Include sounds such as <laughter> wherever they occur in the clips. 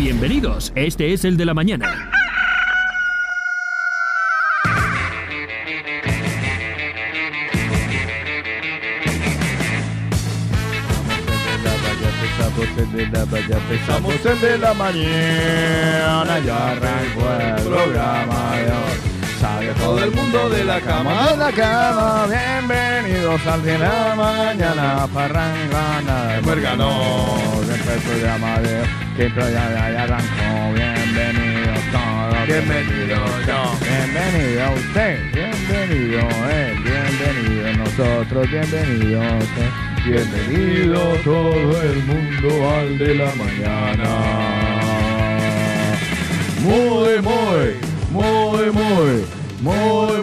Bienvenidos, este es el de la mañana. Empezamos el de la mañana, ya arrancó el programa de hoy. Todo el mundo de la cama, de la cama. Bienvenidos al de la mañana, parrangana de Muérganos. Empezó de hoy, que programa ya arrancó. Bienvenidos todos. Bienvenidos yo. Bienvenido usted, bienvenido él, bienvenido nosotros, bienvenidos usted. Bienvenido todo el mundo al de la mañana. Muy, muy, muy, muy, muy,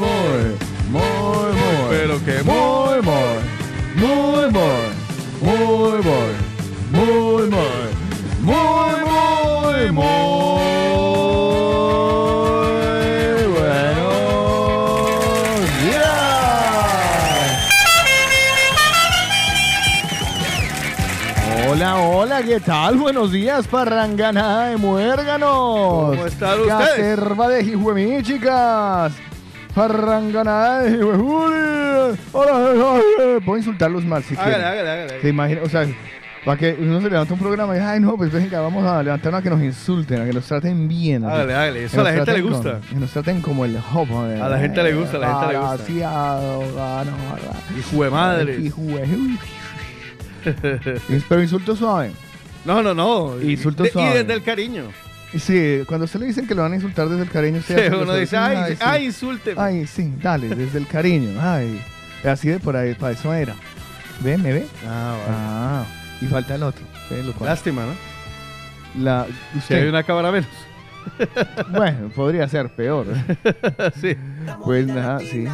¿qué tal? Buenos días, parrangana de muérganos. ¿Cómo están ustedes? Caterva de Jijuemí, chicas. Parrangana de Jijuemí. Hola, a insultarlos mal si quieren. hágale, hágale. Se imagina, o sea, para que uno se levanta un programa y dice, ay, no, pues venga, vamos a levantarnos a que nos insulten, a que nos traten bien. Hágale, hágale. Eso a la gente le gusta. con- que nos traten como el hopo. A la gente le gusta, a la gente le gusta. Gano, ¿verdad? Hijo de madre. Hijo de- Pero insulto suave. No, no, no. Insulto De- Y suave. desde el cariño. Y Sí, cuando usted le dicen que lo van a insultar desde el cariño, Sí, uno dice, así, ay, sí. ay, insúlteme. Ay, sí, dale, desde el cariño. Ay, así de por ahí, para eso era. ¿Ve? ¿Me ve? Ah, Ah, y falta el otro. ¿ve? Lo cual- Lástima, ¿no? La, Si hay una cámara menos. Bueno, podría ser peor. <laughs> sí. Pues nada, sí.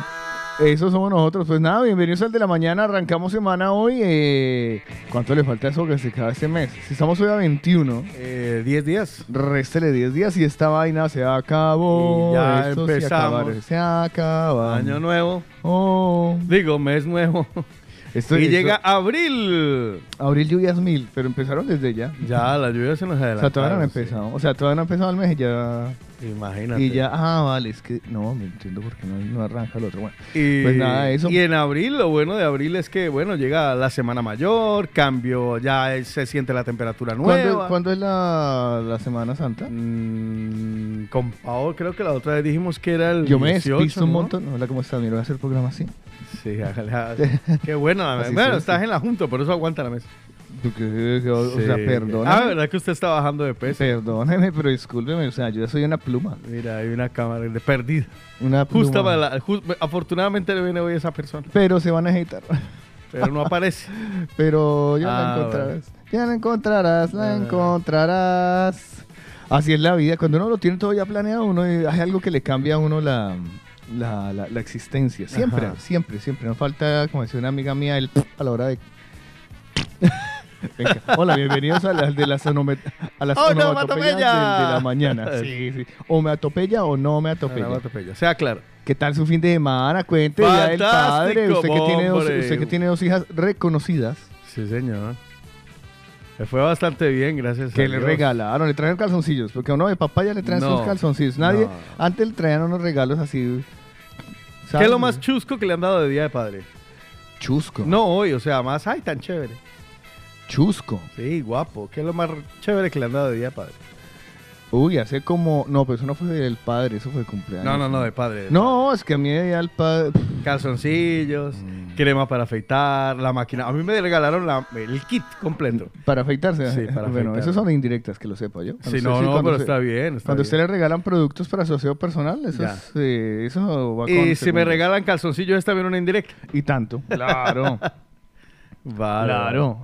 Eso somos nosotros. Pues nada, bienvenidos al de la mañana. Arrancamos semana hoy. Eh, ¿Cuánto le falta eso que se acaba este mes? Si estamos hoy a 21, Eh, 10 días. réstele 10 días y esta vaina se acabó. Y ya Esto se empezamos. acaba, se acaba. Año nuevo. Oh. Digo, mes nuevo. <laughs> Y llega abril. Abril lluvias mil, pero empezaron desde ya. Ya, la lluvia se nos O adelanta. sea, todavía no han empezado. O sea, todavía no ha empezado el mes y ya. Imagínate. Y ya, ah, vale, es que no, me entiendo por qué no, no arranca el otro. Bueno, Y, Pues nada, eso. Y en abril, lo bueno de abril es que, bueno, llega la semana mayor, cambio, ya se siente la temperatura ¿cuándo, nueva. ¿cuándo es la, la Semana Santa? Mm, con Pau, creo que la otra vez dijimos que era el Yo me 18, despisto un ¿no? montón. Hola, ¿cómo estás? Mira, voy a hacer el programa así. Sí, hágale. <laughs> Qué bueno. Así bueno, sí, estás sí. en la junta, por eso aguanta la mesa. O sea, Sí. perdóname. Ah, ¿verdad que usted está bajando de peso? Perdóneme, pero discúlpeme. O sea, yo soy una pluma. Mira, hay una cámara de perdida. Una pluma. Justa para la- afortunadamente le viene hoy esa persona, Pero se van a agitar. pero no aparece. <laughs> Pero ya la Ah, encontrarás. Ya la encontrarás, la Ah. encontrarás. Así es la vida. Cuando uno lo tiene todo ya planeado, uno hay algo que le cambia a uno la, la, la- la existencia. Siempre, Ajá. siempre, siempre. No falta, como decía una amiga mía, el a la hora de. Venga. Hola, bienvenidos a las de las, onome- a las onomatopeyas ¡Onomatopeya! de, de la mañana. Sí, sí. O me atopeya o no me atopeya. Onomatopeya. Sea claro. ¿Qué tal su fin de semana? Cuente ya del padre. Usted que, tiene dos, usted que tiene dos hijas reconocidas. Sí, señor. Me fue bastante bien, gracias Que a le Dios. regalaron, le trajeron calzoncillos, porque a uno de papá ya le traen No, sus calzoncillos. Nadie, no. antes le traían unos regalos así. ¿Qué ¿sabes? es lo más chusco que le han dado de Día de Padre? chusco? No hoy, o sea, más, ay, tan chévere. Chusco. Sí, guapo. ¿Qué es lo más chévere que le han dado de Día de Padre? Uy, hace como. No, pero eso no fue del padre, eso fue de cumpleaños. No, no, no, de padre. de No, es que a mí ya el padre. Calzoncillos, Mm. crema para afeitar, la máquina. A mí me regalaron la- el kit completo. Para afeitarse. Sí, para Bueno, afeitar. esas son indirectas, que lo sepa yo. Cuando Sí, no, no, cuando pero está bien. Está Cuando bien. usted le regalan productos para su aseo personal, eso, es, eh, eso va con Y si me regalan calzoncillos, es también una indirecta. Y tanto. Claro. <laughs> Vale. Claro.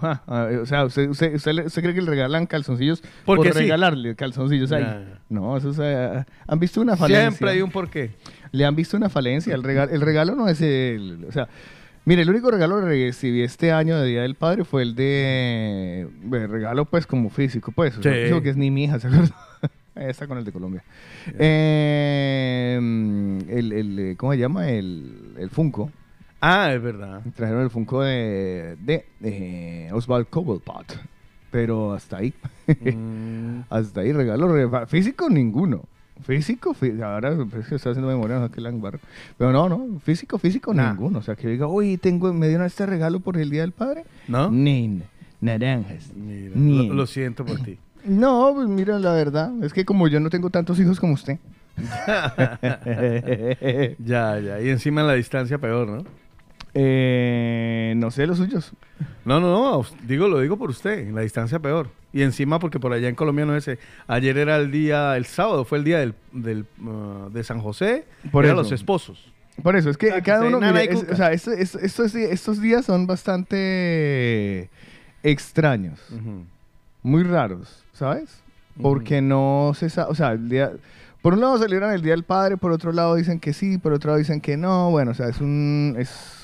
O sea, usted, usted, usted, usted cree que le regalan calzoncillos Porque por sí. regalarle calzoncillos ahí. No, eso es, han visto una falencia. Siempre hay un porqué. Le han visto una falencia. El regalo, el regalo no es el, o sea, mire, el único regalo que recibí este año de Día del Padre fue el de, de regalo pues como físico, pues, o sea, Sí. eso que es ni mi hija, ¿se acuerda? <laughs> Está con el de Colombia. Eh, el, el, ¿cómo se llama? El, el Funko. Ah, es verdad. Trajeron el Funko de, de, eh, Oswald Cobblepot. pero hasta ahí. Mm, <laughs> hasta ahí, regalo re- físico ninguno. Físico, fí- ahora es que estoy haciendo memoria, no que Langbar. Pero no, no, físico, físico Nah. ninguno. O sea, que diga, oye, tengo, me dieron este regalo por el Día del Padre. ¿No? Nin, naranjas. Mira, lo, lo siento por ti. <clears throat> No, pues mira, la verdad, es que como yo no tengo tantos hijos como usted. <laughs> Ya, ya. Y encima en la distancia peor, ¿no? Eh, no sé los suyos. No, no, no. Digo, lo digo por usted. En la distancia peor. Y encima porque por allá en Colombia no es... ese- Ayer era el día... El sábado fue el día del, del, uh, de San José. Por era eso. los esposos. Por eso, es que O sea, que cada uno, mire, es- o sea, esto- esto- estos, estos días son bastante extraños, muy raros, ¿sabes? Porque no se sabe, o sea, el día, por un lado celebran el Día del Padre, por otro lado dicen que sí, por otro lado dicen que no, bueno, o sea, es un, es,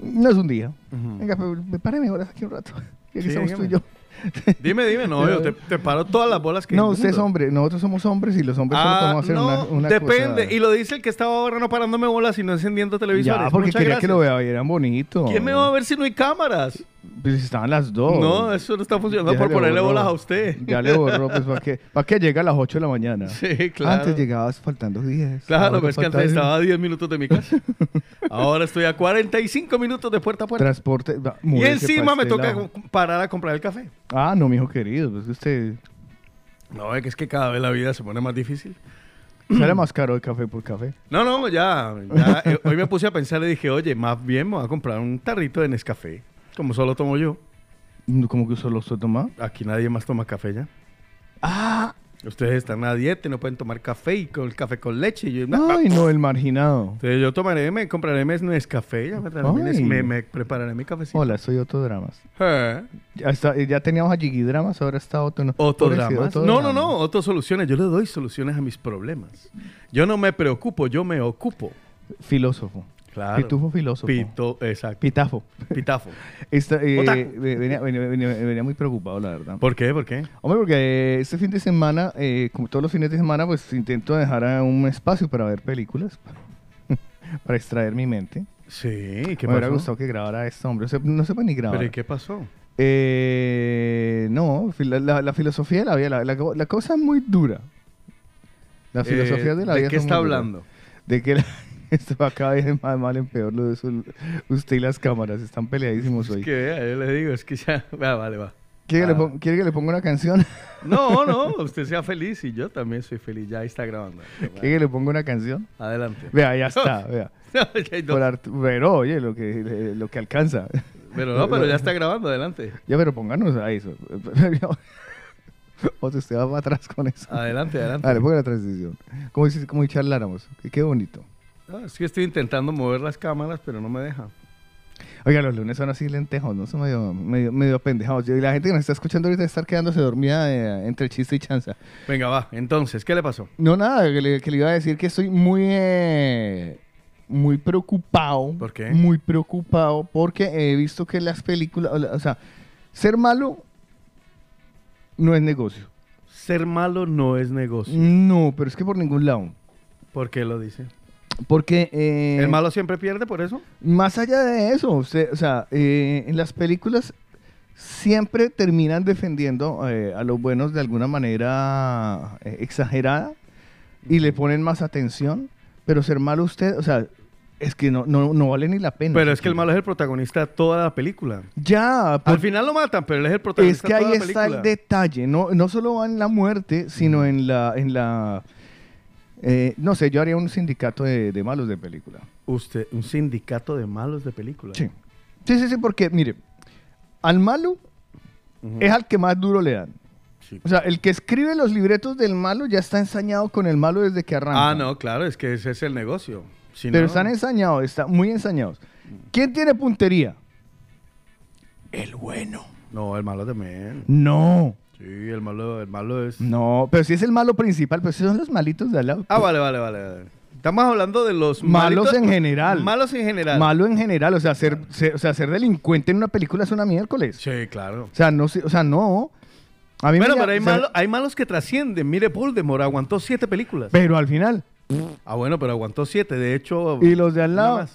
no es un día. Venga, me páreme horas aquí un rato, <laughs> aquí Sí, estamos tú y yo. <laughs> Dime, dime. No, yo te, te paro todas las bolas que... No, usted es hombre, nosotros somos hombres y los hombres solo Ah, podemos hacer no, una, una depende. cosa- Y lo dice el que estaba ahora no parándome bolas y no encendiendo televisores. Ya, porque Muchas quería que lo vea, eran bonito. ¿Quién me va a ver si no hay cámaras? Pues estaban las dos. No, eso no está funcionando Ya por le ponerle borró. bolas a usted. Ya le borró, pues, ¿para qué? ¿Para qué llega a las 8 de la mañana? <laughs> Sí, claro. Antes llegabas faltando 10. Claro, ahora pero es que antes estaba a 10 minutos de mi casa. <laughs> Ahora estoy a 45 minutos de puerta a puerta. Transporte. Y encima me toca parar a comprar el café. Ah, no, mijo querido, pues que usted No, es que es que cada vez la vida se pone más difícil. sale más caro el café por café. No, no, ya. ya, eh, hoy me puse a pensar y dije, oye, más bien me voy a comprar un tarrito de Nescafé. Como solo tomo yo. ¿Cómo que solo usted toma? Aquí nadie más toma café ya. Ah, Ustedes están a dieta y no pueden tomar café y con el café con leche. Y yo, ay, no, el marginado. Entonces yo tomaré, me compraré mi Nescafé, ya me, traeré mi Nes- Ay. me, me prepararé mi cafecito. Hola, soy Otto Dramas. Eh, Ya, está, ya teníamos a ahora está Otto. No, Otto Pobrecito, Dramas. Otto No, no, no, Otto Soluciones. Yo le doy soluciones a mis problemas. Yo no me preocupo, yo me ocupo. Filósofo. Claro. Pitufo filósofo. Pito, exacto. Pitafo. Pitafo. <laughs> Esta, eh, venía, venía- venía- venía muy preocupado, la verdad. ¿Por qué? ¿Por qué? Hombre, porque este fin de semana, eh, como todos los fines de semana, pues intento dejar un espacio para ver películas, <laughs> para extraer mi mente. Sí, ¿qué me hubiera pasó? gustado que grabara esto, hombre. O sea, no se puede ni grabar. ¿Pero y qué pasó? Eh, no, la, la- la filosofía de la vida, la, la co- la cosa es muy dura. La filosofía Eh, de la vida. ¿De qué está hablando? De que la- <laughs> esto va cada vez de mal, en peor. Lo de su- usted y las cámaras están peleadísimos hoy. Es que vea, yo le digo, es que ya... Va, vale, va. ¿Quiere, que Ah. le pon- quiere que le ponga una canción? No, no, <laughs> usted sea feliz y yo también soy feliz. Ya está grabando. ¿Quiere que le ponga una canción? Adelante. Vea, ya <laughs> está, vea. No, ya Artu- pero oye, lo que, lo que alcanza. Pero no, pero ya está grabando, adelante. Ya, pero pónganos a eso. O sea, usted va para atrás con eso. Adelante, adelante. Dale, ponga la transición. Como si, como si charláramos. Que qué bonito. No, es que estoy intentando mover las cámaras, pero no me deja. Oiga, los lunes son así lentejos, ¿no? Son medio, medio, medio pendejados. Y la gente que nos está escuchando ahorita está quedándose dormida eh, entre chiste y chanza. Venga, va. Entonces, ¿qué le pasó? No, nada, que le, que le iba a decir que estoy muy, eh, muy preocupado. ¿Por qué? Muy preocupado porque he visto que las películas, o la- o sea, ser malo no es negocio. Ser malo no es negocio. No, pero es que por ningún lado. ¿Por qué lo dice? Porque... eh, ¿El malo siempre pierde por eso? Más allá de eso, usted, o sea, eh, en las películas siempre terminan defendiendo eh, a los buenos de alguna manera eh, exagerada y le ponen más atención, pero ser malo usted, o sea, es que no, no, no vale ni la pena. Pero es que el malo es el protagonista de toda la película. Ya, por- Al final lo matan, pero él es el es protagonista que de toda ahí la está el película. detalle, no, no solo va en la muerte, sino en la... En la eh, no sé, yo haría un sindicato de, de malos de película. Usted, un sindicato de malos de película. Sí. Sí, sí, sí, porque, mire, al malo es al que más duro le dan. Sí. O sea, el que escribe los libretos del malo ya está ensañado con el malo desde que arranca. Ah, no, claro, es que ese es el negocio. Si Pero no- están ensañados, están muy ensañados. ¿Quién tiene puntería? El bueno. No, el malo también. No, Sí, el malo, el malo es... no, pero si es el malo principal, pues esos son los malitos de al lado. Ah, vale, vale, vale. vale. Estamos hablando de los Malos malitos- en general. Malos en general. Malo en general, o sea, ser, ser- o sea, ser delincuente en una película es una miércoles. Sí, claro. O sea, no, o sea, no. A mí me Bueno, pero hay, o sea, malo- hay malos que trascienden. Mire, Voldemort aguantó siete películas. Pero al final, Ah, bueno, pero aguantó siete. De hecho... y los de al lado.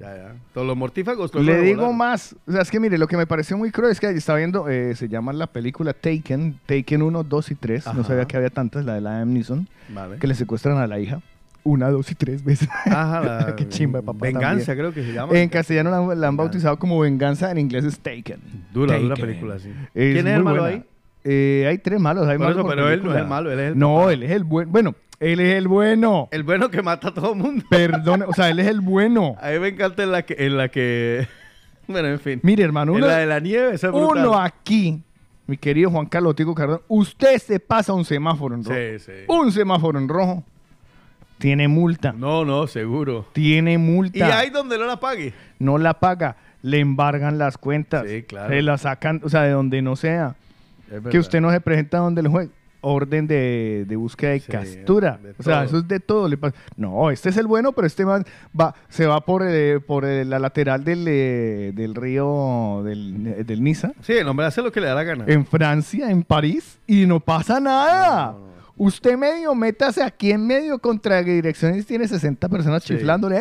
Ya, ya. Todos los mortífagos. todos Le digo más, o sea, es que mire, lo que me pareció muy cruel es que estaba viendo, eh, se llama la película Taken, Taken 1, 2 y 3, no sabía que había tantas, la de la Neeson, Vale. que le secuestran a la hija, una, dos y tres veces. Ajá, la- <laughs> Qué chimba papá Venganza, también. creo que se llama. En castellano la, la han bautizado como Venganza, en inglés es Taken. Dura, dura Taken. película, sí. Es ¿Quién es el malo buena. ahí? Eh, hay tres malos, hay Por malos eso, pero él no es el malo, él es el No, papá. él es el bueno. Bueno, él es el bueno. El bueno que mata a todo el mundo. Perdón, o sea, él es el bueno. <laughs> A mí me encanta en la que... En la que... <laughs> bueno, en fin. Mire, hermano, en uno, la de la nieve, esa es uno aquí, mi querido Juan Carlos Tico Cardón, usted se pasa un semáforo en rojo. Sí, sí. Un semáforo en rojo. Tiene multa. No, no, seguro. Tiene multa. Y ahí donde no la pague. No la paga. Le embargan las cuentas. Sí, claro. Se la sacan, o sea, de donde no sea. Es que usted no se presenta donde el juez. Orden de, de búsqueda y Sí, captura. de o sea, eso es de todo. No, este es el bueno, pero este man va, se va por, eh, por eh, la lateral del, eh, del río del, del Niza, Sí, el hombre hace lo que le da la gana. en Francia, en París, y no pasa nada. No, no. Usted medio, métase aquí en medio contra direcciones, tiene 60 personas Sí. chiflándole.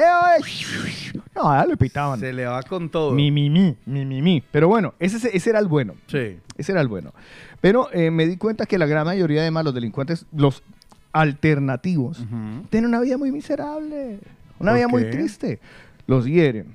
No, ya le pitaban. Se le va con todo. Mi, mi, mi, mi, mi, mi. Pero bueno, ese, ese era el bueno. Sí. Ese era el bueno. Pero eh, me di cuenta que la gran mayoría de malos delincuentes, los alternativos, tienen una vida muy miserable. Una ¿Por vida muy triste. Los hieren,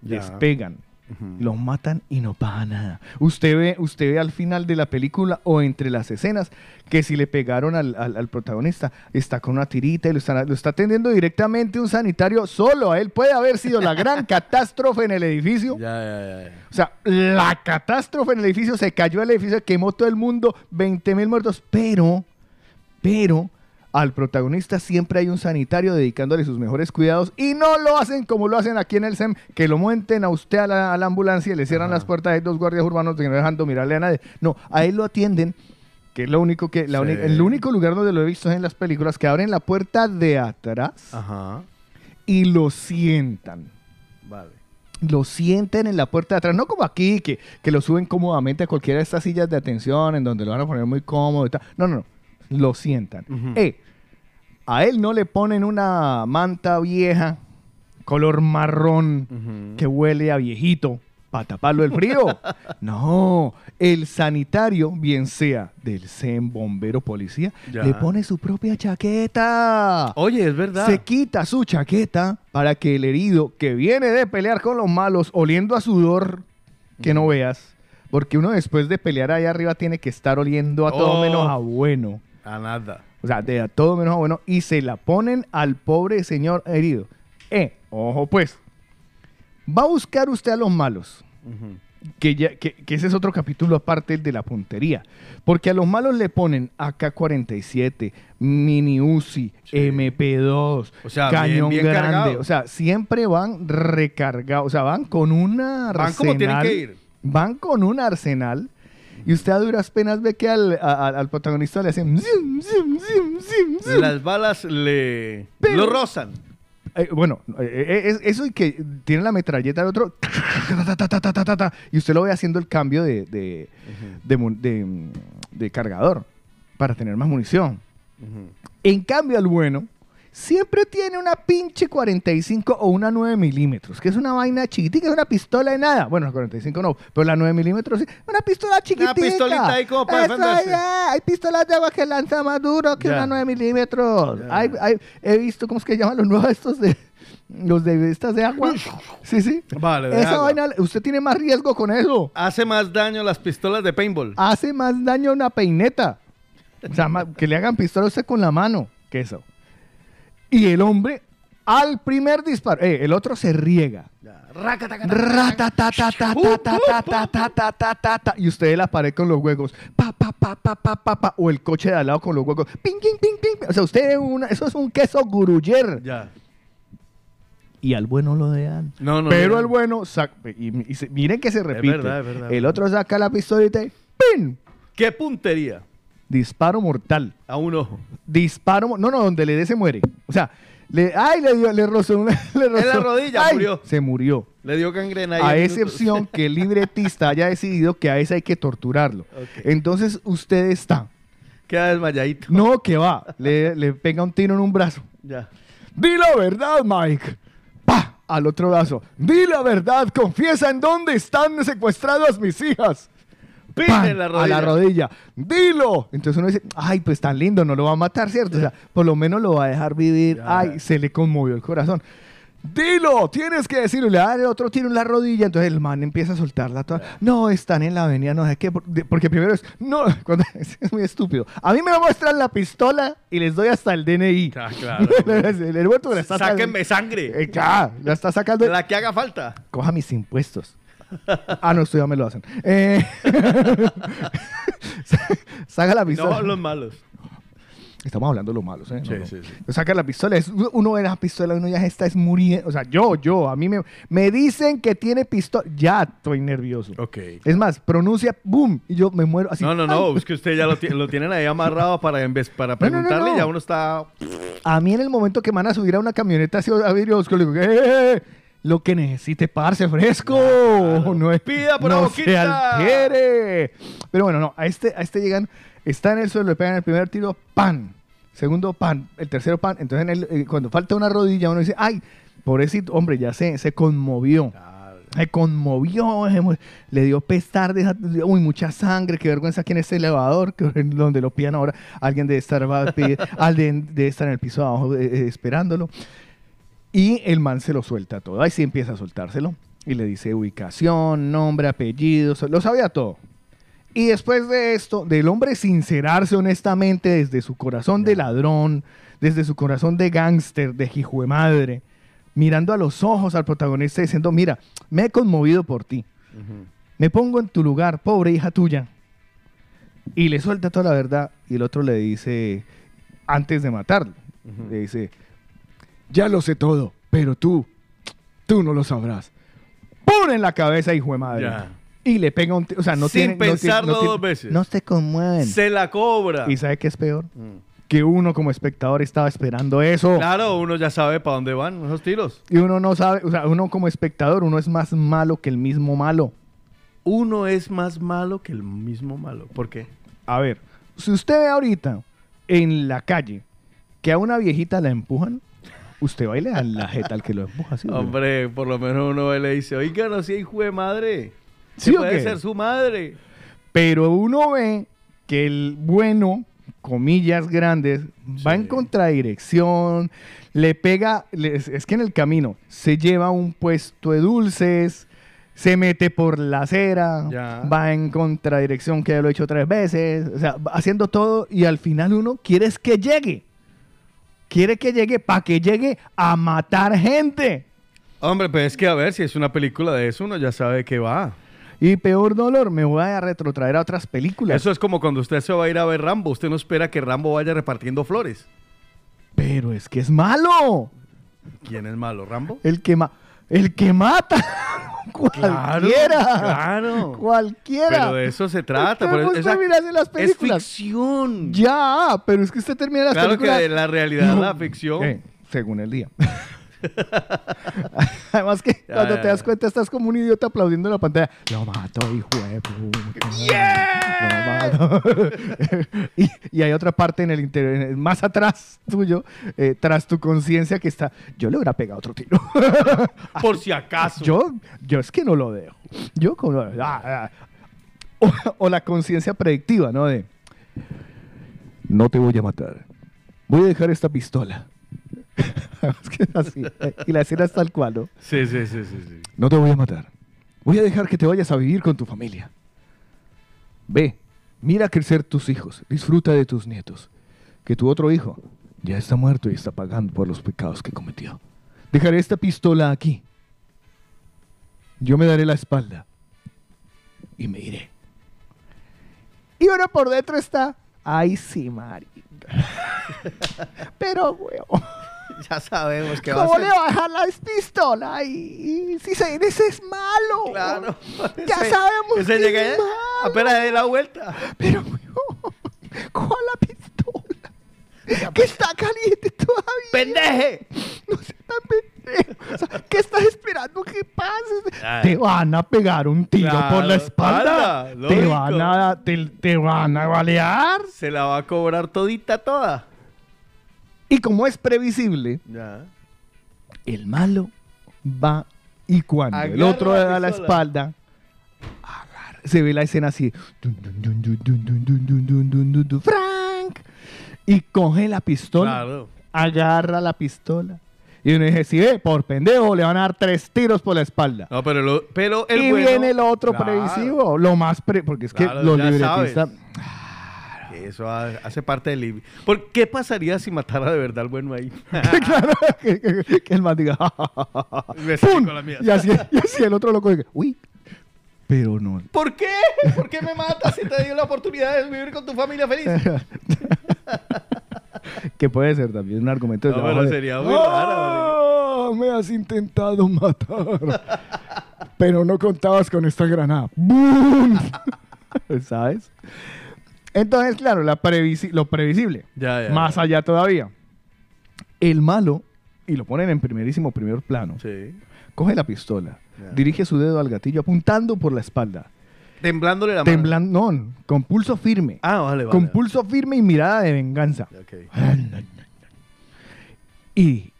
Ya. les pegan, Ujú. los matan y no pasa nada. Usted ve, usted ve al final de la película o entre las escenas que si le pegaron al, al- al protagonista, está con una tirita y lo está, lo está atendiendo directamente un sanitario solo. A él puede haber sido la gran <laughs> catástrofe en el edificio. Ya, ya, ya, ya. O sea, la catástrofe en el edificio, se cayó el edificio, quemó todo el mundo, 20 mil muertos, pero, pero, al protagonista siempre hay un sanitario dedicándole sus mejores cuidados y no lo hacen como lo hacen aquí en el SEM, que lo monten a usted a la, a la ambulancia y le cierran Ajá. las puertas, hay dos guardias urbanos que no dejando mirarle a nadie. No, a él lo atienden, que es lo único que, la Sí. el único lugar donde lo he visto es en las películas, que abren la puerta de atrás Ajá. y lo sientan Vale. lo sienten en la puerta de atrás, no como aquí, que, que lo suben cómodamente a cualquiera de estas sillas de atención en donde lo van a poner muy cómodo y tal. No, no, no. Lo sientan. Eh, a él no le ponen una manta vieja, color marrón, que huele a viejito, para taparlo del frío. <laughs> no, el sanitario, bien sea del SEM, bombero, policía, Ya. le pone su propia chaqueta. Oye, es verdad. Se quita su chaqueta para que el herido que viene de pelear con los malos, oliendo a sudor, que no veas, porque uno después de pelear ahí arriba tiene que estar oliendo a todo Oh. menos a bueno. A nada. O sea, de a todo menos a bueno. Y se la ponen al pobre señor herido. Eh, ojo pues. Va a buscar usted a los malos. Que, ya, que, que ese es otro capítulo aparte de la puntería. Porque a los malos le ponen AK-47, Mini Uzi, Sí. MP2, O sea, cañón bien- bien grande. O sea, siempre van recargados. O sea, van con una Van como tienen que ir. Van con un arsenal. Y usted a duras penas ve que al, a- al protagonista le hacen... zum. Las balas le Pero- lo rozan. Eh, bueno, eh, eh, es- eso y que tiene la metralleta del otro y usted lo ve haciendo el cambio de, de, de mu- de, de cargador para tener más munición. En cambio, el bueno siempre tiene una pinche 45 o una 9 milímetros, que es una vaina chiquitica, es una pistola de nada. Bueno, la 45 no, pero la 9 milímetros sí, una pistola chiquitica. pistolita ahí como para defenderse. ya, hay pistolas de agua que lanza más duro que Ya. una 9 milímetros. Hay- hay- he visto, ¿cómo es que llaman los nuevos estos de... Los de estas de agua. <laughs> Sí, sí. Vale, de Esa agua. vaina, usted tiene más riesgo con eso. Hace más daño las pistolas de paintball. Hace más daño una peineta. O sea, que le hagan pistola a usted con la mano que eso. Y el hombre, al primer disparo, eh, el otro se riega. Y usted la pared con los huecos. Pa, pa, pa, pa, pa, pa, pa. O el coche de al lado con los huecos. Ping, ping, ping, ping. O sea, usted una, eso es un queso guruller. Ya. Y al bueno lo dejan. No, no, Pero al bueno, saca, y, miren que se repite. Es verdad, es verdad, el otro saca la pistolita y ¡pin! ¡Qué puntería! Disparo mortal. A un ojo. Disparo. No, no, donde le dé se muere. O sea, le, ay, le dio, le rozó una. <laughs> Le rozó, la rodilla, ay, murió. Se murió. Le dio gangrena A en excepción minutos. que el libretista haya decidido que a ese hay que torturarlo. Entonces usted está. Queda desmayadito. No, que va. Le, le pega un tiro en un brazo. Ya. Di la verdad, Mike. ¡Pa! al otro brazo. Di la verdad, confiesa en dónde están secuestradas mis hijas. Pin ¡Pam! en la A rodilla. la rodilla. Dilo. Entonces uno dice, ay, pues tan lindo, no lo va a matar, ¿cierto? O sea, por lo menos lo va a dejar vivir. Ya. Ay, se le conmovió el corazón. Dilo, tienes que decirlo. Le da el otro tiro en la rodilla. Entonces el man empieza a soltarla toda. No, están en la avenida, no sé qué. Porque primero es, no, <laughs> cuando- <laughs> es muy estúpido. A mí me muestran la pistola y les doy hasta el DNI. Ah, <laughs> claro. el aeropuerto la está. Sáquenme sangre. Eh, claro, la está sacando. La que haga falta. Coja mis impuestos. Ah, no, esto ya me lo hacen. Eh, <laughs> saca la pistola. No los malos. Estamos hablando de los malos, ¿eh? No, Sí, no. sí, sí. Saca la pistola. es- uno ve la pistola, uno ya está es muriendo. O sea, yo, yo, a mí me, me dicen que tiene pistola. Ya estoy nervioso. Ok. Es más, pronuncia boom y yo me muero así. No, no, no, ¡ay! es que usted ya lo, lo tienen ahí amarrado para, en vez, para preguntarle no. y ya uno está... A mí en el momento que me van a subir a una camioneta así a vidrio le digo, ¡eh! Lo que necesite, parce fresco. No es, Pida por no la se boquita. altere. Pero bueno, no, a este, a este llegan, está en el suelo, le pegan el primer tiro, pan. Segundo pan, el tercero pan. Entonces en el- eh, cuando falta una rodilla, uno dice, ay, pobrecito, hombre, ya se, se conmovió. Se conmovió, se le dio pestar, de uy, mucha sangre, qué vergüenza aquí en este elevador, que <laughs> donde lo pidan ahora, alguien debe estar, va a pedir- <laughs> alguien debe estar en el piso de abajo eh, eh, esperándolo. Y el man se lo suelta todo, ahí sí empieza a soltárselo, y le dice ubicación, nombre, apellido, lo sabía todo. Y después de esto, del hombre sincerarse honestamente desde su corazón de ladrón, desde su corazón de gángster, de hijo de madre, mirando a los ojos al protagonista diciendo, mira, me he conmovido por ti. Me pongo en tu lugar, pobre hija tuya. Y le suelta toda la verdad y el otro le dice, antes de matarlo, le dice, ya lo sé todo, pero tú, tú no lo sabrás. Pon en la cabeza, hijo de madre. Ya. Y le pega un... O sea, no Sin tiene... no tiene- pensarlo tiene- dos veces. No se conmueven. Se la cobra. ¿Y sabe qué es peor? Mm. Que uno como espectador estaba esperando eso. Claro, uno ya sabe para dónde van esos tiros. Y uno no sabe, o sea, uno como espectador, uno es más malo que el mismo malo. Uno es más malo que el mismo malo. ¿Por qué? A ver, si usted ve ahorita en la calle que a una viejita la empujan, usted va y le da la jeta al que lo empuja. ¿sí, o qué? Hombre, por lo menos uno le dice, oiga, no sea hijo de madre. ¿Sí puede qué? ser su madre. Pero uno ve que el bueno, comillas grandes, va en contradirección, le pega, le- es, que en el camino se lleva un puesto de dulces, se mete por la acera, Ya. va en contradirección, que ya lo he hecho tres veces, o sea, va haciendo todo y al final uno quiere es que llegue. Quiere que llegue para que llegue a matar gente. Hombre, pues es que a ver, si es una película de eso, uno ya sabe que va. Y peor dolor, me voy a retrotraer a otras películas. Eso es como cuando usted se va a ir a ver Rambo. Usted no espera que Rambo vaya repartiendo flores. Pero es que es malo. ¿Quién es malo? ¿Rambo? El que, ma- el que mata. <laughs> Cualquiera. claro. Cualquiera. Pero de eso se trata. por eso- esa- las es películas. ficción. Ya, pero es que usted termina las Claro películas. que la realidad es No. la ficción. Eh, según el día. <laughs> <laughs> Además que cuando te das cuenta estás como un idiota aplaudiendo en la pantalla. Lo mato, hijo de puta. Lo mato. <laughs> y, y hay otra parte en el interior, más atrás tuyo, eh, tras tu conciencia que está. Yo le hubiera pegado otro tiro. <laughs> Por si acaso. Yo, yo es que no lo dejo. Yo como... ah, ah. O, o la conciencia predictiva, ¿no? De... No te voy a matar. Voy a dejar esta pistola. <laughs> así. eh, Y la escena es tal cual, ¿no? Sí, sí, sí, sí, sí. No te voy a matar. Voy a dejar que te vayas a vivir con tu familia. Ve, mira crecer tus hijos. Disfruta de tus nietos. Que tu otro hijo ya está muerto y está pagando por los pecados que cometió. Dejaré esta pistola aquí. Yo me daré la espalda. Y me iré. Y uno por dentro está. Ay, sí, marica. <laughs> Pero, weón. <laughs> Ya sabemos que va a ¿Cómo ser. le va a dejar la pistola? Y, si se ese es malo. Claro. Ya Ese- sabemos Ese que llega es malo. apenas de la vuelta. Pero, <laughs> ¿cuál la pistola? Que está caliente todavía. ¡Pendeje! No tan pendejo. O sea, ¿qué estás esperando que pase? Ay. Te van a pegar un tiro Claro, por la espalda. te van a, te, te van a balear. Se la va a cobrar todita toda. Y como es previsible, el malo va y cuando el otro le da la, espalda, se ve la escena así. Frank. Y coge la pistola. Claro. Agarra la pistola. Y uno dice, si ve, por pendejo, le van a dar tres tiros por la espalda. No, pero, pero el Y viene el otro claro. previsivo, lo más pre... Porque es claro, que los libretistas... Sabes. Eso ha- hace parte del libro. ¿Por qué pasaría si matara de verdad al bueno ahí? <laughs> <laughs> claro, que, que- que el man diga, ¡pum! con la mía. Y así, y así el otro loco dice, uy, pero no. ¿Por qué? ¿Por qué me matas si te dio la oportunidad de vivir con tu familia feliz? <laughs> que puede ser también un argumento. No, pero de, sería muy "Ah, Me has intentado matar, pero no contabas con esta granada. ¡Bum! ¿Sabes? Entonces, claro, la previsi- lo previsible. Ya, ya. Más allá todavía. El malo, y lo ponen en primerísimo primer plano, Sí. coge la pistola, dirige su dedo al gatillo apuntando por la espalda. Temblándole la mano. Temblando, no, con pulso firme. Ah, vale, vale. con pulso firme y mirada de venganza. Ok. Y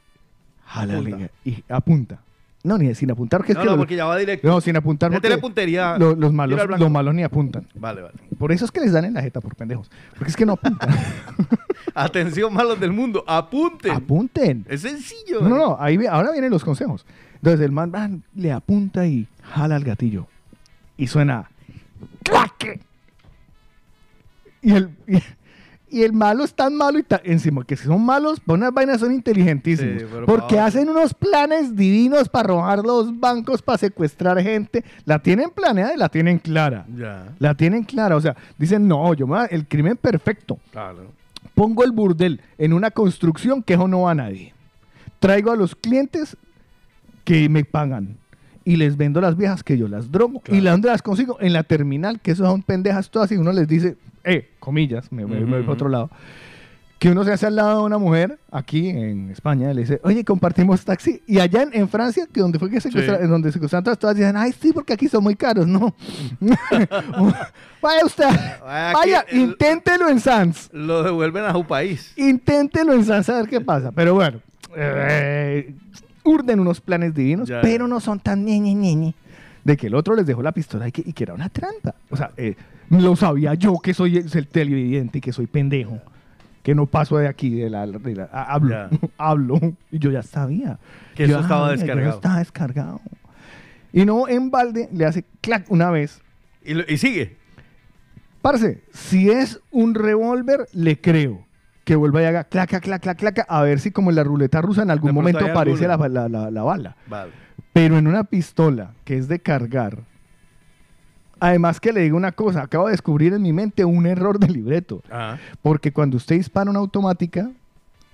jala Apunta. la- y apunta. No, ni sin apuntar, es No, que no, los- porque ya va directo. no, sin apuntar porque puntería. lo- los, malos, los malos ni apuntan. Vale, vale. Por eso es que les dan en la jeta por pendejos. Porque es que no apuntan. <laughs> Atención, malos del mundo. Apunten. Apunten. es sencillo. No, no, no, ahí, ahora vienen los consejos. Entonces el man le apunta y jala el gatillo. Y suena claque. Y el, y, y el malo es tan malo y tan, encima que si son malos, por unas vainas son inteligentísimos. Sí, pero porque hacen unos planes divinos para robar los bancos, para secuestrar gente. La tienen planeada y la tienen clara. Ya. La tienen clara. O sea, dicen, no, yo me el crimen perfecto. Claro. Pongo el burdel en una construcción que eso no va a nadie. Traigo a los clientes que me pagan y les vendo las viejas que yo las drogo Claro. y las dónde las consigo en la terminal, que eso son pendejas todas y uno les dice, eh, comillas, me, me- me voy para otro lado. Que uno se hace al lado de una mujer aquí en España y le dice, oye, compartimos taxi. Y allá en, en Francia, que donde fue que secuestra- Sí. en donde secuestraron todas, todas dicen, ay, sí, porque aquí son muy caros. No. <laughs> Vaya usted, vaya, el- inténtelo en Sans. Lo devuelven a su país. Inténtelo en Sans a ver qué pasa. Pero bueno, eh, urden unos planes divinos, Ya. pero no son tan ñe, ñe, de que el otro les dejó la pistola y que, y que era una trampa. O sea, eh, lo sabía yo que soy el, el televidente y que soy pendejo. Que no paso de aquí, de la, de la- hablo, <laughs> hablo, y yo ya sabía. Que Yo eso estaba sabía, yo descargado. estaba descargado. Y no, en balde le hace clac una vez. Y, lo- y sigue. Parce, si es un revólver, le creo. Que vuelva y haga claca, clac, clac, clac, a ver si como en la ruleta rusa en algún momento aparece la, la- la- la bala. Vale. Pero en una pistola que es de cargar, además que le digo una cosa, acabo de descubrir en mi mente un error de libreto. Ajá. Porque cuando usted dispara una automática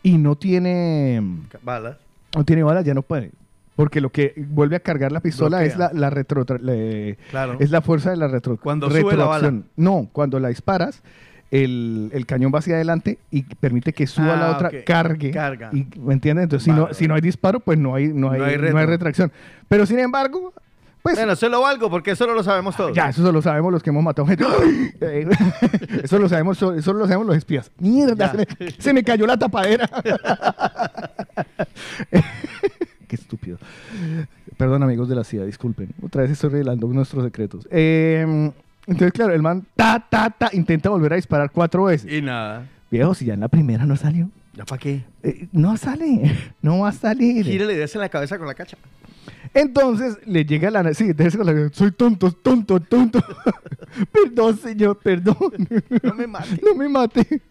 y no tiene, Balas. no tiene balas, ya no puede. Porque lo que vuelve a cargar la pistola es la, la retro, le- Claro. es la fuerza de la retro, Cuando sube la retroacción. No, cuando la disparas, el, el cañón va hacia adelante y permite que suba Ah, la otra, ok. cargue. Carga. Y, ¿Me entiendes? Entonces, si, no, vale. si no hay disparo, pues no hay, no hay, No hay no retro. hay retracción. Pero sin embargo, pues Bueno, se lo valgo porque eso no lo sabemos todos. ya, eso lo sabemos los que hemos matado gente. <laughs> Eso lo sabemos, eso lo sabemos los espías. Mierda, Ya. se me, se me cayó la tapadera. <laughs> Qué estúpido. Perdón, amigos de la CIA, disculpen. Otra vez estoy revelando nuestros secretos. Eh, entonces, claro, el man ta, ta, ta, intenta volver a disparar cuatro veces. Y nada. Viejo, si ya en la primera no salió. ¿Ya para qué? Eh, no sale, <laughs> no va a salir. Gírale y en la cabeza con la cacha. Entonces le llega la... Sí, con la- soy tonto, tonto, tonto. <laughs> perdón, señor, perdón. No me mate. <laughs> no me mate.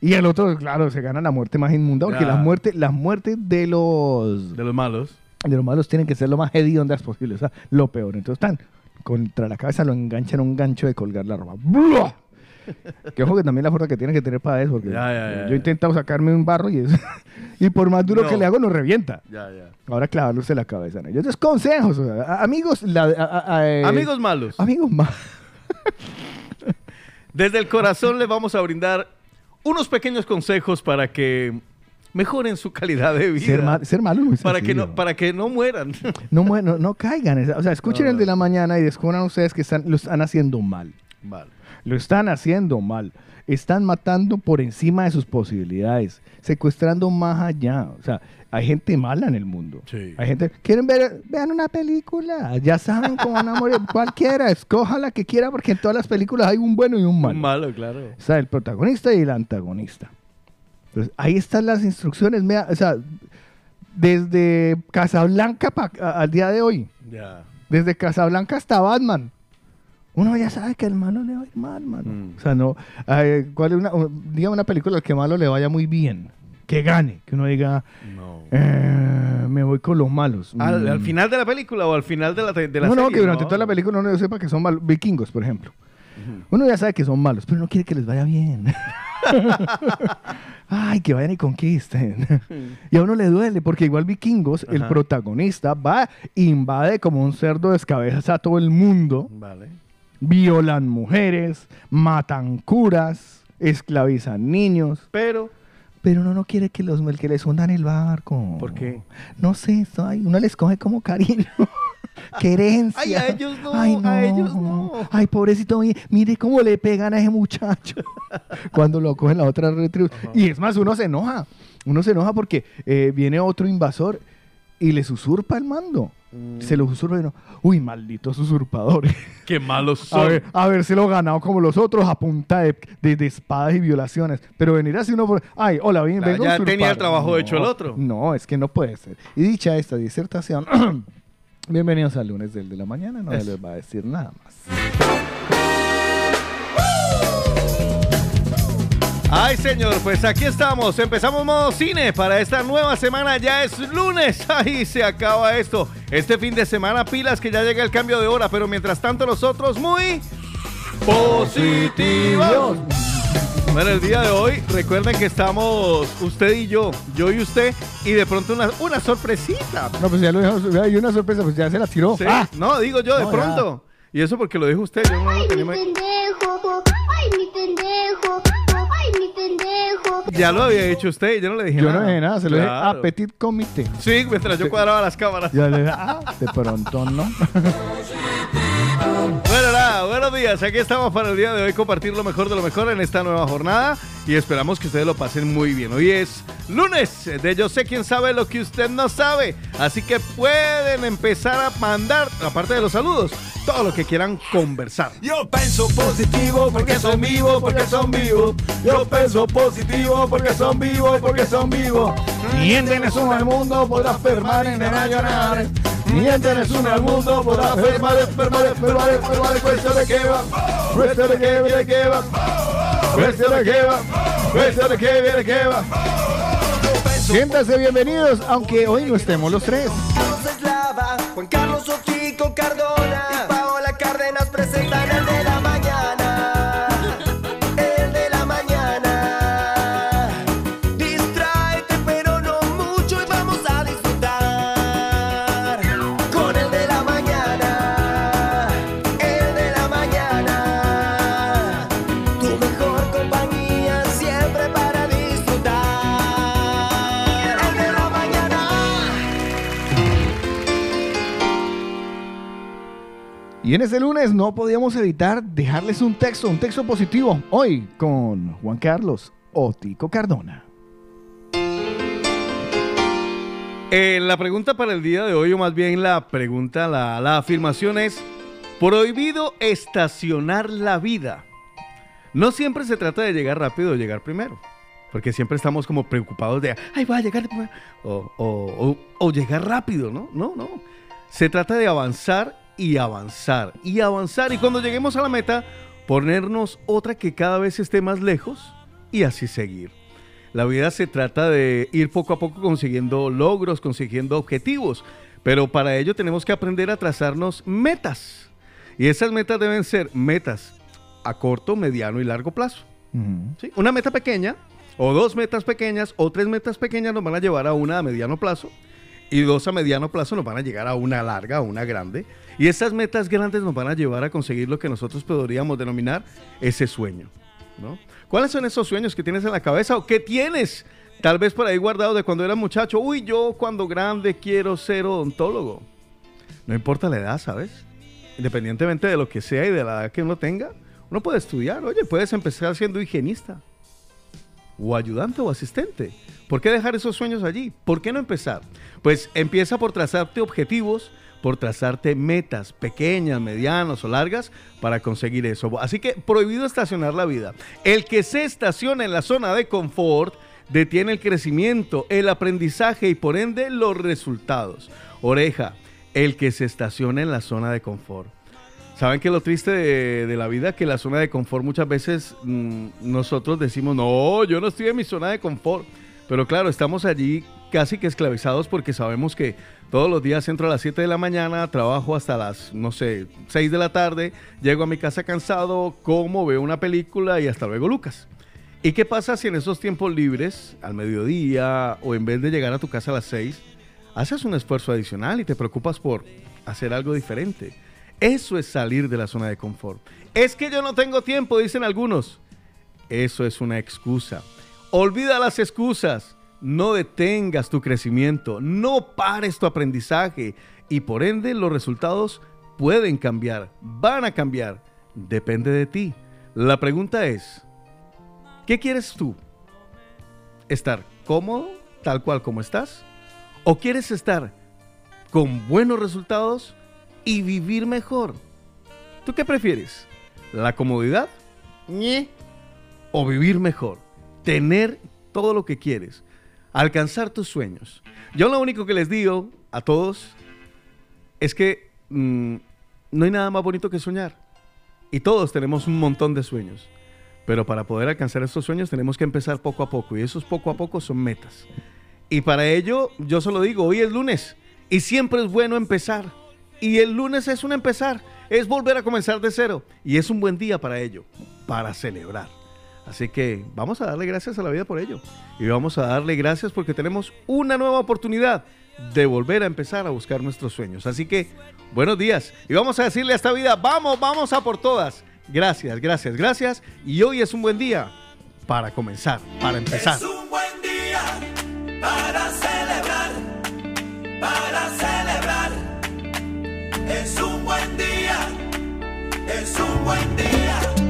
Y el otro, claro, se gana la muerte más inmunda porque las muertes, las muertes de los De los malos. de los malos tienen que ser lo más hediondas posible, o sea, lo peor. Entonces están contra la cabeza, lo enganchan a un gancho de colgar la ropa. ¡Bua! <laughs> Que ojo que también la fuerza que tiene que tener para eso, porque Ya, ya, ya, yo he intentado sacarme un barro y <laughs> y por más duro No. que le hago, no revienta. Ahora clavarle usted la cabeza. ¿no? Yo entonces consejos, o sea, a- amigos, la- a- a- eh, Amigos malos. amigos más. <laughs> Desde el corazón les vamos a brindar unos pequeños consejos para que mejoren su calidad de vida. Ser, ma- ser malo es para que no, para que no mueran. <laughs> no, no- no caigan. O sea, escuchen No. el de la mañana y descubran ustedes que están, lo están haciendo mal. vale. Lo están haciendo mal. están matando por encima de sus posibilidades, secuestrando más allá. O sea, hay gente mala en el mundo. Sí. Hay gente, quieren ver, vean una película, ya saben cómo van a morir, <laughs> cualquiera, escoja la que quiera, porque en todas las películas hay un bueno y un malo. Un malo, claro. Está el protagonista y el antagonista. Entonces, ahí están las instrucciones, mira, o sea, desde Casablanca pa- a- al día de hoy, Ya. desde Casablanca hasta Batman. Uno ya sabe que al malo le va a ir mal, mano. Mm. O sea, no. eh, ¿cuál es una, diga una película al que malo le vaya muy bien? Que gane. Que uno diga, No. eh, me voy con los malos. ¿Al, Mm. al final de la película o al final de la, de la no, no, que durante toda la película uno sepa que son malos. Vikingos, por ejemplo. Uno ya sabe que son malos, pero no quiere que les vaya bien. <laughs> Ay, que vayan y conquisten. y a uno le duele, porque igual Vikingos, el protagonista, va, invade como un cerdo descabeza a todo el mundo, Vale. violan mujeres, matan curas, esclavizan niños. Pero, Pero uno no quiere que, los, que les hundan el barco. ¿Por qué? No sé, uno les coge como cariño. Querencia. Ay, a ellos no, Ay, a ellos no. Ay, pobrecito, mire, mire cómo le pegan a ese muchacho <laughs> cuando lo cogen la otra retribución. Y es más, uno se enoja. Uno se enoja porque eh, viene otro invasor y les usurpa el mando. Mm. Se lo usurpa y uno, uy, malditos usurpadores. <laughs> qué malos <laughs> A son. ver, habérselo ganado como los otros a punta de, de- de espadas y violaciones. Pero venir así uno por. Ay, hola, bien, Claro, vengo a ya usurpar. tenía el trabajo hecho el otro. No, es que no puede ser. Y dicha esta disertación, <clears throat> bienvenidos al lunes del de la mañana. No les va a decir nada más. Ay, señor, pues aquí estamos. Empezamos modo cine para esta nueva semana. Ya es lunes. <laughs> Ahí se acaba esto. Este fin de semana, pilas que ya llega el cambio de hora. Pero mientras tanto, nosotros muy positivos. Bueno, el día de hoy, recuerden que estamos usted y yo, yo y usted, y de pronto una, una sorpresita. No, pues ya lo dijo. Hay una sorpresa, pues ya se la tiró. Sí. Ah, No, digo yo, de No, pronto. Y eso porque lo dijo usted. Yo no Ay, mi pendejo. Ay, mi pendejo. Ay, mi pendejo. Ya lo había dicho usted, yo no le dije yo nada. no dije nada, se lo dije Claro. a Petit Comité. Sí, mientras yo cuadraba las cámaras. Ya le dije, ah, de pronto no. <laughs> Bueno, buenos días. Aquí estamos para el día de hoy compartir lo mejor de lo mejor en esta nueva jornada y esperamos que ustedes lo pasen muy bien. Hoy es lunes de Yo sé quién sabe lo que usted no sabe. Así que pueden empezar a mandar, aparte de los saludos, todo lo que quieran conversar. Yo pienso positivo porque son vivos, porque son vivos. Yo pienso positivo porque son vivos, porque son vivos. Mienten uno al mundo, podrá fermar en el. Mienten uno al mundo, podrá enfermar, enfermar, enfermar, de qué va, cuestión de qué viene, qué va. Cuestión de qué va, cuestión de qué viene, qué va. Siéntanse bienvenidos, aunque hoy no estemos los tres. Juan Carlos Y en este lunes no podíamos evitar dejarles un texto, un texto positivo, hoy con Juan Carlos Otico Cardona. Eh, la pregunta para el día de hoy, o más bien la pregunta, la, afirmación es, prohibido estacionar la vida. No siempre se trata de llegar rápido o llegar primero, porque siempre estamos como preocupados de, ay, voy a llegar primero", o, o- o- o llegar rápido, ¿no? No, no. Se trata de avanzar y avanzar y avanzar y cuando lleguemos a la meta, ponernos otra que cada vez esté más lejos y así seguir. La vida se trata de ir poco a poco consiguiendo logros, consiguiendo objetivos, pero para ello tenemos que aprender a trazarnos metas. Y esas metas deben ser metas a corto, mediano y largo plazo. ¿sí? Una meta pequeña, o dos metas pequeñas, o tres metas pequeñas nos van a llevar a una a mediano plazo, y dos a mediano plazo nos van a llegar a una larga, a una grande. Y esas metas grandes nos van a llevar a conseguir lo que nosotros podríamos denominar ese sueño. ¿no? ¿Cuáles son esos sueños que tienes en la cabeza o que tienes tal vez por ahí guardado de cuando eras muchacho? Uy, yo cuando grande quiero ser odontólogo. No importa la edad, ¿sabes? Independientemente de lo que sea y de la edad que uno tenga, Uno puede estudiar, oye, puedes empezar siendo higienista, o ayudante o asistente. ¿Por qué dejar esos sueños allí? ¿Por qué no empezar? Pues empieza por trazarte objetivos, por trazarte metas pequeñas, medianas o largas para conseguir eso. Así que prohibido estacionar la vida. El que se estaciona en la zona de confort detiene el crecimiento, el aprendizaje y por ende los resultados. Oreja, el que se estaciona en la zona de confort. ¿Saben que lo triste de, la vida? Que la zona de confort muchas veces mm, nosotros decimos, no, yo no estoy en mi zona de confort. Pero claro, estamos allí casi que esclavizados porque sabemos que todos los días entro a las 7 de la mañana, trabajo hasta las, no sé, 6 de la tarde, llego a mi casa cansado, como, veo una película y hasta luego Lucas. ¿Y qué pasa si en esos tiempos libres, al mediodía o en vez de llegar a tu casa a las 6, haces un esfuerzo adicional y te preocupas por hacer algo diferente? Eso es salir de la zona de confort. Es que yo no tengo tiempo, dicen algunos. Eso es una excusa. Olvida las excusas. No detengas tu crecimiento, no pares tu aprendizaje y por ende los resultados pueden cambiar, van a cambiar. Depende de ti. La pregunta es, ¿qué quieres tú? ¿Estar cómodo tal cual como estás? ¿O quieres estar con buenos resultados y vivir mejor? ¿Tú qué prefieres? ¿La comodidad? ¿O vivir mejor? Tener todo lo que quieres alcanzar tus sueños. Yo lo único que les digo a todos es que mm, no hay nada más bonito que soñar. Y todos tenemos un montón de sueños. Pero para poder alcanzar estos sueños tenemos que empezar poco a poco. Y esos poco a poco son metas. Y para ello, yo solo digo, hoy es lunes. Y siempre es bueno empezar. Y el lunes es un empezar. Es volver a comenzar de cero. Y es un buen día para ello. Para celebrar. Así que vamos a darle gracias a la vida por ello. Y vamos a darle gracias porque tenemos una nueva oportunidad de volver a empezar a buscar nuestros sueños. Así que, buenos días. Y vamos a decirle a esta vida, vamos, vamos a por todas. Gracias, gracias, gracias. Y hoy es un buen día para comenzar, para empezar. Es un buen día para celebrar, para celebrar. Es un buen día, es un buen día.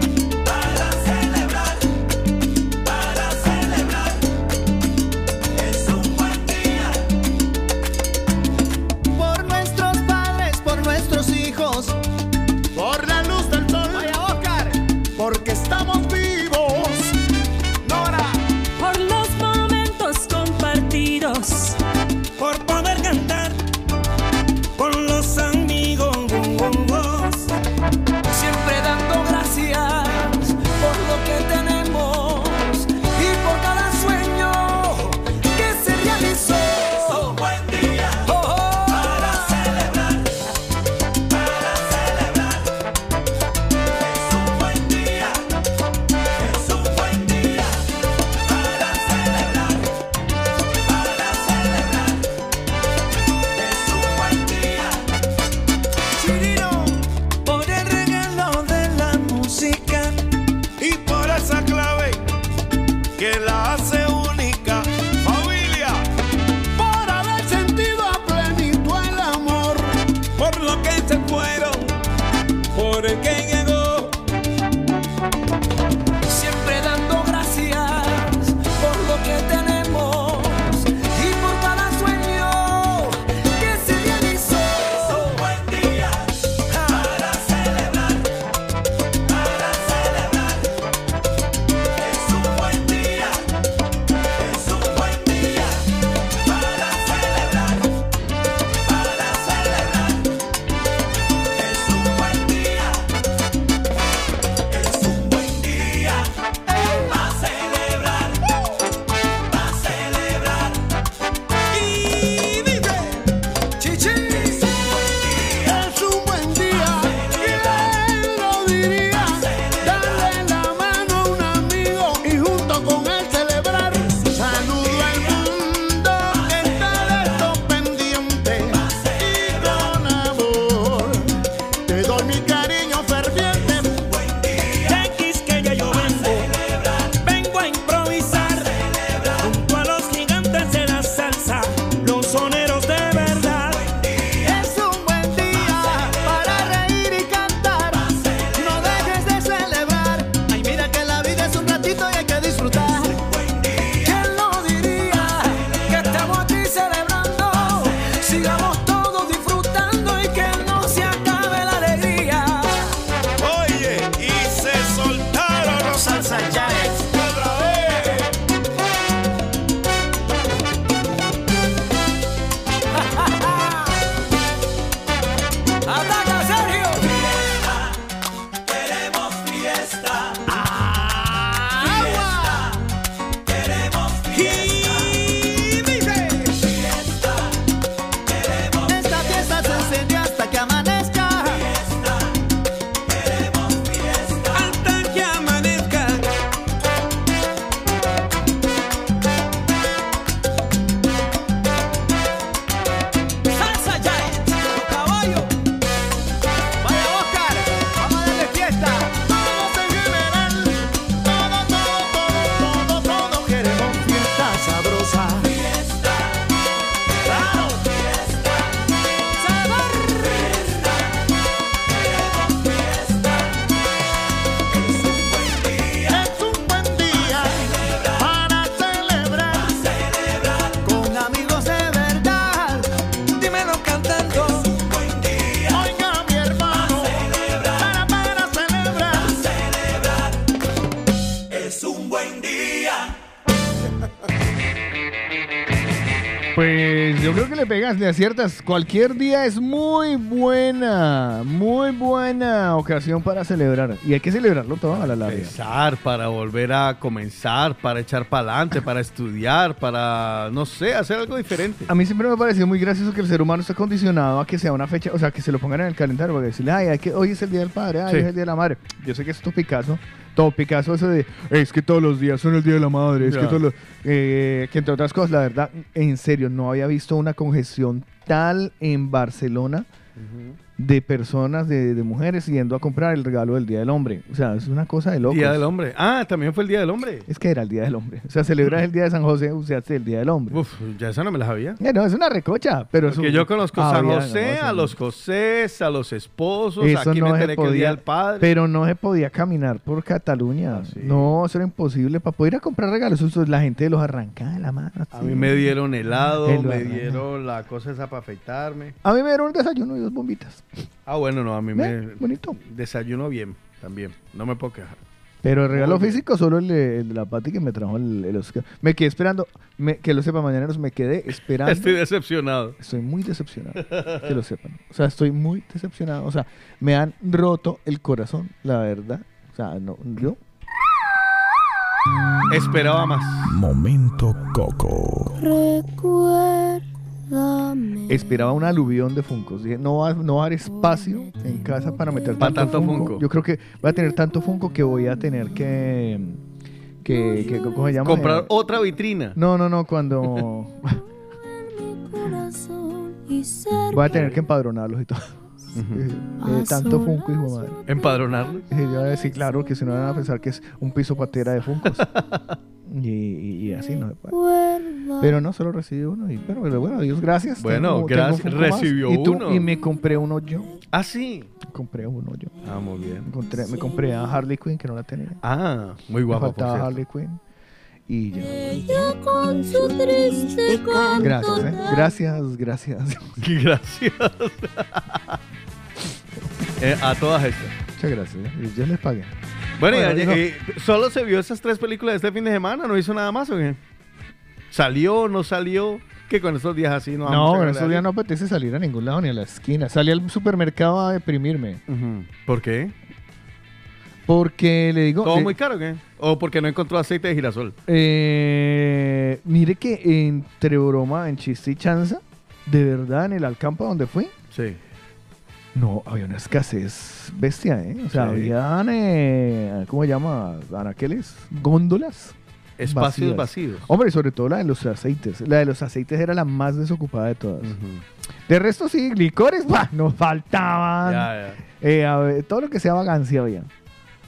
Pegas, le aciertas. Cualquier día es muy buena, muy buena ocasión para celebrar. Y hay que celebrarlo todo a la larga. Empezar, para volver a comenzar, para echar para adelante, para estudiar, para, no sé, hacer algo diferente. A mí siempre me ha parecido muy gracioso que el ser humano está condicionado a que sea una fecha, o sea, que se lo pongan en el calendario para decirle, ay, hay que, hoy es el Día del Padre, ay, Sí. es el Día de la Madre. Yo sé que esto es Picasso, todo Picasso, eso de, es que todos los días son el Día de la Madre, es que todos los... eh, que entre otras cosas, la verdad, en serio, no había visto una congestión tal en Barcelona de personas, de, de mujeres yendo a comprar el regalo del Día del Hombre. O sea, es una cosa de locos. Día del Hombre. Ah, también fue el Día del Hombre. Es que era el Día del Hombre. O sea, celebras el Día de San José, o sea, es el Día del Hombre. Uf, ya esa no me la sabía. Eh, no, es una recocha, pero es Porque un- yo conozco a San José, no, a los Josés, a los esposos, Eso aquí no me se enteré que el Día podía, del Padre. pero no se podía caminar por Cataluña. Ah, sí. No, eso era imposible. Para poder ir a comprar regalos, eso la gente los arrancaba A mí me dieron helado, El me dieron la cosa esa para afeitarme. A mí me dieron un desayuno y dos bombitas. Ah, bueno, no, a mí me Bonito. desayuno bien, también. No me puedo quejar. Pero el regalo físico solo el de, la Pati que me trajo el, el Oscar. Me quedé esperando, me- que lo sepa mañaneros, me quedé esperando. Estoy decepcionado. Estoy muy decepcionado, que lo sepan. O sea, estoy muy decepcionado. O sea, me han roto el corazón, la verdad. O sea, no, yo Esperaba más. Momento Coco. Recuérdame. esperaba un aluvión de Funcos. Dije, no va, no va a haber espacio en casa para meter tanto, tanto Funko. Funko. Yo creo que voy a tener tanto Funko que voy a tener que... que, que ¿Cómo se llama? Comprar Eh, otra vitrina. No, no, no, cuando... Corazón y voy a tener que empadronarlos y todo. Ujú. Eh, tanto Funko, hijo de madre. Empadronarlo. Y yo voy a decir, claro, que si no van a pensar que es un piso patera de Funkos. <laughs> y, y- y así no se puede. Pero no, solo recibí uno. Y, pero, pero bueno, Dios gracias. Bueno, gracias, más. recibió y tú- uno. Y me compré uno yo. Ah, sí. Compré uno yo. Ah, muy bien. Encontré- me compré a Harley Quinn, que no la tenía. Ah, muy me guapa, faltaba cierto. Harley Quinn. Y ya. Ella con su triste canto Gracias, ¿eh? Gracias, gracias. <laughs> Gracias. <laughs> Eh, a todas estas. Muchas gracias. ¿eh? Yo les pagué. Bueno, y Bueno, dijo- eh, ¿solo se vio esas tres películas de este fin de semana? ¿No hizo nada más o qué? ¿Salió, no salió? Que con estos días así no vamos No, hablar? estos días no apetece salir a ningún lado ni a la esquina. Salí al supermercado a deprimirme. ¿Por qué? Porque le digo. ¿Todo muy caro o qué? ¿O porque no encontró aceite de girasol? eh, mire que entre broma, en chiste y chanza, de verdad, en el Alcampa donde fui, Sí. No, había una escasez bestia, ¿eh? O sea, Sí. habían, eh, ¿cómo se llama? Anaqueles, góndolas. Espacios vacíos. Hombre, y sobre todo la de los aceites. La de los aceites era la más desocupada de todas. De resto, sí, licores, ¡bah! nos faltaban. Ya, ya. Eh, a ver, todo lo que sea vagancia había.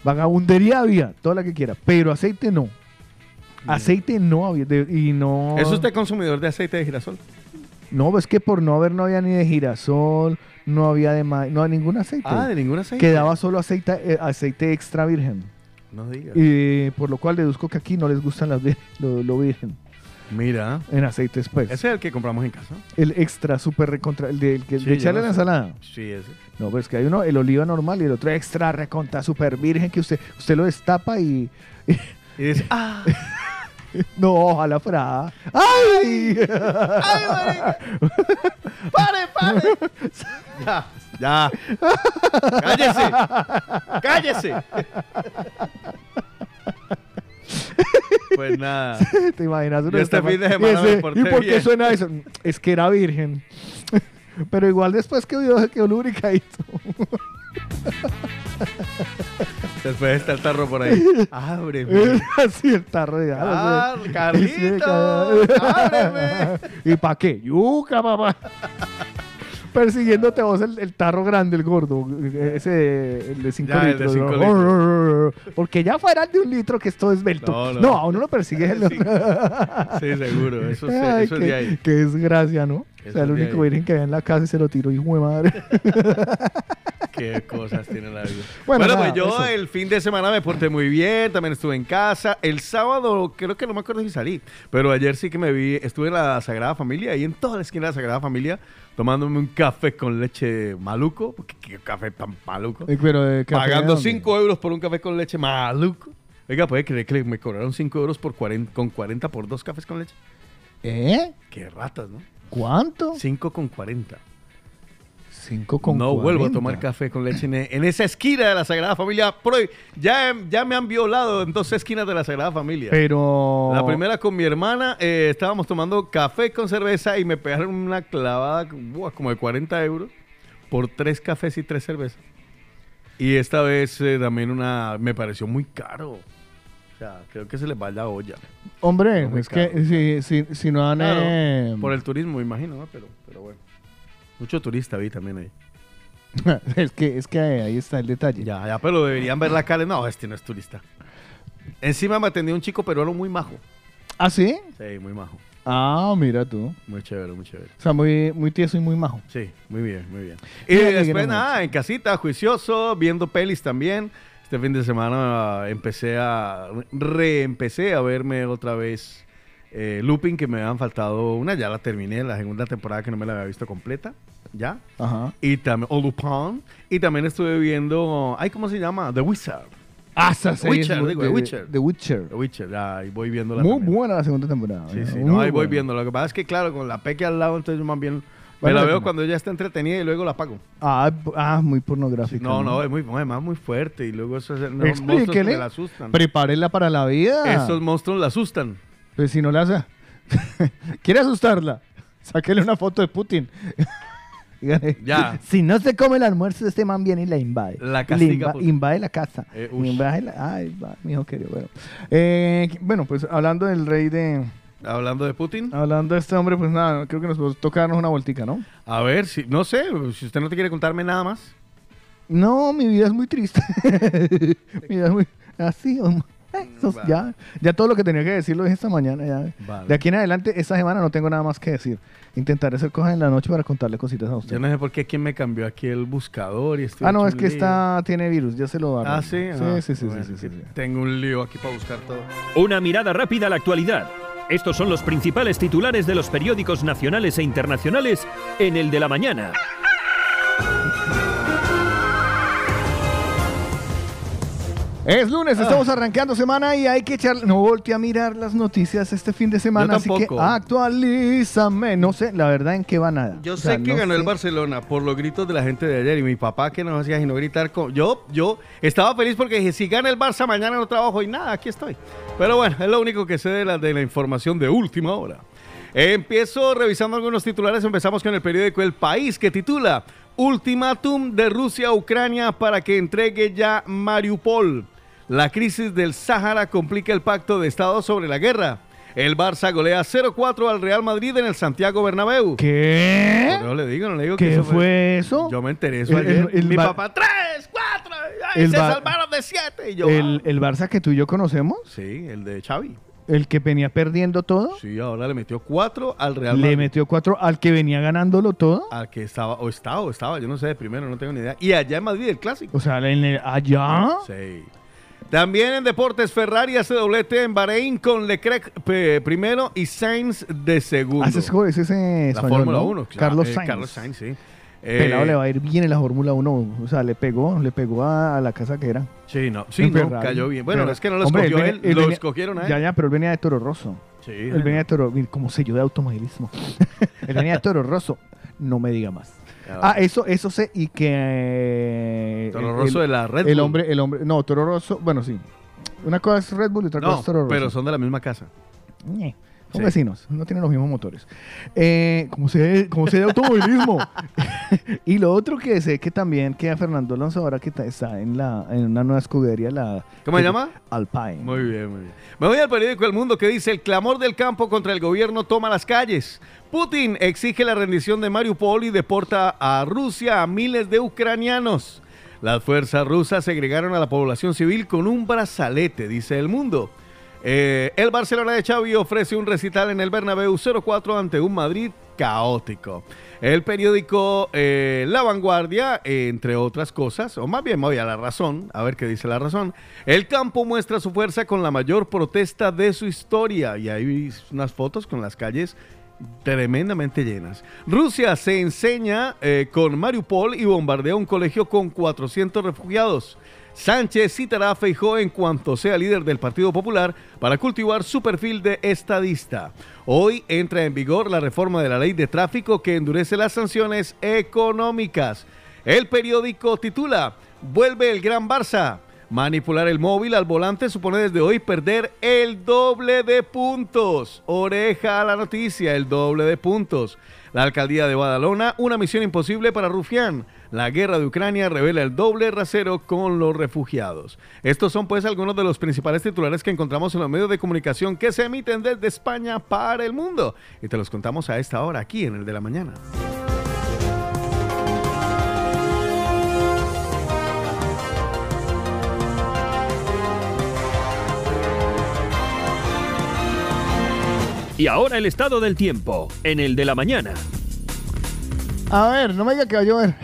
Vagabundería había, toda la que quiera. Pero aceite no. Aceite no había. de- y no. ¿Es usted consumidor de aceite de girasol? No, pues que por no haber no había ni de girasol, no había de ma- no había ningún aceite. Ah, de ningún aceite. Quedaba solo aceite, eh, aceite extra virgen. No diga. Y por lo cual deduzco que aquí no les gustan las vir- lo, lo virgen. Mira. En aceites, pues. Ese es el que compramos en casa. El extra super recontra. El de, el que- Sí, de echarle la sé. ensalada. Sí, ese. No, pues que hay uno, el oliva normal y el otro extra recontra super virgen que usted, usted lo destapa y. Y dice, ah, <laughs> No, ojalá fuera. ¡Ay! ¡pare, pare! ya, ya. ¡Cállese! ¡Cállese! pues nada. ¿Te imaginas? Yo este fin de y semana me ese, porté ¿Y por qué bien. suena eso? Es que era virgen. Pero igual después que vio quedó lubricadito. <laughs> Después está el tarro por ahí. Ábreme. <laughs> Así el tarro de Ah. Carlitos, ábreme. ¿Y para qué? Yuca, papá. Persiguiéndote vos el, el tarro grande, el gordo. Ese, el de 5 Ya, el de litros. Porque ya fuera el de un litro que es todo esbelto. No, No, no. a uno lo persigue. <laughs> el- Sí. Seguro. Eso, se- Ay, eso es de ahí. qué desgracia, ¿no? O sea, el es único virgen que había en la casa y se lo tiró, hijo de madre. <laughs> Qué cosas tiene la vida. Bueno, Bueno, nada, pues yo eso. el fin de semana me porté muy bien, también estuve en casa. El sábado creo que no me acuerdo si salí, pero ayer sí que me vi, estuve en la Sagrada Familia, ahí en toda la esquina de la Sagrada Familia, tomándome un café con leche maluco, porque qué café tan maluco. Eh, Pero de café, Pagando ¿de dónde? 5 euros por un café con leche maluco. Oiga, ¿puede creer que me cobraron 5 euros por 40, con 40 por dos cafés con leche? ¿Eh? Qué ratas, ¿no? ¿Cuánto? 5 con 40. 5 con no vuelvo a 40. tomar café con leche en, en esa esquina de la Sagrada Familia. Ya, ya me han violado en dos esquinas de la Sagrada Familia. Pero. La primera con mi hermana, eh, estábamos tomando café con cerveza y me pegaron una clavada buah, como de 40 euros por tres cafés y tres cervezas. Y esta vez eh, también una, me pareció muy caro. Sea, creo que se les va la olla. Hombre, No, es que si, si, si no han. Claro, eh, por el turismo, me imagino, ¿no? Pero, pero bueno. Mucho turista vi también ahí. <laughs> es, que, es que ahí está el detalle. Ya, ya, pero deberían ver la cara. No, este no es turista. Encima me atendió un chico peruano muy majo. ¿Ah, sí? Sí, muy majo. Ah, mira tú. Muy chévere, muy chévere. O sea, muy, muy tieso y muy majo. Sí, muy bien, muy bien. Y después nada, en casita, juicioso, viendo pelis también. Este fin de semana empecé a, reempecé a verme otra vez eh, Looping, que me habían faltado una, ya la terminé, la segunda temporada que no me la había visto completa, ya. Ajá. Y también, o Lupin, y también estuve viendo, ay, ¿cómo se llama? The Wizard. Ah, esa es Witcher, muy- digo, de- The Witcher. The Witcher. The Witcher, ya, ahí voy viéndola Muy también. buena la segunda temporada. Sí, sí, Muy no, ahí voy viendo. Lo que pasa es que, claro, con la peque al lado, entonces yo más bien me la veo cuando ya está entretenida y luego la apago. Ah, ah, muy pornográfica. No, no, es muy, además muy fuerte y luego esos no, monstruos que la asustan. Prepárela para la vida. Esos monstruos la asustan. Pues si no la hace. <laughs> ¿Quiere asustarla? Sáquele una foto de Putin. <laughs> Ya. Si no se come el almuerzo, este man viene y la invade. La castiga inva- Putin. invade la casa. Eh, invade la, ay, va, mi hijo querido. Bueno. Eh, bueno, pues hablando del rey de. Hablando de Putin. Hablando de este hombre, pues nada, creo que nos toca darnos una vueltica, ¿no? A ver, si, no sé, si usted no te quiere contarme nada más. No, mi vida es muy triste. <laughs> mi vida es muy. Así, hombre. Eh, eso- Vale. ya, ya todo lo que tenía que decir lo dije esta mañana. Ya. Vale. De aquí en adelante, esta semana no tengo nada más que decir. Intentaré hacer cosas en la noche para contarle cositas a usted. Yo no sé por qué quién me cambió aquí el buscador y estoy ah, no, es que está tiene virus, ya se lo va a Ah, sí. Sí, Ah, sí, sí, bueno, sí, sí. Tengo un lío aquí para buscar todo. Una mirada rápida a la actualidad. Estos son los principales titulares de los periódicos nacionales e internacionales en el de la mañana. Es lunes, estamos arrancando semana y hay que echar. No volteé a mirar las noticias este fin de semana, así que actualízame. No sé, la verdad, en qué va nada. Yo O sé que no ganó el. Barcelona por los gritos de la gente de ayer y mi papá que no hacía sino gritar con... Yo, yo estaba feliz porque dije, si gana el Barça mañana no trabajo y nada, aquí estoy. Pero bueno, es lo único que sé de la, de la información de última hora. Empiezo revisando algunos titulares, empezamos con el periódico El País que titula Ultimátum de Rusia a Ucrania para que entregue ya Mariupol. La crisis del Sáhara complica el pacto de Estado sobre la guerra. El Barça golea 0-4 al Real Madrid en el Santiago Bernabéu. ¿Qué? No le digo, no le digo que ¿Qué eso fue eso? Yo me enteré eso El- ayer. el- el Mi papá, tres, cuatro, ay, El se salvaron de siete. Y yo, El, ah. el Barça que tú y yo conocemos, Sí, el de Xavi. el que venía perdiendo todo, Sí, ahora le metió cuatro al Real le Madrid. metió cuatro al que venía ganándolo todo. Al que estaba, o estaba, o estaba, yo no sé, de primero, no tengo ni idea. Y allá en Madrid, el clásico. O sea, en el- allá. Sí. También en deportes, Ferrari hace doblete en Bahrein con Leclerc primero y Sainz de segundo. Ah, ese es, ese es, eh, La español, Fórmula ¿no? 1. claro, Carlos eh, Sainz. Carlos Sainz, sí. Pelado Eh, le va a ir bien en la Fórmula 1. O sea, le pegó, le pegó a, a la casa que era. Sí, no, sí, no, cayó bien. Bueno, Pero- es que no lo escogió venía- él, lo escogieron a él. Ya, ya, pero él venía de Toro Rosso. Sí, Él venía de Toro, como sello de automovilismo. <laughs> él venía de Toro Rosso. No me diga más. Ah, eso, eso sé y que eh, Toro el- Rosso de la Red el Bull. hombre, el hombre, no, Toro Rosso, bueno sí. Una cosa es Red Bull y otra cosa es Toro Rosso. pero son de la misma casa. Son Sí. vecinos, no tienen los mismos motores. Eh, como sé, como sé de automovilismo. <laughs> y lo otro que sé que también queda Fernando Alonso ahora que está en la en una nueva escudería, la ¿Cómo se llama? Alpine. Muy bien, muy bien. Me voy al periódico El Mundo que dice, el clamor del campo contra el gobierno toma las calles. Putin exige la rendición de Mariupol y deporta a Rusia a miles de ucranianos. Las fuerzas rusas segregaron a la población civil con un brazalete, dice El Mundo. Eh, el Barcelona de Xavi ofrece un recital en el Bernabéu 0-4 ante un Madrid caótico. El periódico eh, La Vanguardia, entre otras cosas, o más bien me la razón, a ver qué dice la razón. El campo muestra su fuerza con la mayor protesta de su historia. Y hay unas fotos con las calles tremendamente llenas. Rusia se enseña eh, con Mariupol y bombardea un colegio con 400 refugiados. Sánchez citará a Feijó en cuanto sea líder del Partido Popular para cultivar su perfil de estadista. Hoy entra en vigor la reforma de la ley de tráfico que endurece las sanciones económicas. El periódico titula Vuelve el Gran Barça. Manipular el móvil al volante supone desde hoy perder el doble de puntos. Oreja a la noticia, el doble de puntos. La alcaldía de Badalona, una misión imposible para Rufián. La guerra de Ucrania revela el doble rasero con los refugiados. Estos son pues algunos de los principales titulares que encontramos en los medios de comunicación que se emiten desde España para el mundo. Y te los contamos a esta hora aquí en el de la mañana. Y ahora el estado del tiempo, en el de la mañana. A ver, no me diga que va a llover.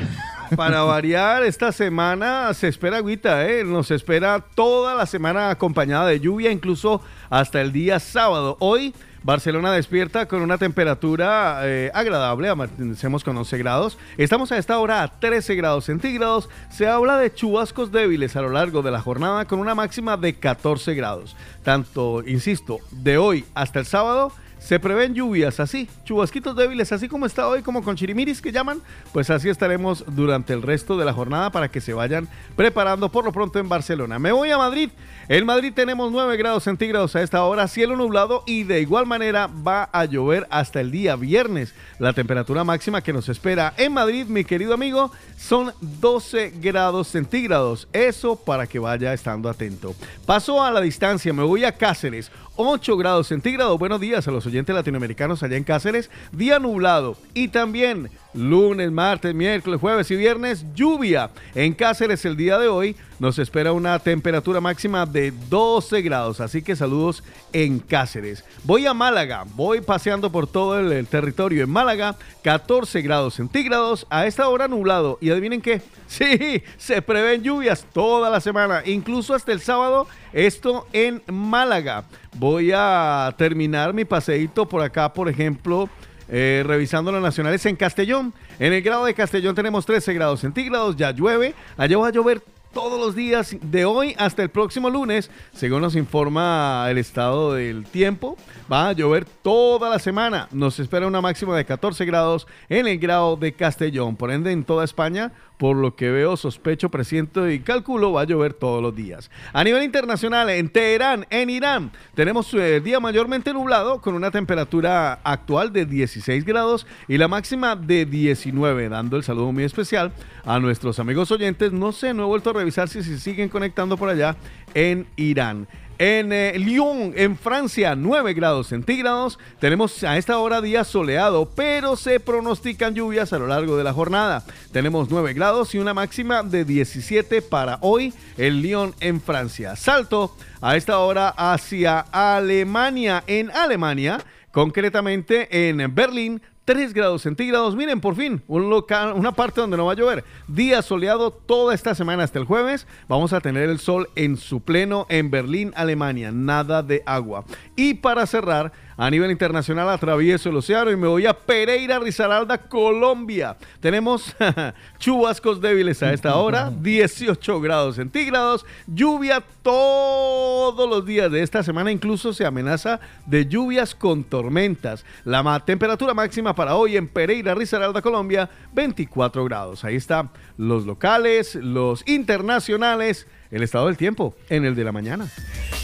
Para variar, esta semana se espera agüita, ¿eh? Nos espera toda la semana acompañada de lluvia, incluso hasta el día sábado. Hoy Barcelona despierta con una temperatura eh, agradable, amanecemos con 11 grados. Estamos a esta hora a 13 grados centígrados. Se habla de chubascos débiles a lo largo de la jornada con una máxima de 14 grados. Tanto, insisto, de hoy hasta el sábado se prevén lluvias así, chubasquitos débiles, así como está hoy, como con chirimiris que llaman, pues así estaremos durante el resto de la jornada para que se vayan preparando por lo pronto en Barcelona. Me voy a Madrid. En Madrid tenemos 9 grados centígrados a esta hora, cielo nublado y de igual manera va a llover hasta el día viernes. La temperatura máxima que nos espera en Madrid, mi querido amigo, son 12 grados centígrados. Eso para que vaya estando atento. Paso a la distancia, me voy a Cáceres. 8 grados centígrados. Buenos días a los oyentes latinoamericanos allá en Cáceres. Día nublado y también lunes, martes, miércoles, jueves y viernes lluvia. En Cáceres el día de hoy nos espera una temperatura máxima de 12 grados. Así que saludos en Cáceres. Voy a Málaga. Voy paseando por todo el, territorio en Málaga. 14 grados centígrados. A esta hora nublado. Y adivinen qué. <laughs> Sí, se prevén lluvias toda la semana. Incluso hasta el sábado. Esto en Málaga. Voy a terminar mi paseíto por acá, por ejemplo, eh, revisando las nacionales en Castellón. En el grado de Castellón tenemos 13 grados centígrados, ya llueve. Allá va a llover todos los días de hoy hasta el próximo lunes, según nos informa el estado del tiempo. Va a llover toda la semana. Nos espera una máxima de 14 grados en el grado de Castellón. Por ende, en toda España, por lo que veo, sospecho, presiento y calculo, va a llover todos los días. A nivel internacional, en Teherán, en Irán, tenemos el eh, día mayormente nublado con una temperatura actual de 16 grados y la máxima de 19, dando el saludo muy especial a nuestros amigos oyentes. No sé, no he vuelto a revisar si se siguen conectando por allá en Irán. En eh, Lyon, en Francia, 9 grados centígrados. Tenemos a esta hora día soleado, pero se pronostican lluvias a lo largo de la jornada. Tenemos 9 grados y una máxima de 17 para hoy en Lyon, en Francia. Salto a esta hora hacia Alemania. En Alemania, concretamente en Berlín, 3 grados centígrados. Miren, por fin, un local, una parte donde no va a llover. Día soleado toda esta semana hasta el jueves. Vamos a tener el sol en su pleno en Berlín, Alemania. Nada de agua. Y para cerrar, a nivel internacional atravieso el océano y me voy a Pereira, Risaralda, Colombia. Tenemos <laughs> chubascos débiles a esta hora, <laughs> 18 grados centígrados, lluvia todos los días de esta semana, incluso se amenaza de lluvias con tormentas. La ma- temperatura máxima para hoy en Pereira, Risaralda, Colombia, 24 grados. Ahí están los locales, los internacionales, el estado del tiempo en el de la mañana.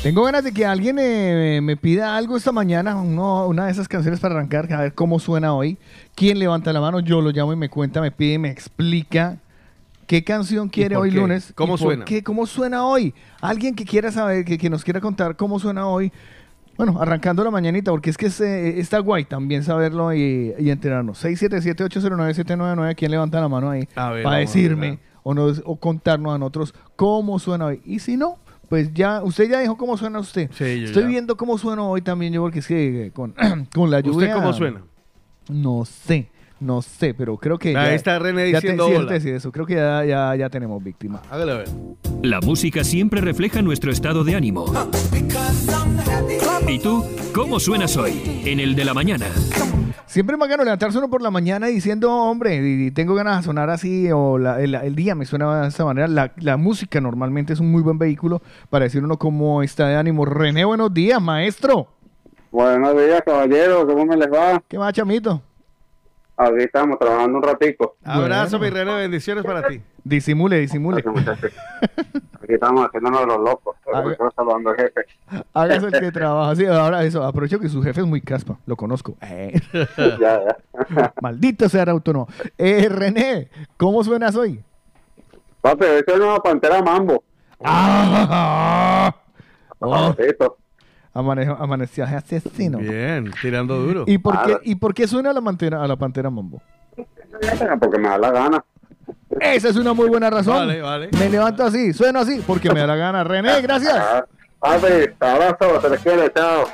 Tengo ganas de que alguien eh, me pida algo esta mañana, uno- una de esas canciones para arrancar, a ver cómo suena hoy. ¿Quién levanta la mano? Yo lo llamo y me cuenta, me pide, me explica qué canción quiere hoy qué? lunes. ¿Cómo suena? qué, ¿Cómo suena hoy? Alguien que quiera saber, que, que nos quiera contar cómo suena hoy. Bueno, arrancando la mañanita, porque es que es, eh, está guay también saberlo y, y enterarnos. 677-809-799, ¿quién levanta la mano ahí? Para decirme. O, nos- o contarnos a nosotros cómo suena hoy. Y si no, pues ya, usted ya dijo cómo suena usted. Sí, yo Estoy ya. viendo cómo suena hoy también yo, porque es que eh, con, <clears throat> con la lluvia... ¿Usted cómo suena? No sé, no sé, pero creo que... Ahí ya- está René ya te- diciendo sí, hola. te eso. Creo que ya, ya, ya tenemos víctima. Hágale a ver. La música siempre refleja nuestro estado de ánimo. ¿Y tú, cómo suenas hoy? En el de la mañana. Siempre es bacano levantarse uno por la mañana diciendo, hombre, y tengo ganas de sonar así, o la- el, el día me suena de esa manera. La, la música normalmente es un muy buen vehículo para decir uno cómo está de ánimo. René, buenos días, maestro. Buenos días, caballero. ¿Cómo me les va? ¿Qué más, chamito? Aquí estamos trabajando un ratico. Abrazo, mi Bueno. René, bendiciones para ti. Disimule, disimule. Aquí estamos haciéndonos los locos. Estoy saludando al jefe. Hágase el que trabaja. Sí, ahora eso, aprovecho que su jefe es muy caspa, lo conozco. Eh. <laughs> ya, ya. <laughs> Maldito sea el autónomo. Eh, René, ¿cómo suenas hoy? Papi, esa es una pantera mambo. ¡Ah! Oh, amaneció asesino. Bien, tirando duro. ¿Y por, qué, Ah. ¿Y por qué suena la pantera, a la pantera mambo? Porque me da la gana. Esa es una muy buena razón. Vale, vale. Me levanto así, sueno así, porque me da la gana. René, gracias. Ah, Papi, abrazo, se les quiere, chao.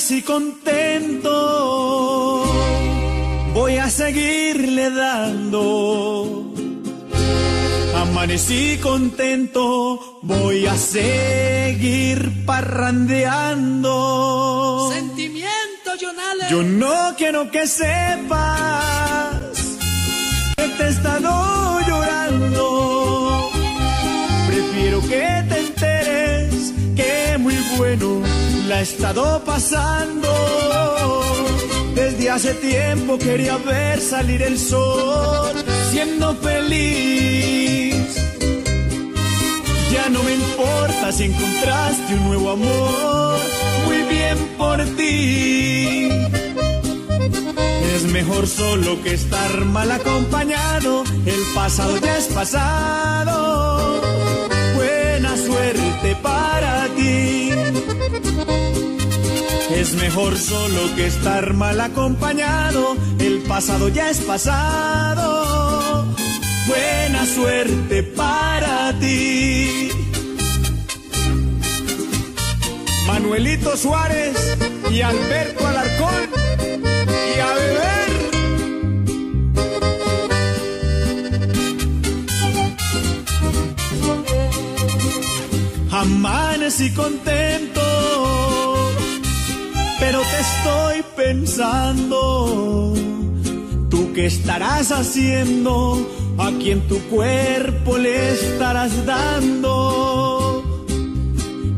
Amanecí contento, voy a seguirle dando. Amanecí contento, voy a seguir parrandeando. Sentimiento, Jonale. Yo no quiero que sepas que te he estado llorando. Prefiero que te enteres que muy bueno he estado pasando. Desde hace tiempo quería ver salir el sol siendo feliz. Ya no me importa si encontraste un nuevo amor, muy bien por ti. Es mejor solo que estar mal acompañado, el pasado ya es pasado. Buena suerte para ti. Es mejor solo que estar mal acompañado, el pasado ya es pasado. Buena suerte para ti. Manuelito Suárez y Alberto Alarcón y a beber. Amanecí contento, pero te estoy pensando. ¿Tú qué estarás haciendo? ¿A quién tu cuerpo le estarás dando?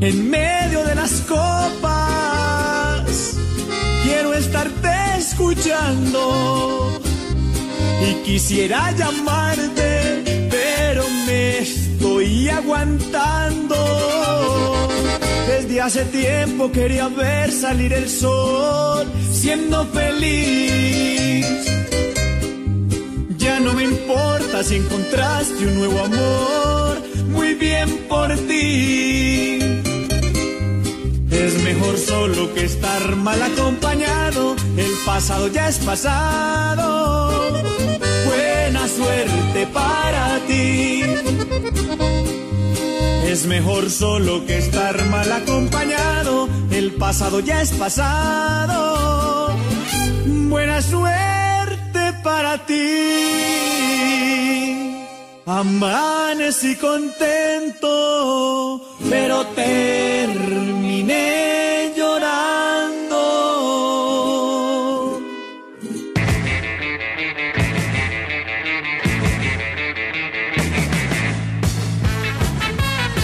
En medio de las copas, quiero estarte escuchando. Y quisiera llamarte, pero me estoy aguantando. Desde hace tiempo quería ver salir el sol siendo feliz. Ya no me importa si encontraste un nuevo amor, muy bien por ti. Es mejor solo que estar mal acompañado, el pasado ya es pasado. Buena suerte para ti. Es mejor solo que estar mal acompañado, el pasado ya es pasado. Buena suerte para ti. Amanecí contento, pero terminé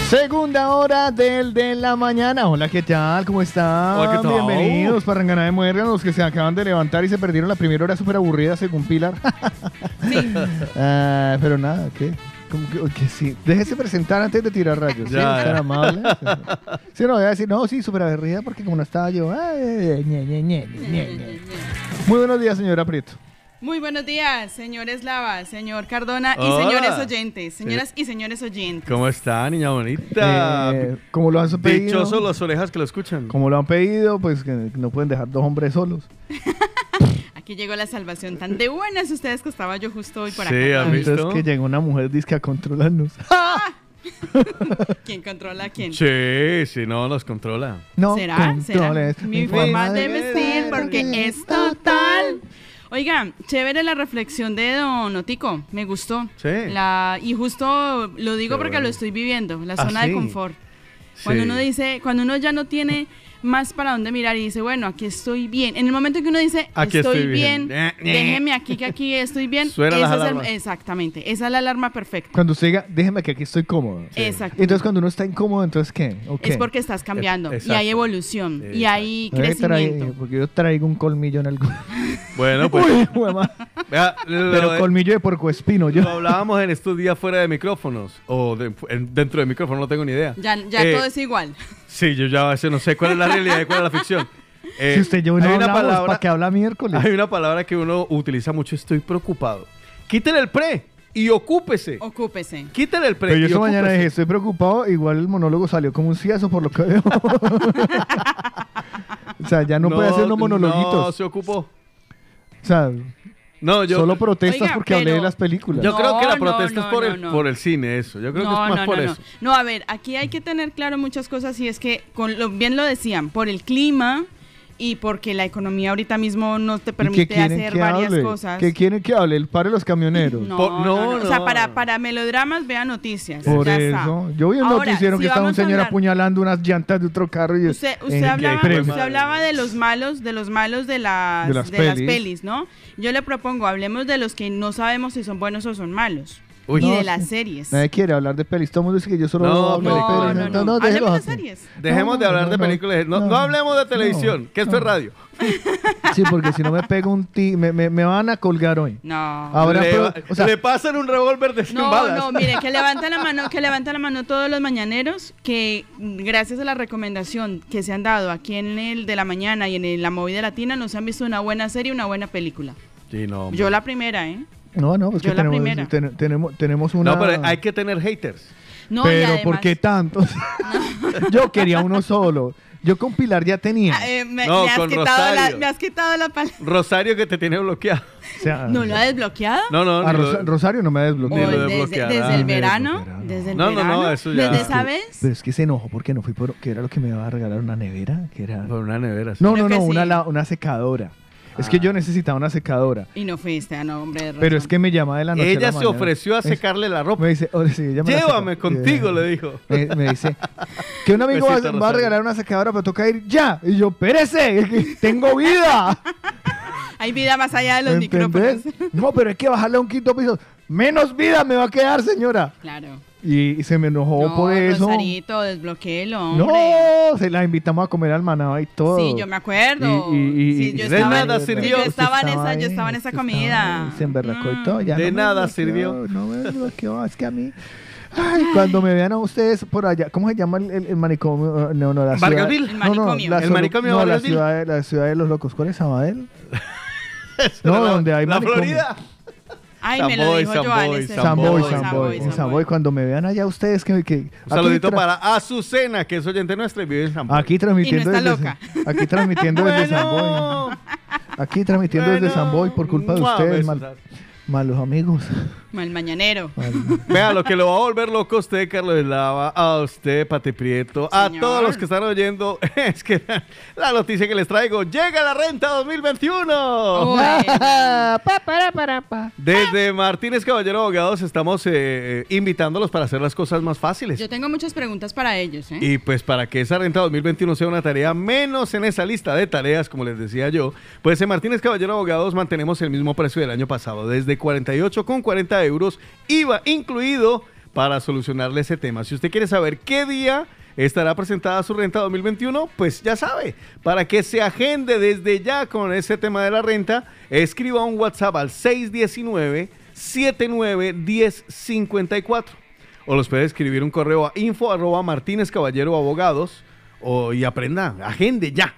Segunda hora del de la mañana. Hola, ¿qué tal? ¿Cómo están? Hola, ¿qué tal? Bienvenidos para Rangana de Muerga, los que se acaban de levantar y se perdieron la primera hora súper aburrida según Pilar. <laughs> Ah, pero nada, ¿qué? Que, que sí. Déjese presentar antes de tirar rayos. ¿sí? Ya, Tan ya. amable. Sí, no, voy a decir, no, sí, súper aburrida porque como no estaba yo. ay, ñe, ñe, ñe, ñe, ñe. Muy buenos días, señora Prieto. Muy buenos días, señor Eslava, señor Cardona y Hola. señores oyentes, señoras y señores oyentes. ¿Cómo está, niña bonita? Eh, como lo han pedido. Dichosos las orejas que lo escuchan. Como lo han pedido, pues que no pueden dejar dos hombres solos. <laughs> Aquí llegó la salvación tan de buenas ustedes que estaba yo justo hoy por Sí, acá. ¿has visto? Entonces que llegó una mujer disque a controlarnos. <laughs> <laughs> ¿Quién controla a quién? Sí, sí, no, nos controla. No ¿Será? ¿Será? Mi mi forma de vestir porque es total. Oiga, chévere la reflexión de Don Otico, me gustó. Sí. La, y justo lo digo Qué porque bueno. lo estoy viviendo, la Ah, zona de confort. Cuando Sí. uno dice, cuando uno ya no tiene más para dónde mirar y dice, bueno, aquí estoy bien. En el momento que uno dice, Aquí estoy, estoy bien, bien. <laughs> Déjeme aquí que aquí estoy bien. <laughs> Suenan las ese es el- exactamente, esa es la alarma perfecta. Cuando usted diga, déjeme que aquí estoy cómodo. Exacto. Entonces, cuando uno está incómodo, entonces, ¿qué? ¿O qué? Es porque estás cambiando y exacto. hay evolución y hay Ay, trae- crecimiento. porque yo traigo un colmillo en el... <laughs> Bueno, pues. Uy, vea, Pero lo- colmillo de porcoespino, yo. Lo hablábamos en estos días fuera de micrófonos. O de- en- dentro de micrófonos, no tengo ni idea. Ya, ya Eh, todo es igual. Sí, yo ya a veces no sé cuál es la <laughs> realidad y cuál es la ficción. Eh, si usted yo no hay una palabra- ¿para qué habla miércoles? Hay una palabra que uno utiliza mucho, estoy preocupado. Quítele el pre y ocúpese. Ocúpese. Quítele el pre Pero yo y esta mañana dije, estoy preocupado, igual el monólogo salió como un cieso por lo que veo. <laughs> o sea, ya no, puede hacer unos No, monologuitos. se ocupó. O sea, No, yo, solo protestas Oiga, porque hablé de pero- las películas. yo creo que la No, protesta no, es por, no, el, no. por el cine, eso. Yo creo que es más por no, eso. No. No, a ver, aquí hay que tener claro muchas cosas y es que, con lo, bien lo decían, por el clima y porque la economía ahorita mismo no te ¿Y qué permite hacer que varias hable? cosas. ¿Qué quieren que hable? El paro de los camioneros. No, Por- no, no, no. O sea, para, para melodramas, vea noticias. Por ya eso. está. Yo vi un Ahora, noticiero si que estaba un señor hablar- apuñalando unas llantas de otro carro y Usted, usted en- hablaba, usted hablaba de los malos, de los malos de las, De las de las pelis. pelis, ¿no? Yo le propongo, hablemos de los que no sabemos si son buenos o son malos. Uy. y No, de las series. Nadie quiere hablar de pelis. Todo el mundo dice que yo solo No, hablo de pelis. No, no, no. déjelo Hablemos de así. series. Dejemos No, de hablar no, de no, películas. No, no no, hablemos de televisión, no, que esto es radio. <laughs> Sí, porque si no me pego un ti, me, me, me van a colgar hoy. No. Ahora, le, o sea, le pasan un revólver de 100 No, balas. no, mire, que <laughs> levanta la mano, que levanta la mano todos los mañaneros, que gracias a la recomendación que se han dado aquí en el de la mañana y en el- la movida latina, nos han visto una buena serie, una buena película. Sí, no, Yo la primera, ¿eh? No, no, pues Yo que la tenemos, ten- tenemos, tenemos una. No, pero hay que tener haters. No, pero además- ¿por qué tantos? <laughs> Yo quería uno solo. Yo con Pilar ya tenía. Ah, eh, me, No, me has con quitado la, Rosario. me has quitado la palabra. Rosario que te tiene bloqueado. O sea, ¿No lo ha desbloqueado? No, no, a Rosa- lo- Rosario no me O desbloqueó. Ni lo desde, desde el verano, no. desde el No, no, no, verano, eso ya- desde Es esa vez. Pero es que se enojó porque no fui por. que era lo que me iba a regalar una nevera? Que era. Por una nevera. sí. No, Creo no, no, una, la- una secadora. Es que yo necesitaba una secadora. Y no fuiste, ah, no, hombre. de Pero razón. es que me llama de la noche. a Ella la se mañana. ofreció a Es- secarle la ropa. Me dice, oh, sí, ella me la Llévame contigo, Eh, le dijo. Me, me dice que un amigo va, a regalar una secadora, pero toca ir ya. Y yo, pérese, tengo vida. <laughs> Hay vida más allá de los ¿Me micrófonos. entendés? No, pero hay que bajarle a un quinto piso. Menos vida me va a quedar, señora. Claro. Y, y se me enojó no, por eso. Rosarito. No, se la invitamos a comer al manaba y todo. Sí, yo me acuerdo. Y, y- y- Sí, yo y- de estaba, nada sirvió. yo estaba en esa, yo estaba en esa comida. Se emberracó y Mm. todo. ya De no nada bloqueó, sirvió. No me bloqueó, es que a mí... Ay, cuando me vean a ustedes por allá, ¿cómo se llama el, el- el manicomio? No, no, la ciudad. El No, no, manicomio. la El manicomio de no, la ciudad, de, la ciudad de los locos. ¿Cuál es Sabadell? <laughs> No, donde hay La manicomio. Florida. Ay, me lo Samboy, dijo Samboy, Joan. Samboy, Samboy, Samboy, Samboy, en Samboy. Samboy. Cuando me vean allá ustedes que... que Un saludito para Azucena, que es oyente nuestra y vive en San Pablo. Aquí transmitiendo Y no está desde, loca. aquí transmitiendo desde Samboy. Aquí transmitiendo desde Bueno. Samboy por culpa de ustedes, mal- malos amigos. Mal <laughs> mañanero. Vea, lo que lo va a volver loco a usted, Carlos Eslava, a usted, Pati Prieto, a todos los que están oyendo, <laughs> es que la noticia que les traigo, llega la renta 2021. Bueno. <laughs> Pa, para, para, pa. Desde Martínez Caballero Abogados estamos eh, eh, invitándolos para hacer las cosas más fáciles. Yo tengo muchas preguntas para ellos, ¿eh? Y pues para que esa renta 2021 sea una tarea menos en esa lista de tareas, como les decía yo, pues en Martínez Caballero Abogados mantenemos el mismo precio del año pasado, desde 48,40 euros, IVA incluido, para solucionarle ese tema. Si usted quiere saber qué día estará presentada su renta 2021, pues ya sabe, para que se agende desde ya con ese tema de la renta, escriba un WhatsApp al 619 791054 o los puede escribir un correo a info arroba Martínez Caballero Abogados y aprenda, agende ya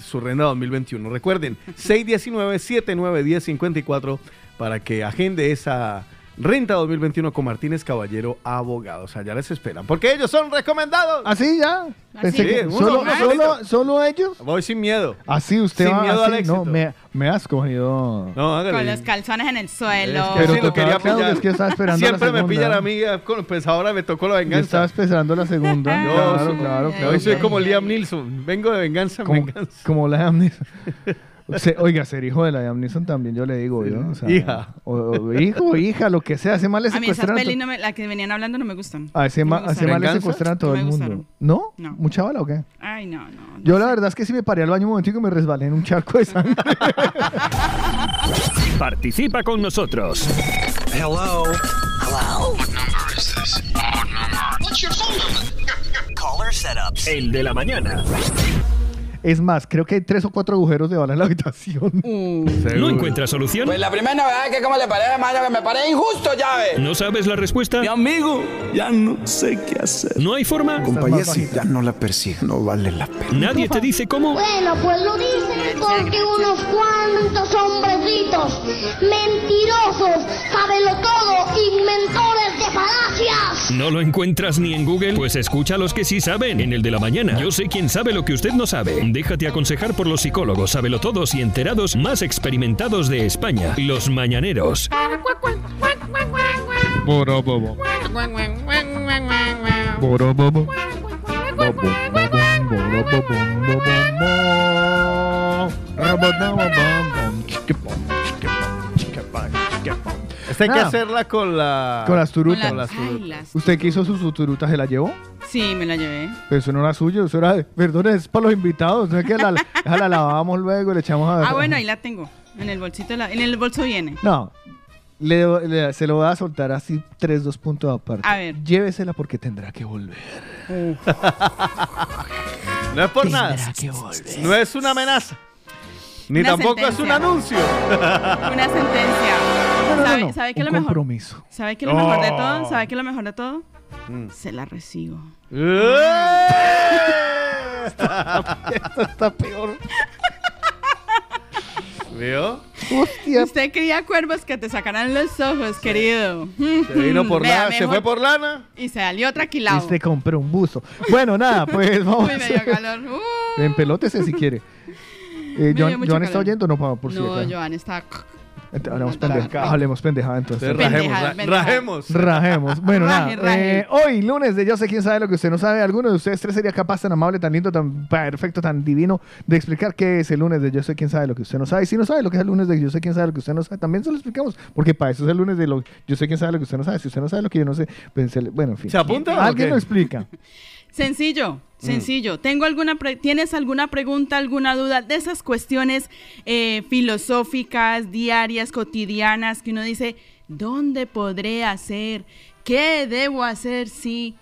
su renta 2021. Recuerden, 619-791054 para que agende esa Renta 2021 con Martínez Caballero Abogados. Allá les esperan. Porque ellos son recomendados. ¿Así ya? Pensé Sí, uno, solo, ellos. Voy sin miedo. Así usted Sin va miedo así, al éxito. No, me, me has cogido. No, hágale. Con los calzones en el suelo. Es que sí, lo tocaba, quería claro, pillar. es que estaba esperando la Siempre me segunda. pillan a mí, con- pues ahora me tocó la Yo venganza. estaba esperando la segunda. <laughs> Yo claro, soy- claro, Hoy claro. soy como Liam Neeson. Vengo de venganza en como, venganza. como la Liam Neeson. <laughs> Se- oiga, ser hijo de la Liam Neeson también yo le digo, ¿yo? O sea, Hija. O, o hijo, hija, lo que sea. Ese mal le A mí esas secuestran a to- pelis, no me, la que venían hablando, no me gustan. a ese, No ma- gustaron. mal le ¿Venganza? secuestran a todo No el me mundo. gustaron. ¿No? No. ¿Mucha bala o qué? Ay, no, no. Yo la verdad es que sí me paré al baño un momentico y me resbalé en un charco de sangre. <laughs> Participa con nosotros. Hello. Hello. What number is this? What number? What's your phone number? Caller setups. El de la mañana. Es más, creo que hay tres o cuatro agujeros de bala en la habitación. <laughs> ¿No encuentras solución? Pues la primera novedad es que como le parece, mano, que me parece injusto, llave. ¿No sabes la respuesta? Mi amigo, ya no sé qué hacer. ¿No hay forma? Compañía, sí, ya no la persigue, no vale la pena. ¿Nadie te dice cómo? Bueno, pues lo dicen porque unos cuantos hombrecitos mentirosos, todo, inventores de falacias. ¿No lo encuentras ni en Google? Pues escucha a los que sí saben en el de la mañana. Yo sé quién sabe lo que usted no sabe. Déjate aconsejar por los psicólogos, sabelotodos y enterados más experimentados de España. Los mañaneros. Hay que Ah. hacerla con la... Con las turutas. Con las- ay, turutas. las- ¿Usted que hizo su turuta se la llevó? Sí, me la llevé. Pero eso no era suyo, eso era, perdón, es para los invitados, no es que la, esa la lavamos luego y le echamos a... Ah, bueno, ahí la tengo. En el bolsito, la- en el bolso viene. No, le- le- se lo voy a soltar así tres, dos puntos aparte. A ver. Llévesela porque tendrá que volver. <laughs> No es por nada. Tendrá que volver. No es una amenaza. Ni Una tampoco es un sentencia. anuncio. Una sentencia. No, no, ¿Sabe, no, sabe qué un es lo mejor? compromiso. ¿Sabe qué es lo mejor de Oh. todo? ¿Sabe qué es lo mejor de todo? Mm. Se la recibo. <laughs> Esto está peor. ¿Vio? Hostia. Usted cría cuervos que te sacarán los ojos, querido. Se vino por <laughs> Vea, lana, se mejor- fue por lana. Y se salió tranquilado. Este compré un buzo. Bueno, nada, <laughs> pues vamos. Uy, me dio calor. Uh. En pelótese si quiere. Eh, dio Joan, mucho Joan está calor. oyendo, no, por, por si no, acaso. Joan está... Hablemos Pendeja. pendeja. Hablemos pendejada entonces. Entonces, Pendeja, rajemos, ra- rajemos. Rajemos. Bueno, Raje, nada. raje. eh, hoy, lunes de Yo sé quién sabe lo que usted no sabe. ¿Alguno de ustedes tres sería capaz, tan amable, tan lindo, tan perfecto, tan divino de explicar qué es el lunes de Yo sé quién sabe lo que usted no sabe? Y si no sabe lo que es el lunes de Yo sé quién sabe lo que usted no sabe, también se lo explicamos. Porque para eso es el lunes de lo Yo sé quién sabe lo que usted no sabe. Si usted no sabe lo que yo no sé, pues, bueno, en fin. ¿Se apunta Alguien lo explica. <laughs> Sencillo, sencillo. Tengo alguna pre- ¿Tienes alguna pregunta, alguna duda de esas cuestiones eh, filosóficas, diarias, cotidianas, que uno dice, ¿dónde podré hacer? ¿Qué debo hacer si?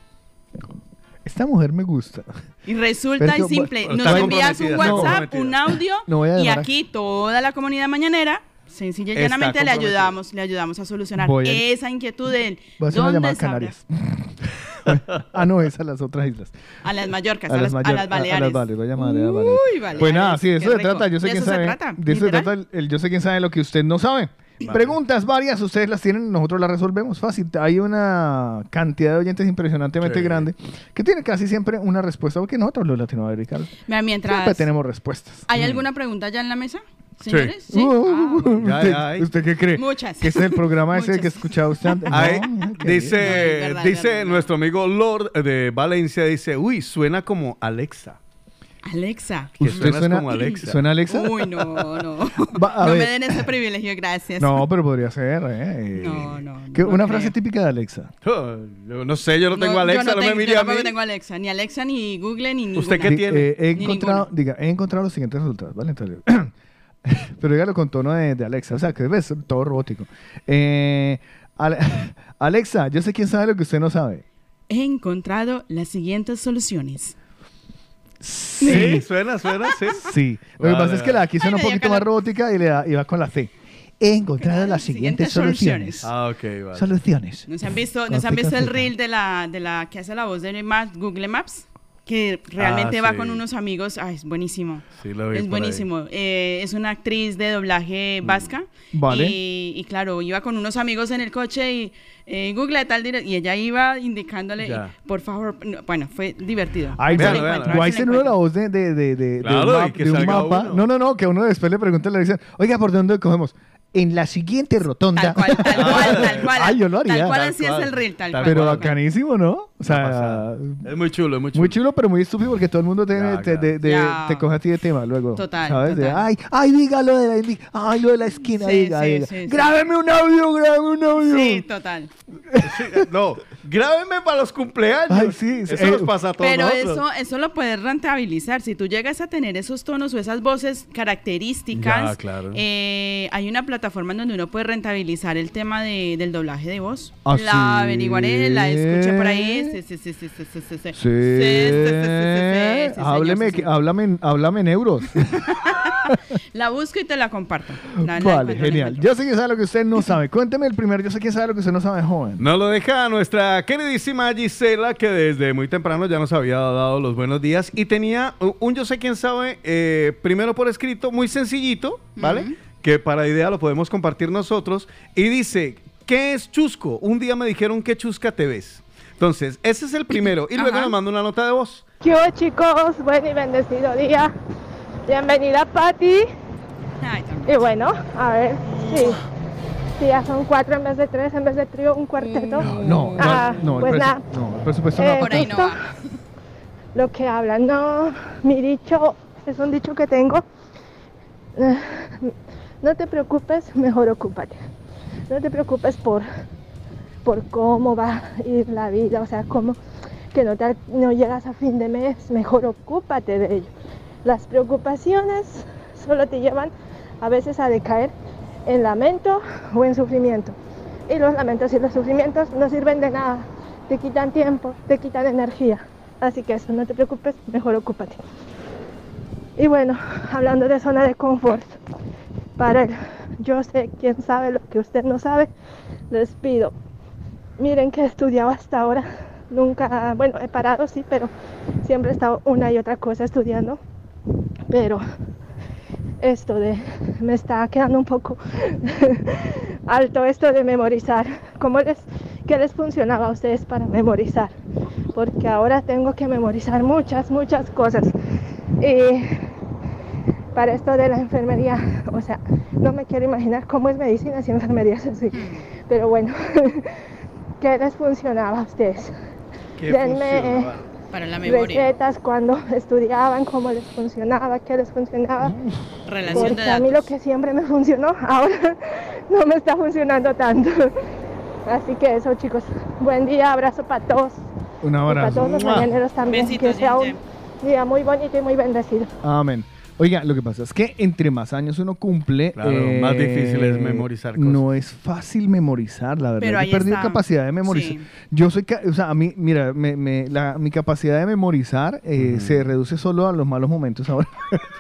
Esta mujer me gusta. Y resulta y simple, nos envías un WhatsApp, un audio, No y aquí toda la comunidad mañanera, sencilla y llanamente, le ayudamos, le ayudamos a solucionar Voy a- esa inquietud del Voy a hacer una ¿dónde llamada a? Canarias. <laughs> ah, no, es a las otras islas. A las Mallorcas, a, A las, a Mayor- las Baleares. A, las Baleares, voy a llamar a las Baleares. Uy, Baleares, Pues nada, sí, de qué eso se rico. trata. Yo sé De quién eso se sabe. trata, De eso se literal. trata el, el yo sé quién sabe lo que usted no sabe. Preguntas varias, ustedes las tienen, nosotros las resolvemos fácil. Hay una cantidad de oyentes impresionantemente Sí. grande que tienen casi siempre una respuesta, porque nosotros los latinoamericanos mientras siempre tenemos respuestas. ¿Hay alguna pregunta ya en la mesa? Señores, sí. Uh, Ah, bueno. Ya, ¿Usted, usted qué cree? Muchas. Que ese es el programa ese Muchas. que escuchaba usted antes. <laughs> No, qué dice, No, verdad, dice verdad. nuestro amigo Lord de Valencia, dice, uy, suena como Alexa. Alexa. ¿Usted suena, como Alexa. ¿Suena Alexa? Uy, no, no. Va, no me den ese privilegio, gracias. No, pero podría ser. ¿eh? No, no, ¿Qué- no una creo. frase típica de Alexa. Oh, yo no sé, yo no tengo Alexa, yo no, me mire yo a mí. tampoco tengo Alexa, ni Alexa, ni Google, ni ninguna. ¿Usted qué tiene? eh, he encontrado, diga, he encontrado los siguientes resultados, ¿vale? Entonces, <laughs> pero dígalo con tono de, de Alexa, o sea, que ves todo robótico. Eh, Ale- <laughs> Alexa, yo sé quién sabe lo que usted no sabe. He encontrado las siguientes soluciones. Sí, suena, suena, sí. Sí. Lo que Vale, pasa es que la de aquí suena un Ay, poquito más robótica y, le da- y va con la C. He encontrado las siguientes siguientes soluciones. Ah, ok, vale. Soluciones. ¿No se han visto, Con ¿no se han visto el reel de la, de la que hace la voz de Google Maps? Que realmente Ah, va sí. con unos amigos. Ay, es buenísimo. Sí, lo vi Es buenísimo. Eh, es una actriz de doblaje vasca. Vale. Y, y claro, iba con unos amigos en el coche y eh, Google tal y ella iba indicándole, por favor, no, bueno, fue divertido. Ay, A ver si véalo, lo véalo. encuentro, a ver Guay ser uno la voz de, de, de, de- de Claro, un, map- de mapa. uno. No, no, no, que uno después le pregunta y le dicen, oiga, ¿por dónde cogemos? En la siguiente rotonda. Tal cual, tal cual, tal <laughs> cual. Ay, yo lo haría. Tal cual Tal así cual. es el reel, tal Tal cual. Pero bacanísimo, ¿no? O sea. Es muy chulo, es muy chulo. muy chulo, pero muy estúpido porque todo el mundo te, Ya, te, ya. de- de- Ya. te coge a ti de tema luego. Total, ¿Sabes? Total. ay, ay, diga lo de la, ay, lo de la esquina, Sí, diga, sí, diga. sí, sí. Grábeme un audio, grábeme un audio. Sí, total. Sí, no, grábenme para los cumpleaños. Ay, sí, sí, Eso eh, nos pasa a todos Pero nosotros. eso, eso lo puedes rentabilizar. Si tú llegas a tener esos tonos o esas voces características, Ya, claro. eh, hay una plataforma en donde uno puede rentabilizar el tema de- del doblaje de voz. ¿Ah, la sí? averiguaré, la escuché por ahí. Sí, sí, sí, sí, sí, sí, sí, sí. Háblame, en- háblame en euros. La busco y te la comparto. La- vale, la genial. Yo sé que sabe lo que usted no sabe. Cuénteme el primer, yo sé que sabe lo que usted no sabe, joven. Nos lo deja nuestra queridísima Gisela, que desde muy temprano ya nos había dado los buenos días y tenía un- yo sé quién sabe, eh, primero por escrito, muy sencillito, ¿vale? Que para idea lo podemos compartir nosotros. Y dice, ¿qué es chusco? Un día me dijeron, ¿qué chusca te ves? Entonces, ese es el primero. Y luego Ajá. nos manda una nota de voz. ¿Qué hubo, chicos? Buen y bendecido día. Bienvenida, Patti. Y bueno, a ver, sí. Sí, ya son cuatro en vez de tres, en vez de trío, un cuarteto. No, no, Ah, no, el pues nada. no, el presupuesto Eh, no. Por ahí no va. Lo que hablan, no, mi dicho, es un dicho que tengo. Eh, No te preocupes, mejor ocúpate. No te preocupes por, por cómo va a ir la vida, o sea, cómo que no, te, no llegas a fin de mes, mejor ocúpate de ello. Las preocupaciones solo te llevan a veces a decaer en lamento o en sufrimiento. Y los lamentos y los sufrimientos no sirven de nada, te quitan tiempo, te quitan energía. Así que eso, no te preocupes, mejor ocúpate. Y bueno, hablando de zona de confort, para el yo sé quién sabe lo que usted no sabe, les pido, miren que he estudiado hasta ahora, nunca, bueno, he parado sí, pero siempre he estado una y otra cosa estudiando, pero esto de, me está quedando un poco <laughs> alto esto de memorizar, ¿cómo les, qué les funcionaba a ustedes para memorizar? Porque ahora tengo que memorizar muchas, muchas cosas. Y para esto de la enfermería, o sea, no me quiero imaginar cómo es medicina si enfermería es así. Pero bueno, <laughs> ¿qué les funcionaba a ustedes? ¿Qué Denme funcionaba? Para la memoria. recetas cuando estudiaban, cómo les funcionaba, qué les funcionaba. <laughs> Relación de Porque a mí lo datos. que siempre me funcionó, <laughs> ahora no me está funcionando tanto. Así que eso, chicos. Buen día, abrazo para todos. Un Y para abrazo. todos los mañaneros también. Besitos, que sea un día muy bonito y muy bendecido. Amén. Oiga, lo que pasa es que entre más años uno cumple, eh, Claro, más difícil es memorizar cosas. No es fácil memorizar, la verdad. Pero Yo he ahí perdido está. capacidad de memorizar. Sí. Yo soy, o sea, a mí, mira, me- me- la- mi capacidad de memorizar eh, se reduce solo a los malos momentos ahora.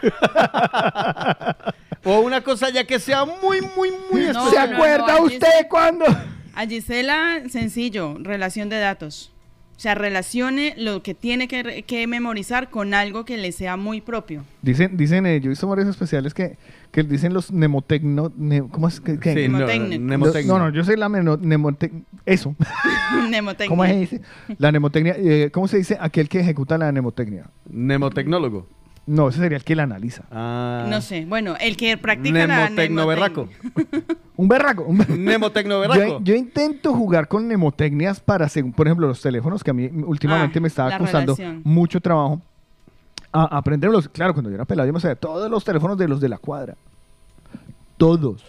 <laughs> O una cosa ya que sea muy, muy, muy No, especial. ¿Se no, no, acuerda usted sí. cuándo? A Gisela, sencillo, relación de datos. O sea, relacione lo que tiene que, memorizar con algo que le sea muy propio. Dicen, dicen eh, yo he visto varios especiales que, que dicen los mnemotecno... ne- ¿Cómo es que? que- Sí, no. No, no, yo soy la mnemotec- Eso. <laughs> <laughs> ¿Cómo se dice? La mnemotecnia. eh, ¿Cómo se dice aquel que ejecuta la mnemotecnia? Mnemotecnólogo. No, ese sería el que la analiza. Ah. No sé. Bueno, el que practica la Mnemotecno berraco. Un berraco. Un berraco. Yo, berraco. yo intento jugar con mnemotecnias para, según, por ejemplo, los teléfonos, que a mí últimamente Ah, me estaba la costando relación. mucho trabajo a aprenderlos. Claro, cuando yo era pelado, yo me sabía todos los teléfonos de los de la cuadra. Todos.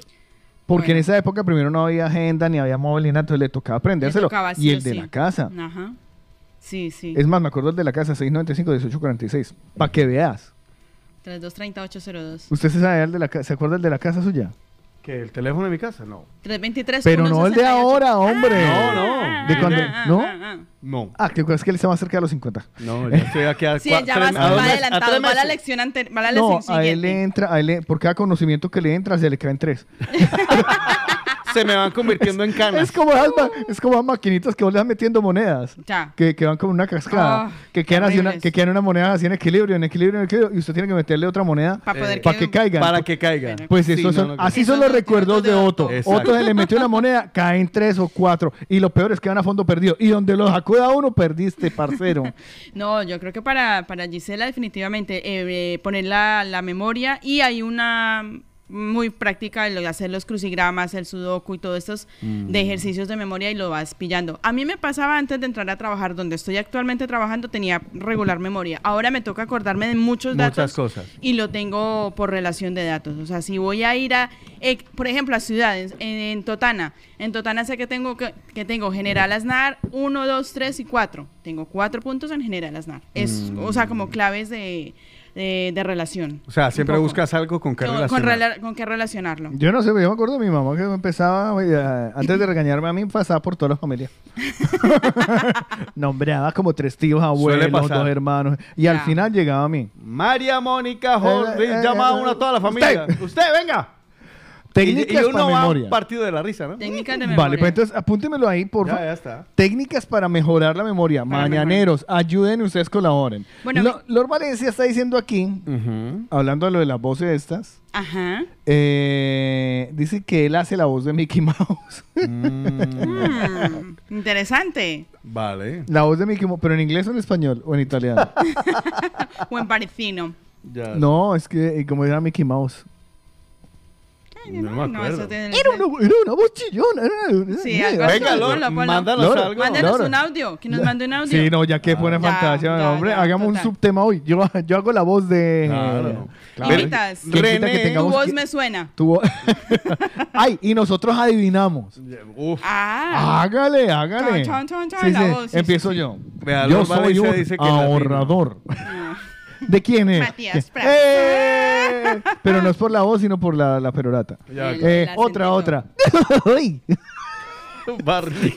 Porque Bueno. en esa época primero no había agenda ni había móvil ni nada, entonces le tocaba aprendérselo. tocaba sí y o el de sí. la casa. Ajá. Sí, sí. Es más, me acuerdo el de la casa, 695-1846. Para que veas. 3230-802. ¿Usted se sabe el de la casa? ¿Se acuerda el de la casa suya? ¿Que el teléfono de mi casa? No. 323 Pero no el de 168. ahora, hombre. No, no. ¿De cuando? ah, ¿No? ah, ah. No. Ah, que es que él está más cerca de los 50. No, yo estoy aquí a Sí, cua- ya tres- va, a dos va meses- a adelantado. tres Va a la meses. lección anterior. Va a la No, lección a él siguiente. le entra, a él le- por cada conocimiento que le entra, se le caen tres. <laughs> se me van convirtiendo en canas. Es como, esas es como las maquinitas que vos le vas metiendo monedas. Ya. Que, que van como una cascada. Ah, que, quedan así una, que quedan una moneda así en equilibrio, en equilibrio, en equilibrio. Y usted tiene que meterle otra moneda Pa' poder para que- que caigan. Para que caiga. Pues Sí, no, son, no, así son los los recuerdos de Otto. Otto. Exacto. Otto se le metió una moneda, caen tres o cuatro. Y lo peor es que van a fondo perdido. Y donde lo sacó de a uno, perdiste, parcero. <laughs> No, yo creo que para, para Gisela definitivamente eh, eh, poner la, la memoria y hay una muy práctica lo de hacer los crucigramas, el sudoku y todos estos Mm. de ejercicios de memoria y lo vas pillando. A mí me pasaba antes de entrar a trabajar, donde estoy actualmente trabajando, tenía regular memoria. Ahora me toca acordarme de muchos Muchas datos cosas. y lo tengo por relación de datos. O sea, si voy a ir a, eh, por ejemplo, a ciudades, en, en Totana, en Totana sé que tengo que, que tengo General Aznar 1, 2, 3 y 4. Tengo cuatro puntos en General Aznar. Es, o sea, como claves de, de, de relación. O sea, siempre buscas algo con que Con, con, rela- con qué relacionarlo. Yo no sé, yo me acuerdo de mi mamá que empezaba, eh, antes de regañarme a mí, pasaba por toda la familia. <laughs> Nombraba como tres tíos, abuelos, dos hermanos. Y al final llegaba a mí. María Mónica Jorge, Eh, eh, llama a eh, una a toda la familia. usted. Usted, venga. Técnicas y uno para memoria. partido de la risa, ¿no? Técnicas de memoria. Vale, pues entonces apúntemelo ahí, por Ya, favor. ya está. Técnicas para mejorar la memoria. Para Mañaneros, ayuden y ustedes colaboren. Bueno, Lo- Lord Valencia está diciendo aquí, hablando de lo de las voces estas, Ajá. eh, dice que él hace la voz de Mickey <laughs> Mouse. Mm, interesante. Vale. la voz de Mickey Mouse, pero en inglés o en español o en italiano. <laughs> O en parecino. Ya. no, es que eh, como era Mickey Mouse. No me No, acuerdo. eso tiene- Era una, era una voz chillona. era- Sí, era-. Venga, mándanos algo. Un audio. Que nos mande un audio. Sí, no, ya que pone fantasía, ya, hombre, ya, hagamos un subtema hoy. Yo, yo hago la voz de... Claro. Claro. Imitas. ¿Quién quita René, que Tu voz que- me suena. tu voz- <laughs> Ay, y nosotros adivinamos. Uf. Ah. Hágale, hágale. Chon, chon, chon, Sí, la sí, voz, sí, Empiezo yo. Vea, yo soy un ahorrador. ¿De quién es? Matías Prats. ¡Eh! Pero no es por la voz, sino por la, la perorata. Ya, El- Eh, el otra, acentito. otra. <laughs> Ay, Barney.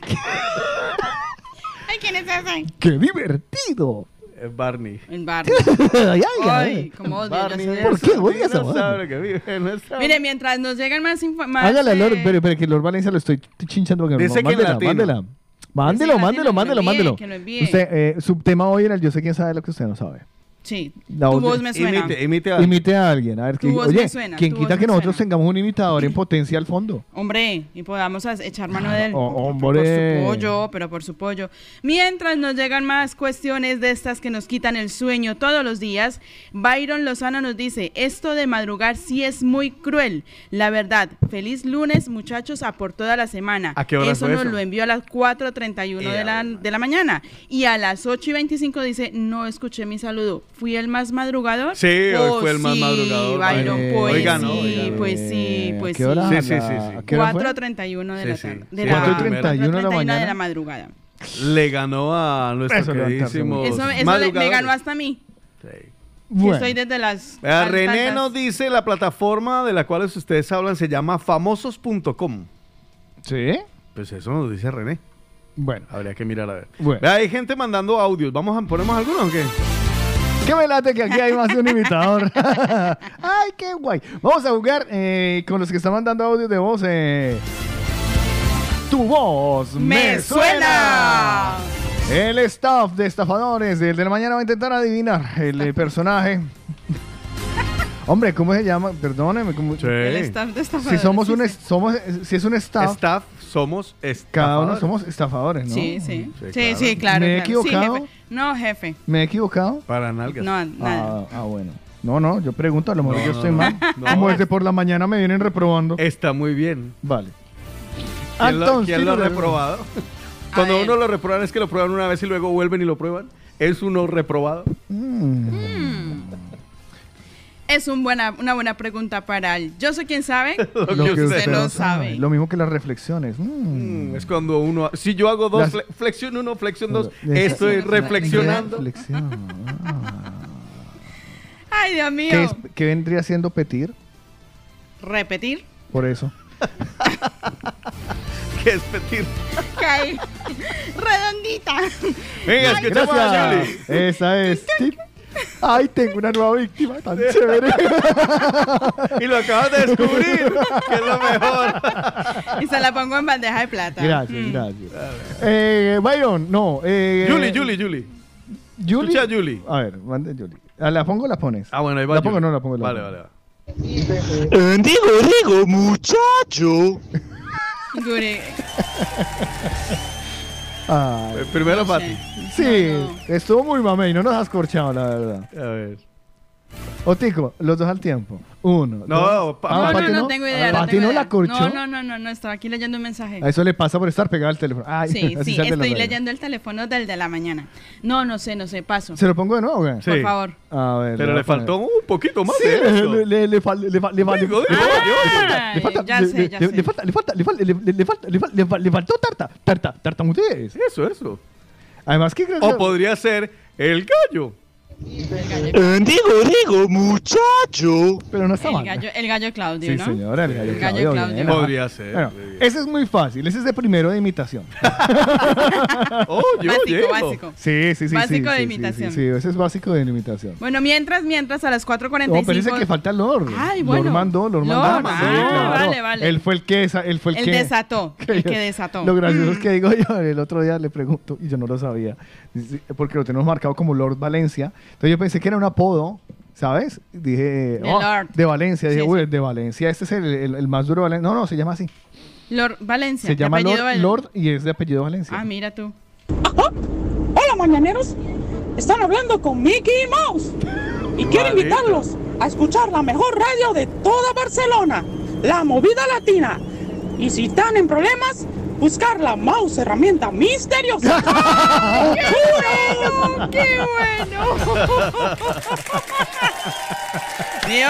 Ay, ¿quién es ese? ¡Qué divertido! Es Barney. El Barney. <laughs> ay, ay, Ay, ay. cómo odio. Barney yo soy- ¿Por es qué odias a dinosaurio Barney? que vive en nuestra- Mire, mientras nos llegan más información. Hágale, Lord, pero, pero que Lord Valencia lo estoy chinchando. porque Dice no, que en mándela, latino. mándela. Mándelo, latino, mándelo, que lo mándelo, envíe, mándelo. que lo envíe. Usted, eh, subtema hoy era el yo sé quién sabe lo que usted no sabe. Sí. La tu voz me suena. Imite, imite a- Imite a alguien. A ver, Tu que, voz oye, me suena, ¿quién quita que nosotros suena. tengamos un imitador en <clears throat> potencia al fondo? Hombre, y podamos echar mano de él. Oh, Por hombre. su pollo, pero por su pollo. Mientras nos llegan más cuestiones de estas que nos quitan el sueño todos los días, Byron Lozano nos dice, esto de madrugar sí es muy cruel. La verdad, feliz lunes muchachos a por toda la semana. ¿A qué hora eso fue nos eso? lo envió a las 4.31 de la, de la mañana. Y a las 8 y 25 dice, no escuché mi saludo. ¿Fui el más madrugador? Sí, hoy Oh, fue el más sí, madrugador. Byron, Eh, pues oiga, no, sí, pues sí, Eh, pues ¿a qué hora? Sí, sí, sí, sí. ¿a qué hora fue? 4.31 de la tarde. De Sí, la, 4:31 de la 4:31 de la madrugada. Le ganó a nuestro Eso, queridísimo Eso, eso le- me ganó hasta a mí. Sí. Bueno, estoy desde las. Vea, altas- René nos dice la plataforma de la cual ustedes hablan se llama famosos.com. ¿Sí? Pues eso nos dice René. Bueno. Habría que mirar a ver. Bueno. Vea, hay gente mandando audios. ¿Vamos a ponemos algunos o qué? ¿Qué me late que aquí hay más de un imitador? <laughs> ¡Ay, qué guay! Vamos a jugar eh, con los que están mandando audios de voz. eh. Tu voz me, ¡Me suena! El staff de estafadores del de la mañana va a intentar adivinar el eh, personaje. <laughs> Hombre, ¿cómo se llama? Perdóneme. ¿cómo- El staff de esta Si somos un es- somos si es un staff, Staff, somos estafadores. cada uno somos estafadores, ¿no? Sí, sí. Sí, Sí, sí, claro. claro. ¿Me he claro. Sí, equivocado? jefe. No, jefe. ¿Me he equivocado? Para nalgas. No, nada. Ah, ah, bueno. No, no, yo pregunto, a lo mejor No, yo no, estoy no. mal. <laughs> No. Como desde por la mañana me vienen reprobando. Está muy bien. Vale. ¿Quién, lo, Entonces, quién lo ha reprobado? <laughs> Cuando uno lo reprueban es que lo prueban una vez y luego vuelven y lo prueban. ¿Es uno reprobado? Es un buena, una buena pregunta para el. Yo soy quien sabe. <laughs> Lo que usted usted no sabe. Lo mismo que las reflexiones. Mm. Mm, Es cuando uno... Si yo hago dos, Las- fle- flexión uno, flexión dos, estoy reflexionando. Reflexión. <laughs> Ay, Dios mío. ¿Qué, es- qué vendría siendo petir? Repetir. Por eso. <laughs> ¿Qué es petir? Caí. Redondita. Venga, escuchamos a Julie. Gracias. Esa es. Ay, tengo una nueva víctima tan chévere. y lo acabas de descubrir, que es lo mejor. Y se la pongo en bandeja de plata. Gracias, Mm. gracias. Eh, Byron, no. Eh, Julie, Julie, Julie. Julie. Escucha a Julie. A ver, mande Julie. Ah, ¿La pongo o la pones? Ah, bueno, ahí va ¿La pongo o no la pongo? La Vale, pongo. vale, vale. Digo, digo, muchacho. Ay. Primero para ti. Sí, estuvo muy mamey, no nos has corchado, la verdad. A ver. Otico, los dos al tiempo. Uno. No, dos. pa- Ah, No, no, Pati no tengo idea. Pati tengo no idea. la corchó. No, no, no, no, no, estaba aquí leyendo un mensaje. A eso le pasa por estar pegado al teléfono. Ay, Sí, <laughs> así sí, sale la estoy radio. leyendo el teléfono del de la mañana. No, no sé, no sé, paso. ¿Se lo pongo de nuevo, güey? Por favor. A ver. Pero voy le a poner. faltó un poquito más Sí, de eso. le, le, le, fal- le, fal- le, fal- le, Digo, le Ay, falta, ya le- sé, le- ya le- sé. le falta, le falta, le falta, le, le- le falta, le fal- le fal- le faltó tarta, tarta, tartamudez. Eso, eso. Además creo que O podría ser el gallo. Digo, digo, muchacho. Pero no está El mal. gallo, el gallo Claudio, Sí, ¿no? señora, el gallo, El gallo Claudio, Claudio. bien. Podría ser. Bueno, ese es muy fácil, ese es de primero de imitación. <laughs> Oh, yo Básico, llego. básico. Sí, sí, sí. Básico sí, de sí, imitación. Sí, sí, ese es básico de imitación. Bueno, mientras, mientras, a las 4.45. No, pero ese que falta Lord. Ay, bueno. Lord mandó, Lord mandó. Lord, Sí, ah, claro. vale, vale. Él fue el que, esa- él fue el, El que desató, <laughs> el que desató. Lo gracioso es <laughs> que digo yo, el otro día le pregunto, y yo no lo sabía, dice, porque lo tenemos marcado como Lord Valencia. Entonces yo pensé que era un apodo, ¿sabes? Dije, De oh, de Valencia. Dije, Sí, uy, de Valencia, este es el, el- el más duro de Valencia. No, no, se llama así. Lord Valencia. Se llama Lord, Val- Lord y es de apellido Valencia. Ah, mira tú. Hola, mañaneros. Están hablando con Mickey Mouse. Y <laughs> quiero invitarlos a escuchar la mejor radio de toda Barcelona, La Movida Latina. Y si están en problemas, buscar la mouse herramienta misteriosa. ¡Oscuro! <laughs> ¡Qué bueno! <laughs> ¿Vio?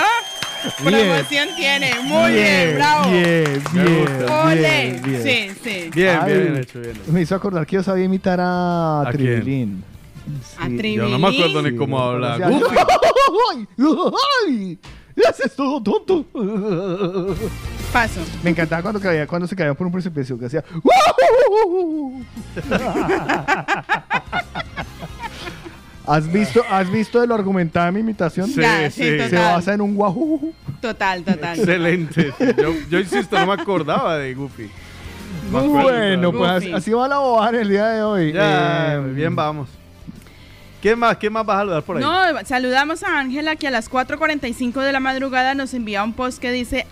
Bien. Promoción tiene. Muy bien, bravo. Bien, Me bien, gusta. Ole. bien, bien. Sí, sí. Bien, Ay, bien hecho, bien hecho. Me hizo acordar que yo sabía imitar a, ¿A? Tribilín. A Sí. Yo no me acuerdo ni Sí, cómo no <laughs> ¡Ay! ¡Haces todo tonto! Paso. Me encantaba cuando, caía, cuando se caía por un precipicio que hacía. ¿Has visto, ¿Has visto el argumentado de mi imitación? Sí, Ya, sí, sí. total. Se basa en un guau. Total, total. Excelente. Yo, yo insisto, no me acordaba de Goofy. Me acuerdo Bueno, pues así, así va la bobada en el día de hoy. Ya, Eh, bien, vamos. ¿Qué más? ¿Qué más vas a saludar por ahí? No, saludamos a Ángela que a las 4.45 de la madrugada nos envía un post que dice,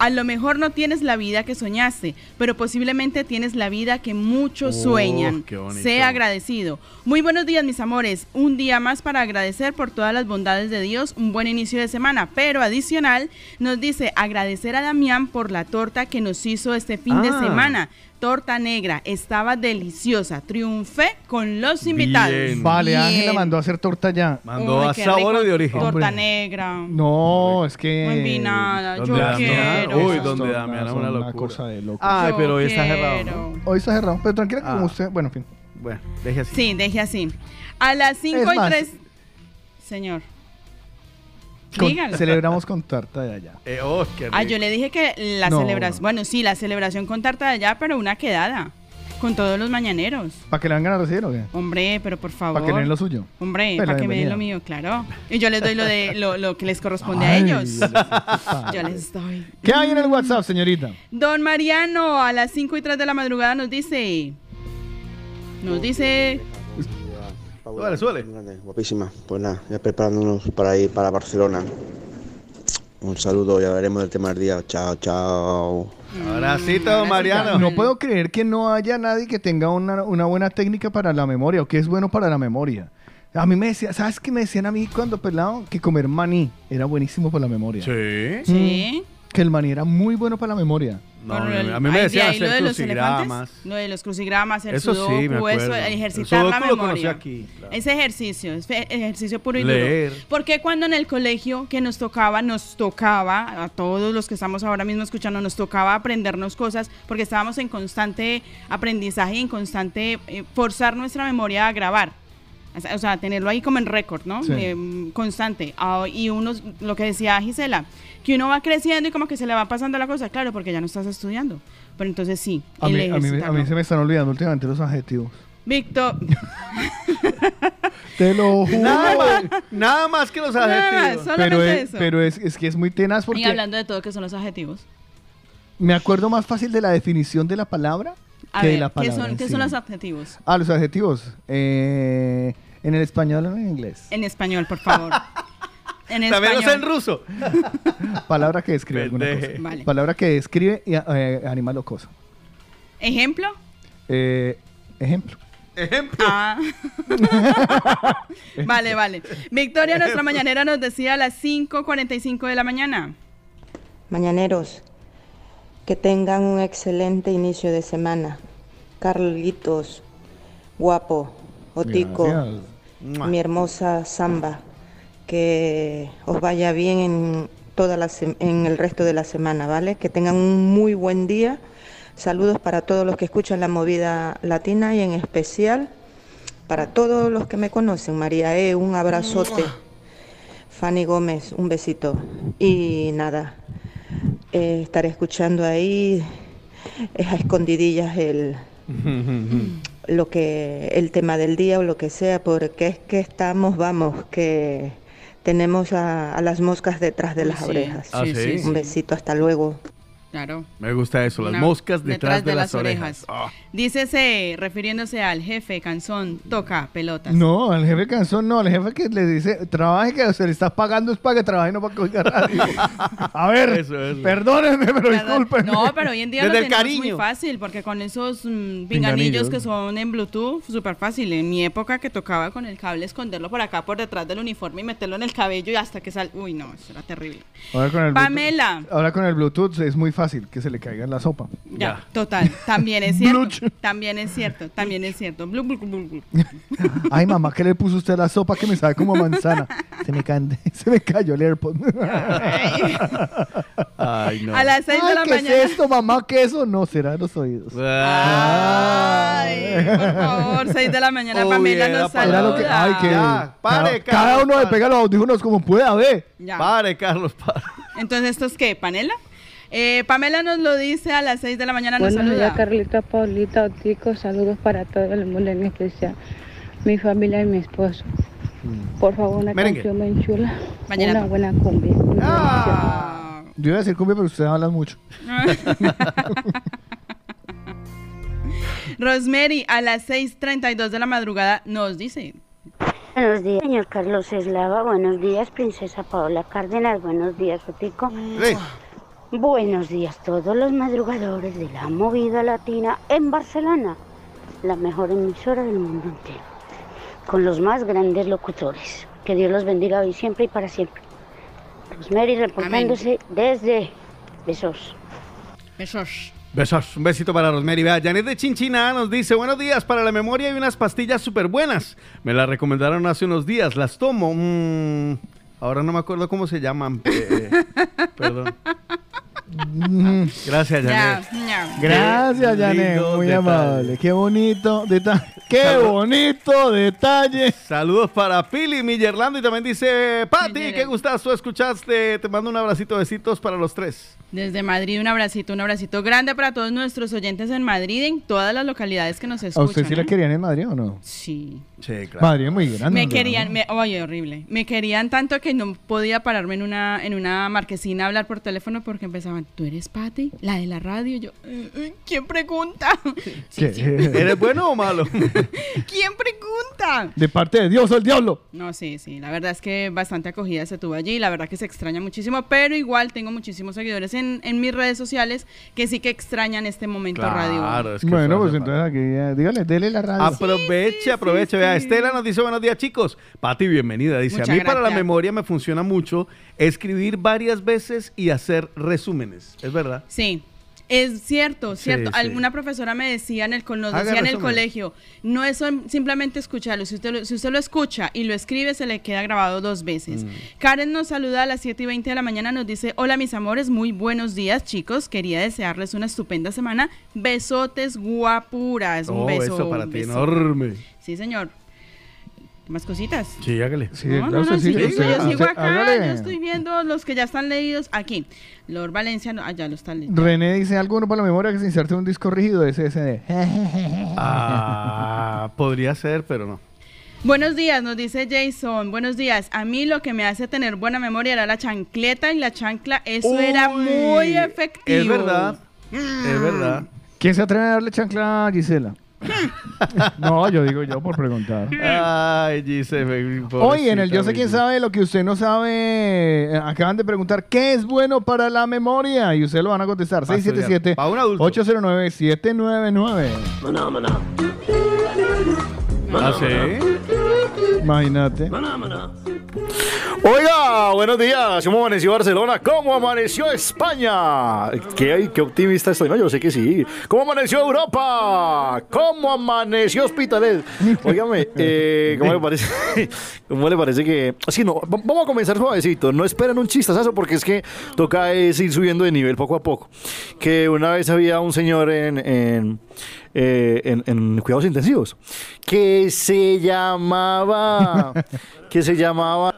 a lo mejor no tienes la vida que soñaste, pero posiblemente tienes la vida que muchos Oh, sueñan. qué bonito. Sea agradecido. Muy buenos días, mis amores. Un día más para agradecer por todas las bondades de Dios, un buen inicio de semana, pero adicional nos dice agradecer a Damián por la torta que nos hizo este fin de Ah. semana. Torta negra, estaba deliciosa. Triunfé con los invitados. Bien. Vale. Ángela mandó a hacer torta ya. Mandó Uy, a qué sabores rico. de origen. Torta Hombre. negra. No, es que. Combinada, yo ¿Dónde Uy, donde son- Damián es son una locura. cosa de loco. Ay, Yo pero hoy está cerrado. ¿no? Hoy está cerrado, pero tranquila que Ah. como usted. Bueno, en fin. Bueno, deje así. Sí, deje así. A las 5 Es y más, 3. Señor. Con- Dígalo. celebramos con tarta de allá. Eh, oh, qué Ah, rico. yo le dije que la No, celebración. Bueno, sí, la celebración con tarta de allá, pero una quedada. Con todos los mañaneros. ¿Para que le vengan a recibir o qué? Hombre, pero por favor. Para que le den lo suyo. Hombre, Pero para que me den lo mío, claro. Y yo les doy lo de lo, lo que les corresponde a ellos. Yo les doy. ¿Qué hay en el WhatsApp, señorita? Don Mariano, a las 5 y 3 de la madrugada nos dice. Nos dice. Suele, suele. Guapísima. Pues nada, ya preparándonos para ir para Barcelona. Un saludo, ya veremos el tema del día. Chao, chao. Abracito, Mariano. No puedo creer que no haya nadie que tenga una, una buena técnica para la memoria o que es bueno para la memoria. A mí me decía, ¿sabes qué me decían a mí cuando pelado? Que comer maní era buenísimo para la memoria. Sí. Sí. Que el maní era muy bueno para la memoria. No, Bueno, el- a mí me decían de hacer de los crucigramas. Lo de los crucigramas, el Eso sí, sudoku, me acuerdo. eso, El ejercitar la memoria. aquí, claro. Ese ejercicio, ejercicio puro y Leer. duro. Porque cuando en el colegio que nos tocaba, nos tocaba, a todos los que estamos ahora mismo escuchando, nos tocaba aprendernos cosas, porque estábamos en constante aprendizaje y en constante eh, forzar nuestra memoria a grabar. O sea, tenerlo ahí como en récord, ¿no? Sí. Eh, constante. Ah, y uno, lo que decía Gisela, que uno va creciendo y como que se le va pasando la cosa, claro, porque ya no estás estudiando. Pero entonces sí, A mí, a mí- a mí ejercitarlo. se me están olvidando últimamente los adjetivos. Víctor, Te lo juro. Nada más, nada más que los Nada más, adjetivos. solamente Pero, es, eso. pero es, es que es muy tenaz Y porque hablando de todo, que son los adjetivos. me acuerdo más fácil de la definición de la palabra A que de ver, la ¿qué son, en qué sí. son los adjetivos? Ah, los adjetivos. Eh, ¿En el español o en inglés? En español, por favor. <laughs> En También lo sé en español. ruso. <laughs> Palabra que describe alguna cosa. Vale. Palabra que describe y, eh, animal o cosa. ¿Ejemplo? Eh, ejemplo. Ejemplo. Ah. <laughs> vale, vale. Victoria, nuestra mañanera, nos decía a las 5.45 de la mañana. Mañaneros, que tengan un excelente inicio de semana. Carlitos, guapo, Otico, Gracias. mi hermosa Samba, que os vaya bien en, toda la en el resto de la semana, ¿vale? Que tengan un muy buen día. Saludos para todos los que escuchan la movida latina y en especial para todos los que me conocen. María E, un abrazote. Fanny Gómez, un besito. Y nada, eh, estaré escuchando ahí eh, a escondidillas el, <laughs> lo que el tema del día o lo que sea, porque es que estamos, vamos, que tenemos a, a las moscas detrás de las sí. orejas. Ah, sí, sí, sí. Un besito, hasta luego. Claro. Me gusta eso, las Una- moscas detrás, de, las, orejas. Ah. Dícese, refiriéndose al jefe canzón, toca pelotas. No, al jefe cansón no, al jefe que le dice, trabaje que se le estás pagando es para que trabaje, no para que oiga radio. <laughs> A ver, Eso, eso. perdónenme, pero disculpen. No, pero hoy en día Desde lo el tenemos cariño. muy fácil, porque con esos mm, pinganillos, Pinganillos. que son en Bluetooth, súper fácil. En mi época que tocaba con el cable esconderlo por acá, por detrás del uniforme y meterlo en el cabello y hasta que sal... Uy, no, eso era terrible. Ahora con el Pamela. Bluetooth, ahora con el Bluetooth es muy fácil que se le caiga en la sopa. Ya, total, también es cierto. También es cierto, también es cierto. Blu, blu, blu, blu. <laughs> Ay, mamá, ¿qué le puso usted a la sopa que me sabe como manzana? Se me, can- <laughs> se me cayó el AirPod. <laughs> Ay, no. A las 6 de la ¿qué mañana. es esto, mamá? ¿Qué eso? No, será los oídos. Ay, por favor, 6 de la mañana, Pamela nos Era lo que, saluda. ay, que Ya, pare, cada, cada Carlos, uno le pega los audífonos como pueda, ve. Ya. Pare, Carlos, pare. Entonces, ¿esto es qué? ¿Panela? Eh, Pamela nos lo dice a las 6 de la mañana, nos Buenos días, saluda. Carlita, Paulita, Otico. Saludos para todo el mundo, en especial mi familia y mi esposo. Por favor, una Merengue. canción bien chula. Vallenato. Una buena cumbia. Una Ah. Yo iba a decir cumbia, pero ustedes hablan mucho. <laughs> Rosemary a las 6.32 de la madrugada nos dice. Buenos días, señor Carlos Eslava. Buenos días, princesa Paola Cárdenas. Buenos días, Otico. Sí. Buenos días, todos los madrugadores de la movida latina en Barcelona, la mejor emisora del mundo entero, con los más grandes locutores. Que Dios los bendiga hoy, siempre y para siempre. Rosemary reportándose desde Besos. Besos. Besos. Un besito para Rosemary. Vea, Janet de Chinchina nos dice, buenos días, para la memoria hay unas pastillas súper buenas. Me las recomendaron hace unos días, las tomo. Mm, ahora no me acuerdo cómo se llaman. eh, <laughs> perdón. Gracias, Janet. Gracias, Qué Janet. Muy detalle. amable. Qué bonito detalle. Qué Salud. bonito detalle. Saludos para Pili Millerlando y también dice, Pati, qué gustazo escuchaste. Te mando un abracito, besitos para los tres. Desde Madrid, un abracito, un abracito grande para todos nuestros oyentes en Madrid, en todas las localidades que nos ¿A escuchan. usted sí la ¿eh? querían en Madrid o no? Sí. Sí, Madrid es muy grande. Me querían, me, oye, horrible. Me querían tanto que no podía pararme en una, en una marquesina a hablar por teléfono porque empezaban, ¿tú eres Patti? La de la radio. Y yo, "Eh, eh, ¿quién pregunta? <laughs> ¿Qué? ¿Eres bueno o malo? <laughs> ¿Quién pregunta? De parte de Dios o el diablo. No, sí, sí. La verdad es que bastante acogida se tuvo allí. La verdad que se extraña muchísimo, pero igual tengo muchísimos seguidores en, en mis redes sociales que sí que extrañan este momento radio. Claro, es que Bueno, pues entonces aquí, ya, dígale, dele la radio. Aproveche, aproveche. Vea, Estela nos dice buenos días, chicos. Pati, bienvenida. Dice, Muchas a mí para la gracias. memoria me funciona mucho escribir varias veces y hacer resúmenes. ¿Es verdad? Sí. Es cierto, Sí, cierto. sí. Alguna profesora me decía en el, co- nos Haga decía en el resumen. colegio, no es simplemente escucharlo, si usted, lo, si usted lo escucha y lo escribe, se le queda grabado dos veces. Mm. Karen nos saluda a las 7 y 20 de la mañana, nos dice, hola mis amores, muy buenos días chicos, quería desearles una estupenda semana, besotes guapuras, un Oh, beso. eso para un ti, beso. enorme. Sí, señor. ¿Más cositas? Sí, hágale. Sí, No, claro, no, sí, yo, usted- yo sigo acá, hágale. yo estoy viendo los que ya están leídos aquí. Lord Valencia, no, ah, ya lo están leyendo. René dice algo bueno para la memoria que se inserte un disco rígido de ese <laughs> SD. Ah, podría ser, pero no. Buenos días, nos dice Jason. Buenos días. A mí lo que me hace tener buena memoria era la chancleta y la chancla. Eso era muy efectivo. Es verdad. Es verdad. ¿Quién se atreve a darle chancla a Gisela? No, yo digo yo por preguntar. Ay, Gisela. Hoy en el Yo sé quién sabe lo que usted no sabe, eh, acaban de preguntar qué es bueno para la memoria y ustedes lo van a contestar. Para estudiar. 677 Para un adulto. 809 799. Maná, maná. ¿Ah, sí? Imagínate. Oiga, buenos días. ¿Cómo amaneció Barcelona? ¿Cómo amaneció España? ¿Qué, qué optimista estoy, ¿no? Yo sé que sí. ¿Cómo amaneció Europa? ¿Cómo amaneció Hospitalet? Óigame, eh, ¿cómo le parece? <laughs> ¿Cómo le parece que...? Así no, va- vamos a comenzar suavecito. No esperen un chistazo porque es que toca es ir subiendo de nivel poco a poco. Que una vez había un señor en... en eh, en cuidados intensivos, que se llamaba, que se llamaba,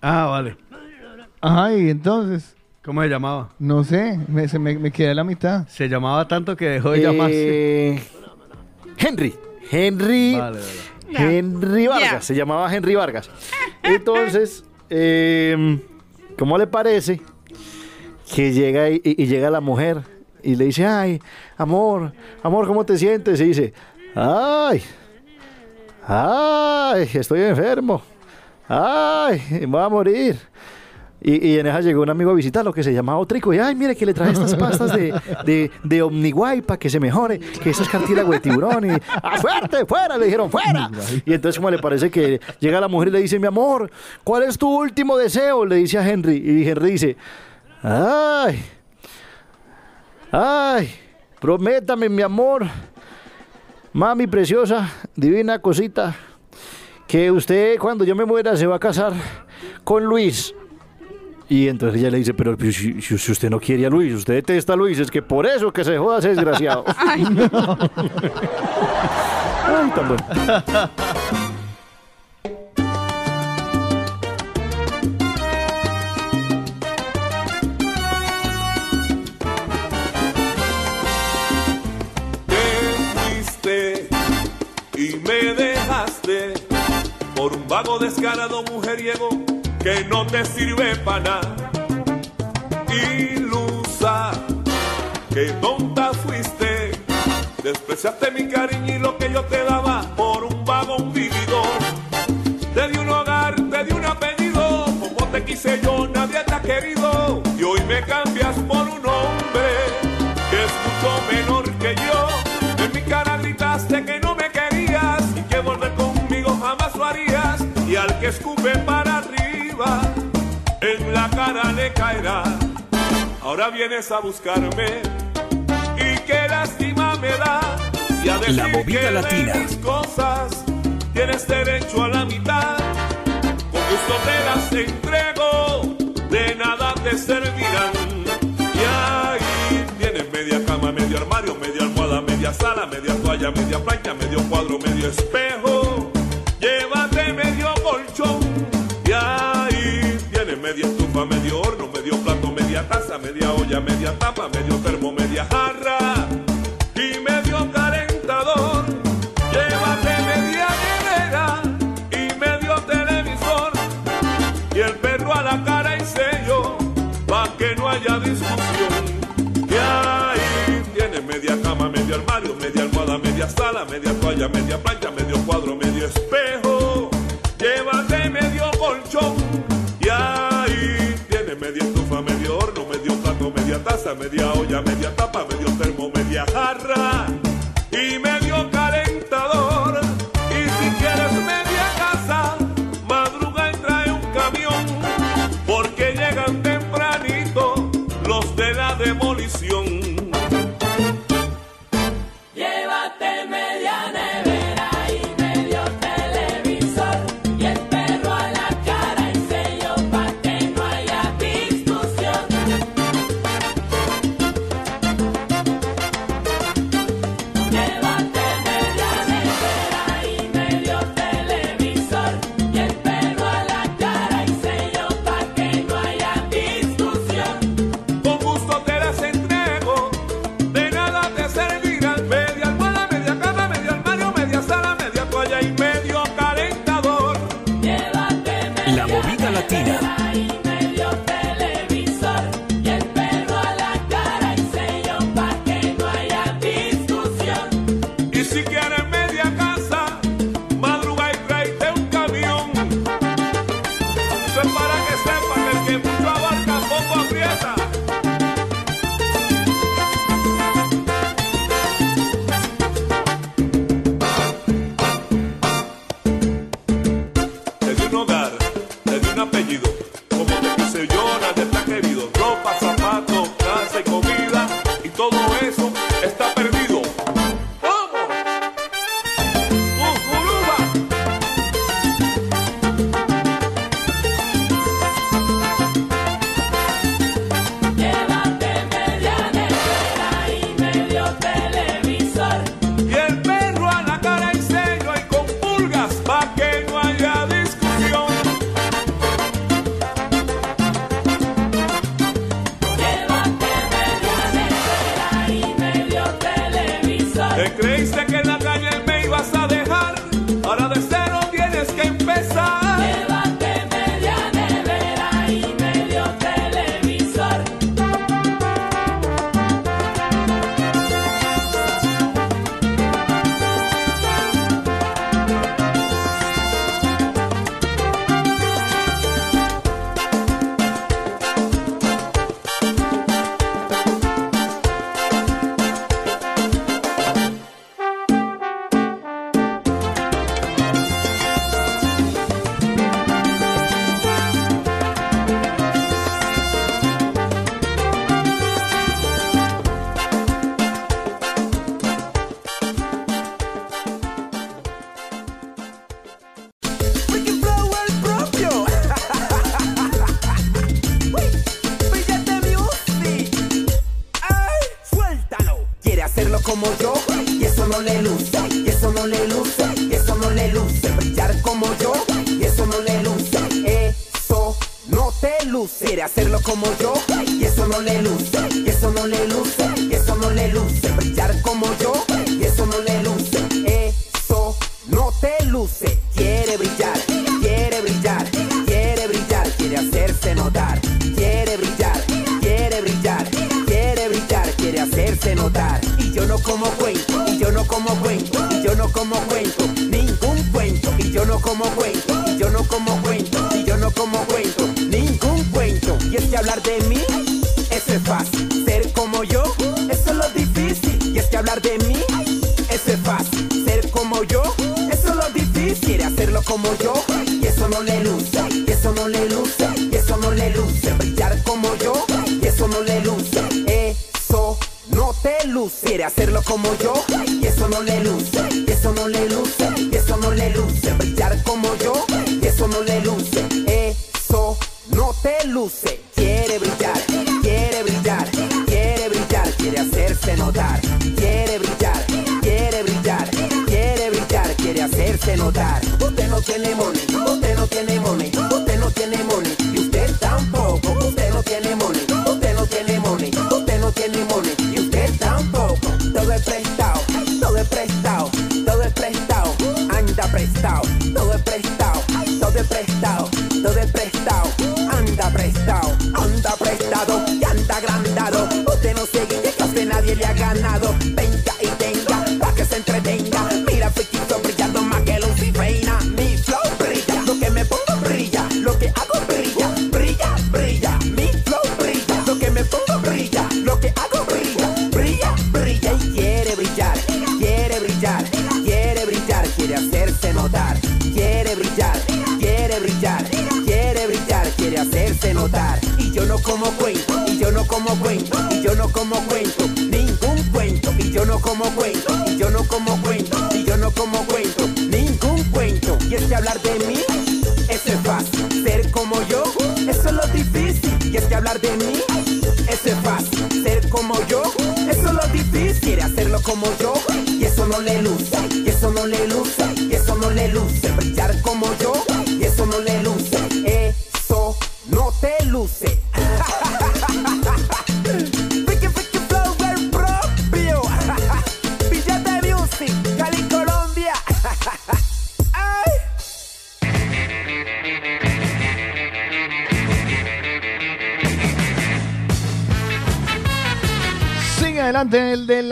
Ah, vale. Ajá, y entonces, ¿Cómo se llamaba? no sé, me, se me, me quedé a la mitad. Se llamaba tanto que dejó de llamarse. Eh, Henry. Henry. Vale, vale. Henry Vargas. Se llamaba Henry Vargas. Entonces, eh, ¿cómo le parece que llega y, y llega la mujer y le dice, ay, amor, amor, ¿cómo te sientes? Y dice, ay, ay, estoy enfermo. Ay, me voy a morir. Y, y en esa llegó un amigo a visitarlo que se llamaba Otrico. Y ay, mire que le traje estas pastas de, de, de Omniguay para que se mejore, que eso es cartílago de tiburón. Y ¡ah, fuerte, fuera! Le dijeron, ¡fuera! Y entonces, como le parece que llega la mujer y le dice, mi amor, ¿cuál es tu último deseo? Le dice a Henry. Y Henry dice, ay, ay, prométame, mi amor, mami preciosa, divina cosita, que usted cuando yo me muera se va a casar con Luis. Y entonces ella le dice, pero si, usted no quiere a Luis, usted detesta a Luis, es que por eso que se joda ese desgraciado. <laughs> Ay, <laughs> Ay, tan bueno. Por un vago descarado mujeriego que no te sirve para nada. Ilusa, que tonta fuiste, despreciaste mi cariño y lo que yo te daba por un vago vividor. Te di un hogar, te di un apellido, como te quise yo, nadie te ha querido. Y hoy me cambias al que escupe para arriba, en la cara le caerá. Ahora vienes a buscarme y qué lástima me da. Y a decir La movida que de latina. mis cosas tienes derecho a la mitad. Con gusto te las entrego, de nada te servirán. Y ahí tienes media cama, medio armario, media almohada, media sala, media toalla, media plancha, medio cuadro, medio espejo. Y ahí tienes media estufa, medio horno, medio plato, media taza, media olla, media tapa, medio termo, media jarra y medio calentador. Llévate media nevera y medio televisor y el perro a la cara y sello pa' que no haya discusión. Y ahí tienes media cama, medio armario, media almohada, media sala, media toalla, media plancha, medio taza, media olla, media tapa, medio termo,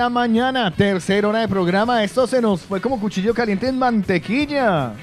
la mañana, tercera hora de programa. Esto se nos fue como cuchillo caliente en mantequilla.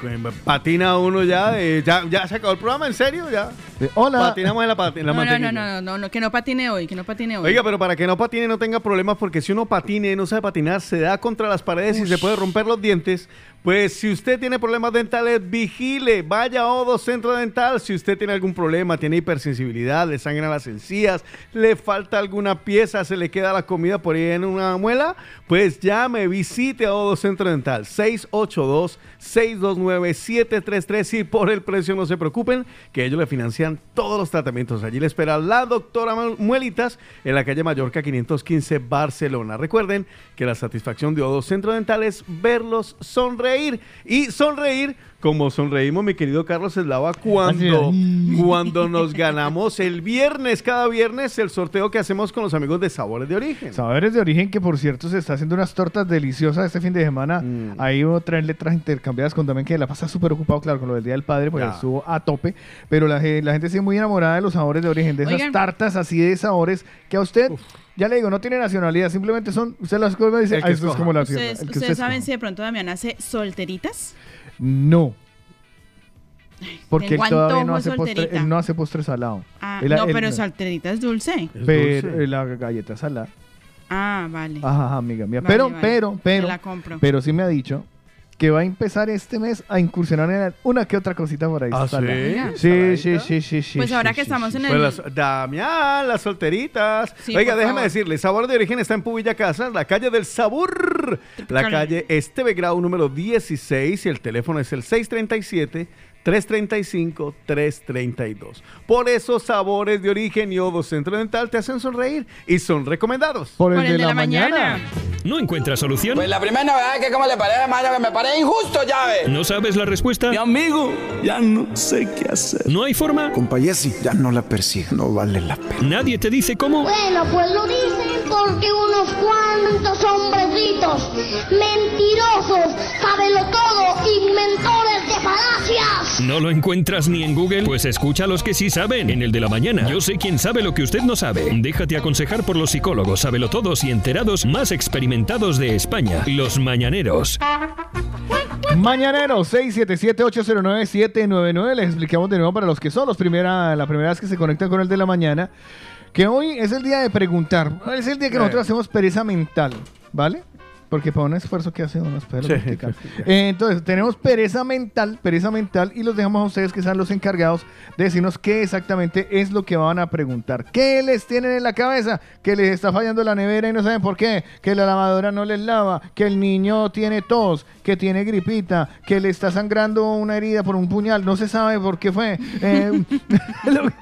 Patina uno ya, eh, ya, ya se acabó el programa, ¿en serio? Ya. Eh, Hola. Patinamos en la, pati- en la No, no, no, mantequilla. no, no, no, que no patine hoy, que no patine hoy. Oiga, pero para que no patine no tenga problemas, porque si uno patine y no sabe patinar, se da contra las paredes y se puede romper los dientes. Pues si usted tiene problemas dentales, vigile, vaya a Odo Centro Dental. Si usted tiene algún problema, tiene hipersensibilidad, le sangran las encías, le falta alguna pieza, se le queda la comida por ahí en una muela, pues llame, visite a Odo Centro Dental. 682-629-733 y por el precio no se preocupen, que ellos le financian todos los tratamientos. Allí le espera la doctora Mu- Muelitas en la calle Mallorca 515 Barcelona. Recuerden que la satisfacción de Odo Centro Dental es verlos sonreír y sonreír como sonreímos mi querido Carlos Eslava cuando, <laughs> cuando nos ganamos el viernes, cada viernes, el sorteo que hacemos con los amigos de Sabores de Origen. Sabores de origen que por cierto se está haciendo unas tortas deliciosas este fin de semana. Mm. Ahí hubo tres letras intercambiadas con también que la pasa súper ocupado, claro, con lo del Día del Padre, porque estuvo a tope. Pero la, la gente sigue muy enamorada de los sabores de origen, de esas Oigan. tartas así de sabores que a usted, ya le digo, no tiene nacionalidad, simplemente son, usted las y dice, "Ah, esto es escoja". como la fiesta. ¿Ustedes, el que ustedes usted saben escoja". si de pronto Damián hace solteritas? No. Porque él todavía no hace, postre, él no hace postre salado. Ah, Él- no, él- pero solterita es dulce. pero eh, la galleta salada. Ah, vale. Ajá, amiga mía. Vale, pero, vale. pero, pero, la compro. pero sí me ha dicho que va a empezar este mes a incursionar en una que otra cosita por ahí. ¿Ah, sí? Sí, sí, sí, sí, sí. Pues ahora sí, que sí, estamos sí. en el... Pues las, Damián, las solteritas. Sí, Oiga, déjeme decirle, Sabor de Origen está en Pubilla Casas, la calle del Sabor, la calle Esteve Grau número 16 y el teléfono es el 637 335 332. Por eso Sabores de Origen y Odo Centro Dental te hacen sonreír y son recomendados. Por el, de, la, mañana. ¿No encuentras solución? Pues la primera es que como le parece, hermano, que me parece injusto, llave. ¿No sabes la respuesta? Mi amigo, ya no sé qué hacer. ¿No hay forma? Compayesi, ya no la persiga, no vale la pena. ¿Nadie te dice cómo? Bueno, pues lo dicen porque unos cuantos hombrecitos mentirosos, ¿No lo encuentras ni en Google? Pues escucha a los que sí saben en el de la mañana. Yo sé quién sabe lo que usted no sabe. Déjate aconsejar por los psicólogos, sabelotodos y enterados más experimentados de España, los mañaneros. Mañanero 677-809-799. Les explicamos de nuevo para los que son los primera, la primera vez que se conectan con el de la mañana. Que hoy es el día de preguntar. Es el día que Eh. nosotros hacemos pereza mental. ¿Vale? Porque para un esfuerzo que hace uno espera Sí. <laughs> Eh, Entonces, tenemos pereza mental, pereza mental, y los dejamos a ustedes que sean los encargados de decirnos qué exactamente es lo que van a preguntar. ¿Qué les tienen en la cabeza? Que les está fallando la nevera y no saben por qué. Que la lavadora no les lava. Que el niño tiene tos. Que tiene gripita. Que le está sangrando una herida por un puñal. No se sabe por qué fue. <laughs> Eh,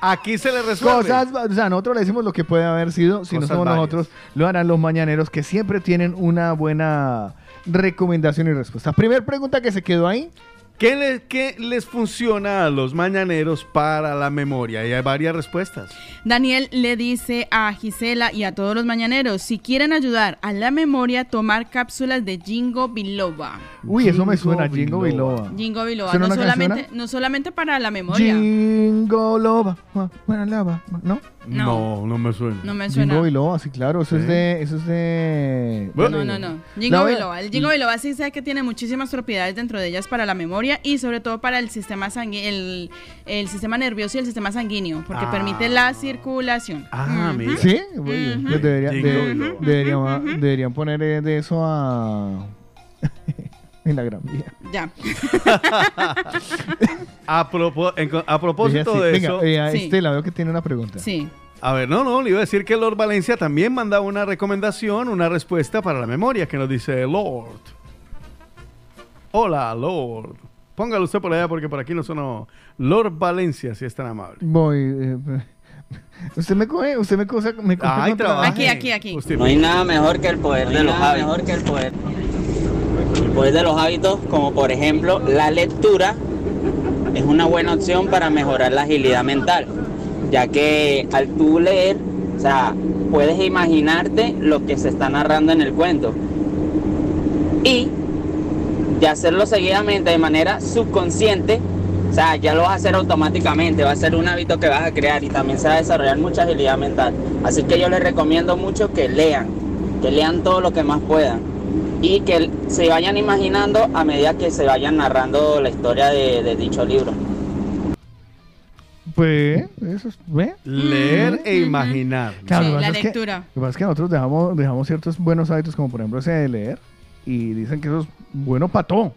Aquí se le resuelve. Cosas, o sea, nosotros le decimos lo que puede haber sido, si no somos varias. nosotros, lo harán los mañaneros que siempre tienen una buena recomendación y respuesta. Primer pregunta que se quedó ahí. ¿Qué, le- qué les funciona a los mañaneros para la memoria? Y hay varias respuestas. Daniel le dice a Gisela y a todos los mañaneros, si quieren ayudar a la memoria, tomar cápsulas de Jingo Biloba. Uy, eso me suena, Jingo Biloba. Jingo Biloba, ¿Suena no solamente, no solamente para la memoria. Jingo Loba, buena lava, ¿no? No, no me suena. No me suena. Jingo Biloba, sí, claro, eso es de, eso es de... No, no, no. Jingo biloba. El jingo biloba sí sé que tiene muchísimas propiedades dentro de ellas para la memoria y sobre todo para el sistema sangui- el, el sistema nervioso y el sistema sanguíneo, porque Ah. permite la circulación. Ah, mira. ¿Sí? Muy bien. Ujú. Pues debería- de- deberían, deberían poner de eso a... en la gran vía. Ya. <laughs> A, propo- en- a propósito de Venga, eso. eh, a Sí. Estela, veo que tiene una pregunta. Sí. A ver, no, no, le iba a decir que Lord Valencia también manda una recomendación, una respuesta para la memoria que nos dice Lord. Hola, Lord. Póngalo usted por allá porque por aquí no suena Lord Valencia, si es tan amable. Voy. eh, <laughs> usted me coge, usted me coge, me coge Ay. Aquí, aquí, aquí. Usted- No hay nada mejor que el poder de los hábitos. mejor que el poder. Poder de los hábitos, como por ejemplo la lectura, es una buena opción para mejorar la agilidad mental, ya que al tú leer, o sea, puedes imaginarte lo que se está narrando en el cuento. Y de hacerlo seguidamente de manera subconsciente, o sea, ya lo vas a hacer automáticamente, va a ser un hábito que vas a crear y también se va a desarrollar mucha agilidad mental. Así que yo les recomiendo mucho que lean, que lean todo lo que más puedan y que se vayan imaginando a medida que se vayan narrando la historia de, de dicho libro. Pues, eso es, ¿ve? Leer e imaginar. Claro, Sí, lo la pasa es que- lectura. lo que pasa es que nosotros dejamos, dejamos ciertos buenos hábitos, como por ejemplo ese de leer, y dicen que eso es bueno para todo,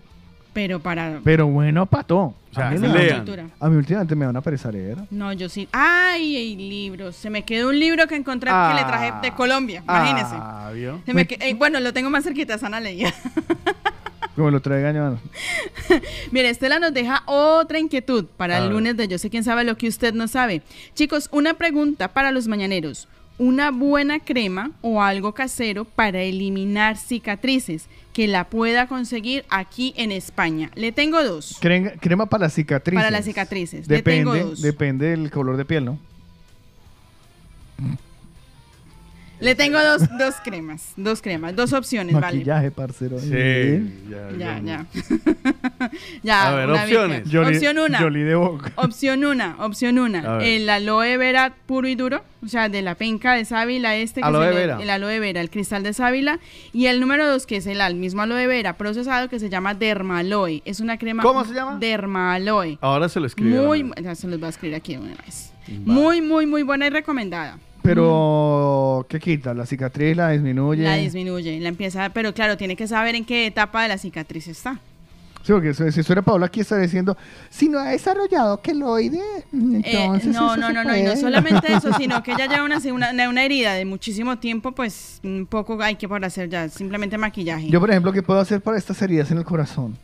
Pero para... pero bueno para todo. sea, a, mí me lean. da- a mí últimamente me van a pereza leer. No, yo sí. ¡Ay, hay libros! Se me quedó un libro que encontré que le traje de Colombia. Imagínese. Ah, ¿vio? Se me que- eh, bueno, lo tengo más cerquita, Sana leía. <laughs> Como lo traigan, hermano. Mire, Estela nos deja otra inquietud para A el ver. lunes de Yo sé quién sabe lo que usted no sabe. Chicos, una pregunta para los mañaneros. Una buena crema o algo casero para eliminar cicatrices que la pueda conseguir aquí en España. Le tengo dos. Crema, crema para las cicatrices. Para las cicatrices. Le tengo Depende, dos. depende del color de piel, ¿no? Le tengo dos, dos cremas. Dos cremas, dos opciones, ¿vale? Maquillaje, parcero. Sí, ya, Ya, ya. ya, <laughs> A ver, opciones. Jolie- opción una. De boca. Opción una, opción una. El aloe vera puro y duro, o sea, de la penca de sábila este. Que Aloe le- vera. El aloe vera, el cristal de sábila. Y el número dos, que es el al mismo aloe vera procesado, que se llama Dermaloe. Es una crema. ¿Cómo se llama? Dermaloe. Ahora se lo escribe. Muy, ya se los voy a escribir aquí de una vez. Muy, muy, muy buena y recomendada. Pero, ¿qué quita? ¿La cicatriz la disminuye? La disminuye, la empieza, pero claro, tiene que saber en qué etapa de la cicatriz está. Sí, porque si fuera Paola aquí está diciendo, si no ha desarrollado queloide, Eh, entonces no, eso no, se no, no, y no puede". solamente eso, sino que ella lleva <laughs> una, una, una herida de muchísimo tiempo, pues un poco hay que por hacer ya, simplemente maquillaje. Yo, por ejemplo, ¿qué puedo hacer para estas heridas en el corazón?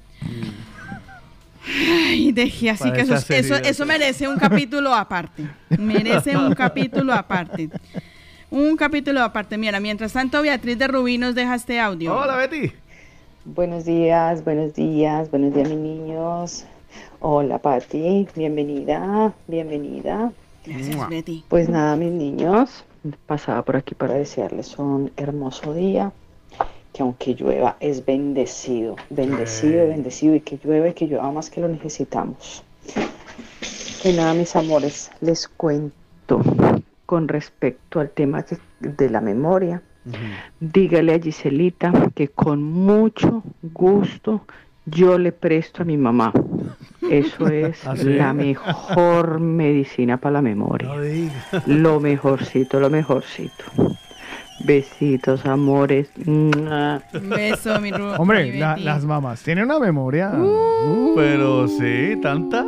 Ay, dejé así Para que eso, eso, merece un capítulo aparte. Merece un <laughs> capítulo aparte. Un capítulo aparte. Mira, mientras tanto, Beatriz de Rubí nos deja este audio. Hola, Betty. Buenos días, buenos días, buenos días, mis niños. Hola, Pati, bienvenida, bienvenida. Gracias, Betty. Pues nada, mis niños, pasaba por aquí para desearles un hermoso día, que aunque llueva es bendecido, bendecido, bendecido, y que llueve, que llueva más que lo necesitamos. Y nada, mis amores, les cuento con respecto al tema de, la memoria. Dígale a Giselita que con mucho gusto yo le presto a mi mamá. Eso <laughs> es ¿Ah, sí? la mejor medicina para la memoria. Lo mejorcito, lo mejorcito. Besitos, amores. Beso, mi Ru. Hombre, mi la- las mamás tienen una memoria. Uh. Pero sí, tanta.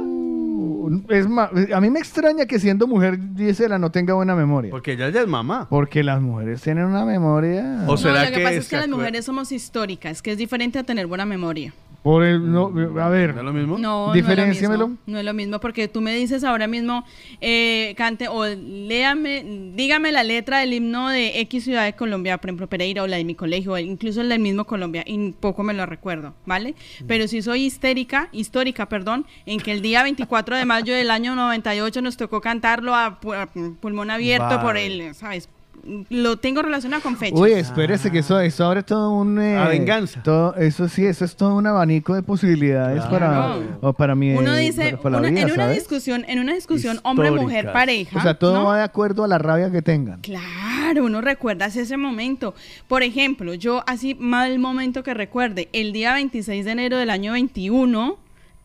Es a mí me extraña que siendo mujer Gisela no tenga buena memoria. Porque ella ya es mamá. Porque las mujeres tienen una memoria. O No, será lo que, que pasa es que las mujeres somos históricas, que es diferente a tener buena memoria. Por el, no, a ver. ¿No es lo mismo? No, Diferenciamelo. No es, lo mismo, no es lo mismo, porque tú me dices ahora mismo, eh, cante o léame, dígame la letra del himno de X ciudad de Colombia, por ejemplo Pereira o la de mi colegio, o incluso el del mismo Colombia, y poco me lo recuerdo, ¿vale? Pero si soy histérica, histórica, perdón, en que el día 24 de mayo del año 98 nos tocó cantarlo a, pu- a pulmón abierto Vale. por el, ¿sabes? Lo tengo relacionado con fechas. Uy, espérese que eso, eso abre todo un... eh, A venganza. Todo, eso sí, eso es todo un abanico de posibilidades para, o para mi Uno dice, para, para la una- vida, en una ¿sabes? discusión, en una discusión hombre-mujer pareja, O sea, todo ¿no? va de acuerdo a la rabia que tengan. Claro, uno recuerda ese momento. Por ejemplo, yo así mal momento que recuerde, el día 26 de enero del año 21,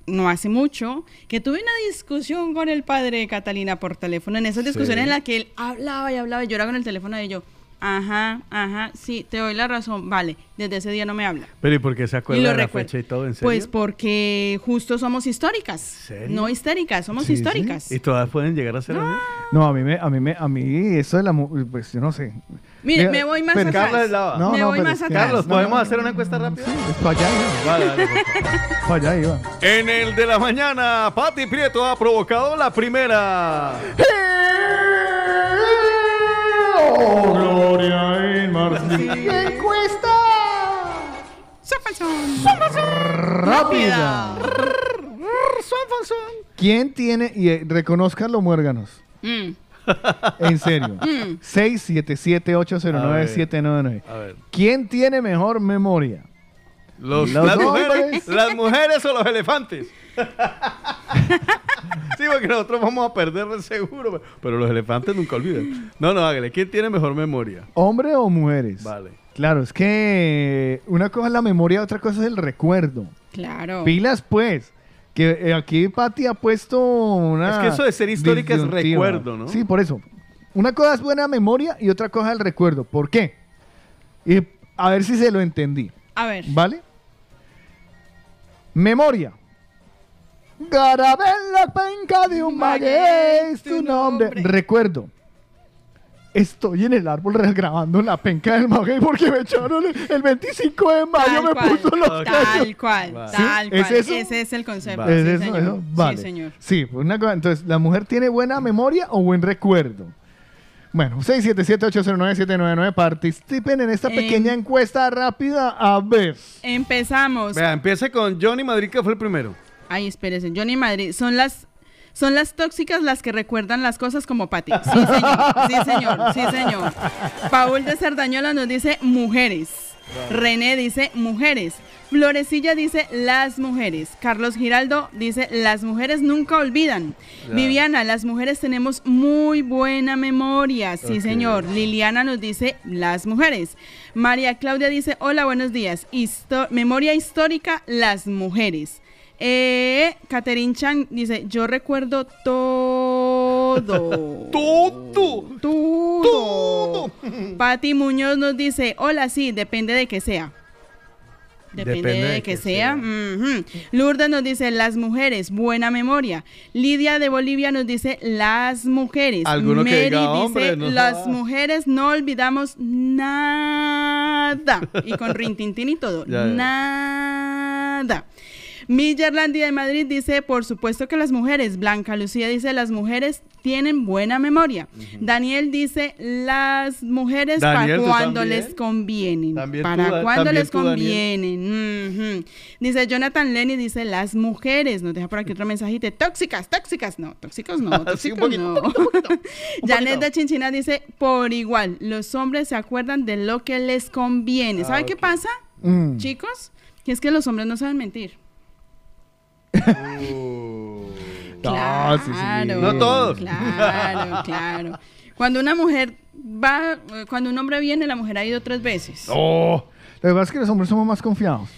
no hace mucho, que tuve una discusión con el padre de Catalina por teléfono, en esas discusiones Sí. en las que él hablaba y hablaba y yo era con el teléfono de yo, ajá, ajá, sí, te doy la razón, vale, desde ese día no me habla. Pero ¿y por qué se Y acuerda lo de la fecha y todo? ¿En serio? Pues porque justo somos históricas, serio? no histéricas, somos Sí, sí. históricas. ¿Y todas pueden llegar a ser así? No, a mí me, a mí me, a mí eso de la, mu- pues yo no sé. Mire, me voy más pero- atrás. La- No, me no, voy pero más atrás. Carlos, No, ¿podemos no, hacer una encuesta rápida? Es para allá iba. Vale. Para allá iba. En el de la mañana, Pati Prieto ha provocado la primera. Oh, Gloria en ¡Encuesta! Rápida. ¿Quién tiene, y eh, reconozcan los muérganos? Mm. En serio. Mm. 677-809-799. A ver. ¿Quién tiene mejor memoria? Los, Los las, hombres. mujeres, las mujeres o los elefantes. <laughs> sí, porque nosotros vamos a perder de seguro. Pero los elefantes nunca olvidan. No, no, hágale. ¿Quién tiene mejor memoria? ¿Hombre o mujeres? Vale. Claro, es que una cosa es la memoria, otra cosa es el recuerdo. Claro. Pilas, pues. Que eh, aquí Pati ha puesto una. Es que eso de ser histórica es recuerdo, ¿no? Sí, por eso. Una cosa es buena memoria y otra cosa es el recuerdo. ¿Por qué? Y a ver si se lo entendí. A ver. ¿Vale? Memoria. Grabé en la penca de un maguey tu nombre. Recuerdo. Estoy en el árbol grabando la penca del maguey porque me echaron el, el 25 de mayo, Tal me cual, puso los Tal cual, ¿Sí? tal cual. Ese es el concepto. ¿Es sí, eso, señor. eso? Vale. Sí, señor. Sí, pues una cosa. Entonces, ¿la mujer tiene buena memoria o buen recuerdo? Bueno, 677-809-799. Participen en esta Em. pequeña encuesta rápida. A ver. Empezamos. Vea, empiece con Johnny Madrid, que fue el primero. Ay, espérese. Johnny Madrid. Son las. Son las tóxicas las que recuerdan las cosas como Pati. Sí, señor. Sí, señor. Sí, señor. Paul de Cerdañola nos dice mujeres. René dice mujeres. Florecilla dice las mujeres. Carlos Giraldo dice las mujeres nunca olvidan. Viviana, las mujeres tenemos muy buena memoria. Sí, señor. Liliana nos dice las mujeres. María Claudia dice hola, buenos días. Histo- memoria histórica, las mujeres. Eh, Catherine Chang dice yo recuerdo <laughs> todo. todo. Todo. Pati Muñoz nos dice hola, sí, depende de que sea. Depende, de, que, sea. Lourdes nos dice las mujeres, buena memoria. Lidia de Bolivia nos dice las mujeres. Alguno que Mary diga, dice "Hombre, no las jodas". mujeres no olvidamos nada. Y con rintintín y todo. Ya, ya. Nada. Millerlandia de Madrid dice, por supuesto que las mujeres. Blanca Lucía dice, las mujeres tienen buena memoria. Daniel dice, las mujeres Daniel, para ¿tú cuando les convienen. Tú, para cuando les convienen. Dice Jonathan Lenny, dice, las mujeres. Nos deja por aquí otro mensajito. Tóxicas, tóxicas. No, tóxicos no, <laughs> Sí, un tóxicos no. <laughs> Janet de Chinchina dice, por igual, los hombres se acuerdan de lo que les conviene. ¿Sabe Ah, qué ok. pasa, Mm. chicos? Que es que los hombres no saben mentir. Sí, sí. Claro, No todos. Claro, <laughs> claro. Cuando una mujer va, cuando un hombre viene, la mujer ha ido tres veces. Oh. Lo que pasa es que los hombres somos más confiados.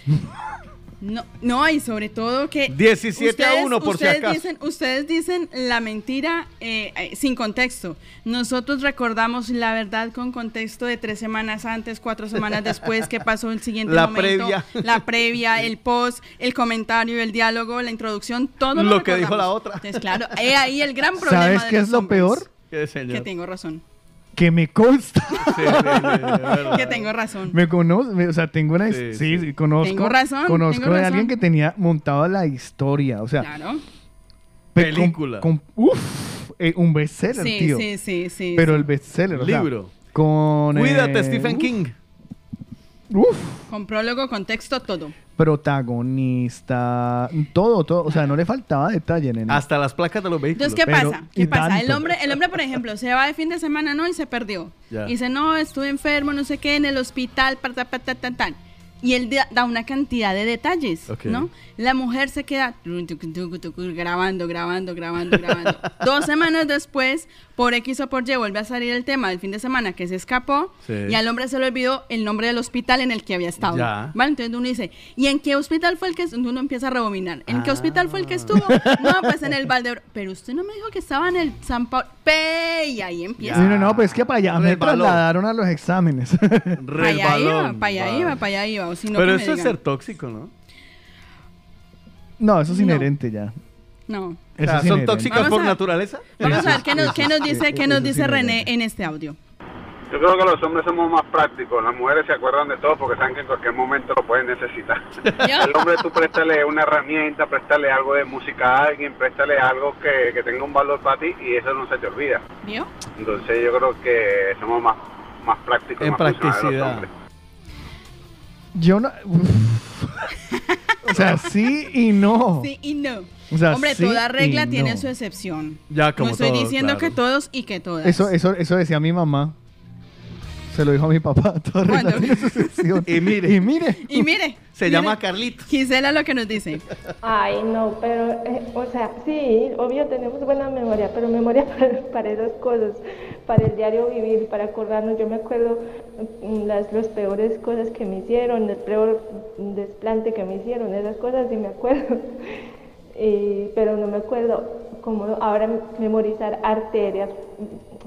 No, no, y sobre todo que 17 a 1 por si ustedes acaso. Dicen, ustedes dicen la mentira eh, eh, sin contexto. Nosotros recordamos la verdad con contexto de tres semanas antes, cuatro semanas después, qué pasó el siguiente <laughs> La momento, previa. la previa, <laughs> el post, el comentario, el diálogo, la introducción, todo Lo lo, que dijo la otra. Entonces, claro, he ahí el gran <laughs> problema. ¿Sabes de qué los es lo hombres. peor? Que tengo razón. Que me consta. que tengo razón. Me conozco, o sea, tengo una... Sí, Sí, sí, conozco. Tengo razón, Conozco tengo de razón. alguien que tenía montado la historia, o sea... Claro. pe- con- Película. Con, uf, eh, un bestseller, Sí, tío. sí, sí, sí. Pero sí. el bestseller, o sea, Libro. con... Cuídate, eh, Stephen uf, King. Uf, Con prólogo, contexto, todo. protagonista, todo, todo, o sea, no le faltaba detalle, nene. Hasta las placas de los vehículos. Entonces, ¿qué Pero- pasa? ¿Qué pasa? El hombre, el hombre, por ejemplo, se va de fin de semana, ¿no? Y se perdió. Ya. Y dice, no, estuve enfermo, no sé qué, en el hospital, pa, ta, pa, ta, ta, ta. Y él da una cantidad de detalles, Ok. ¿no? La mujer se queda grabando, grabando, grabando, grabando. <laughs> Dos semanas después, por X o por Y, vuelve a salir el tema del fin de semana que se escapó Sí. y al hombre se le olvidó el nombre del hospital en el que había estado. Ya. ¿Vale? Entonces uno dice, ¿y en qué hospital fue el que uno empieza a rebobinar? ¿En qué Ah. hospital fue el que estuvo? No, pues en el Valdebro. Pero usted no me dijo que estaba en el San Pablo. Pe, y ahí empieza. Sí, no, no, pues es que para allá me Resbaló. trasladaron a los exámenes. <laughs> Para allá iba, para allá iba, para allá iba. O si no, Pero me eso es ser tóxico, ¿no? no, eso es No. inherente ya. No. O sea, ¿Son tóxicas Vamos por a- naturaleza? Vamos a ver qué nos, qué nos dice, qué nos dice. René en este audio. Yo creo que los hombres somos más prácticos, las mujeres se acuerdan de todo porque saben que en cualquier momento lo pueden necesitar. <laughs> El hombre tú préstale una herramienta, préstale algo de música a alguien, préstale algo que, que tenga un valor para ti y eso no se te olvida. ¿Vio? Entonces yo creo que somos más, más prácticos, En más los practicidad. hombres. Yo no... <laughs> o sea, sí y no. Sí y no. O sea, Hombre, sí toda regla y tiene no. su excepción. Ya, como no estoy todo, diciendo claro. que todos y que todas. Eso, eso, eso decía mi mamá. Se lo dijo a mi papá. <laughs> Toda regla ¿Cuándo? tiene su excepción. Y mire. Y mire. Y mire. Se mire, llama Carlitos. Gisela lo que nos dice. Ay, no, pero, eh, o sea, sí, obvio tenemos buena memoria, pero memoria <laughs> para, para esas cosas, para el diario vivir, para acordarnos. Yo me acuerdo mm, las los peores cosas que me hicieron, el peor desplante que me hicieron, esas cosas sí me acuerdo. Y- pero no me acuerdo cómo ahora memorizar arterias,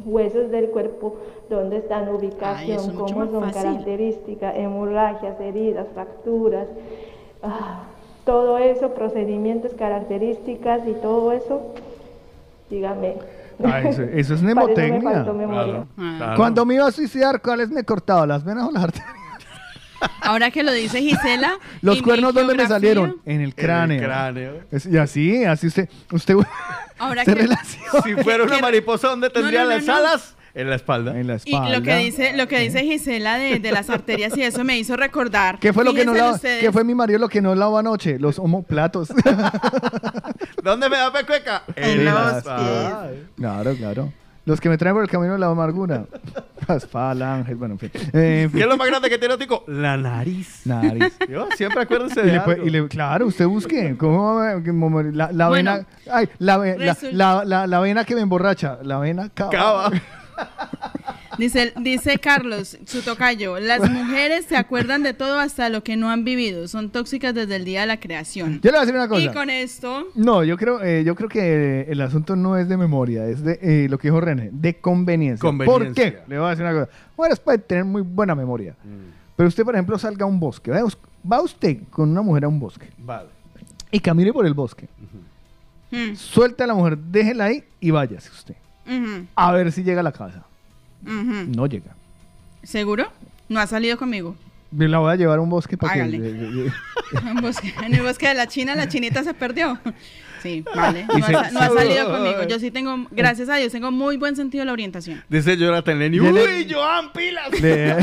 huesos del cuerpo, dónde están ubicación, cómo son características, hemorragias, heridas, fracturas, ah, todo eso, procedimientos, características y todo eso, dígame. Ah, eso, eso es <laughs> mnemotecnia. memoria. Cuando me iba a suicidar, ¿cuáles me cortaba? ¿Las venas o las arterias? Ahora que lo dice Gisela. <laughs> ¿Los cuernos dónde me salieron? En el cráneo. cráneo. Es- y así, así usted, usted, <laughs> Ahora que- relaciona. Si fuera una <laughs> mariposa, ¿dónde tendría no, no, las no. alas? En la espalda. En la Y lo que dice, lo que dice Gisela de, de las arterias y eso me hizo recordar. ¿Qué fue lo que no ustedes, ¿Qué fue mi marido lo que no lavó anoche? Los homoplatos. ¿Dónde me da pecueca? En los Claro, claro. Los que me traen por el camino de la amargura. <laughs> Pasfal, Ángel, bueno, en fin. Eh. ¿Qué es lo más grande que tiene Otico? La nariz. Nariz. <laughs> Yo, siempre acuérdense Y de le puede- algo. y le- claro, usted busque. ¿Cómo la, la Bueno, vena. Ay, la, la- la vena que me emborracha. La vena cava. Cava. <laughs> Dice, dice Carlos, su tocayo, las mujeres se acuerdan de todo hasta lo que no han vivido. Son tóxicas desde el día de la creación. Yo le voy a decir una cosa. Y con esto, No, yo creo, eh, yo creo que el asunto no es de memoria, es de eh, lo que dijo René, de conveniencia. ¿Por Conveniencia. qué? Le voy a decir una cosa. Mujeres pueden tener muy buena memoria, pero usted, por ejemplo, salga a un bosque. ¿va? Va usted con una mujer a un bosque Vale. y camine por el bosque. mm, Suelta a la mujer, déjela ahí y váyase usted. A ver si llega a la casa. No llega. ¿seguro? No ha salido conmigo. Yo la voy a llevar a un bosque para. Hágale. En, <laughs> bosque- en el bosque de la China, la chinita se perdió. <laughs> Sí, vale. Y No, se- ha, sa- no ha salido <laughs> conmigo. Yo sí tengo, gracias a Dios, tengo muy buen sentido de la orientación. Dice Jonathan Lenny. Le- ¡Uy, Joan, pilas! Le,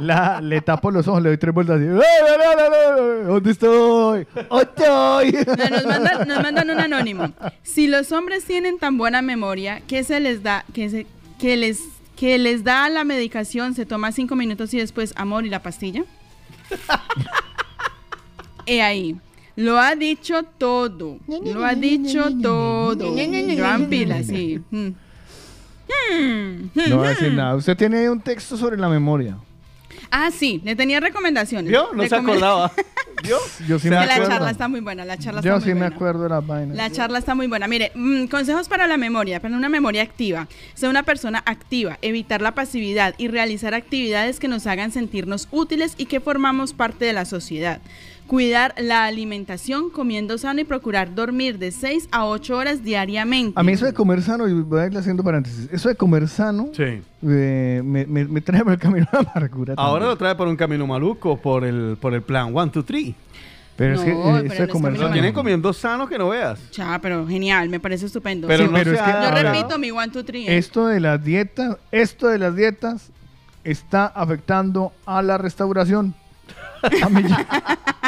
la- le tapo los ojos, le doy tres vueltas así. ¡Eh, eh, eh, eh, eh! ¿Dónde estoy? ¿Dónde estoy? No, Nos mandan, nos mandan un anónimo. Si los hombres tienen tan buena memoria, ¿qué se les da? Que, se, que les que les da la medicación, se toma cinco minutos y después amor y la pastilla. <laughs> He ahí. Lo ha dicho todo. Lo ha dicho todo. Joan Pilas, sí. <laughs> Mm. Mm. No voy a decir nada. Usted tiene un texto sobre la memoria. Ah, sí, le tenía recomendaciones. ¿Vio? No se acordaba. <laughs> ¿Vio? Yo sí me la acuerdo. charla está muy buena, la charla está Yo muy sí me buena. acuerdo de las vainas. La charla está muy buena. Mire, mm, consejos para la memoria, para una memoria activa. Ser una persona activa, evitar la pasividad y realizar actividades que nos hagan sentirnos útiles y que formamos parte de la sociedad. Cuidar la alimentación comiendo sano y procurar dormir de 6 a 8 horas diariamente. A mí eso de comer sano, y voy a ir haciendo paréntesis, eso de comer sano Sí. eh, me, me, me trae por el camino de la amargura. Ahora también. lo trae por un camino maluco, por el, por el plan 1, 2, 3. Pero es que eh, pero eso de es comer Lo tienen sano. comiendo sano que no veas. Ya, pero genial, me parece estupendo. Pero Sí, no pero es que Yo repito mi one, two, three. ¿eh? Esto de las dietas, esto de las dietas está afectando a la restauración. A mí ya, <laughs>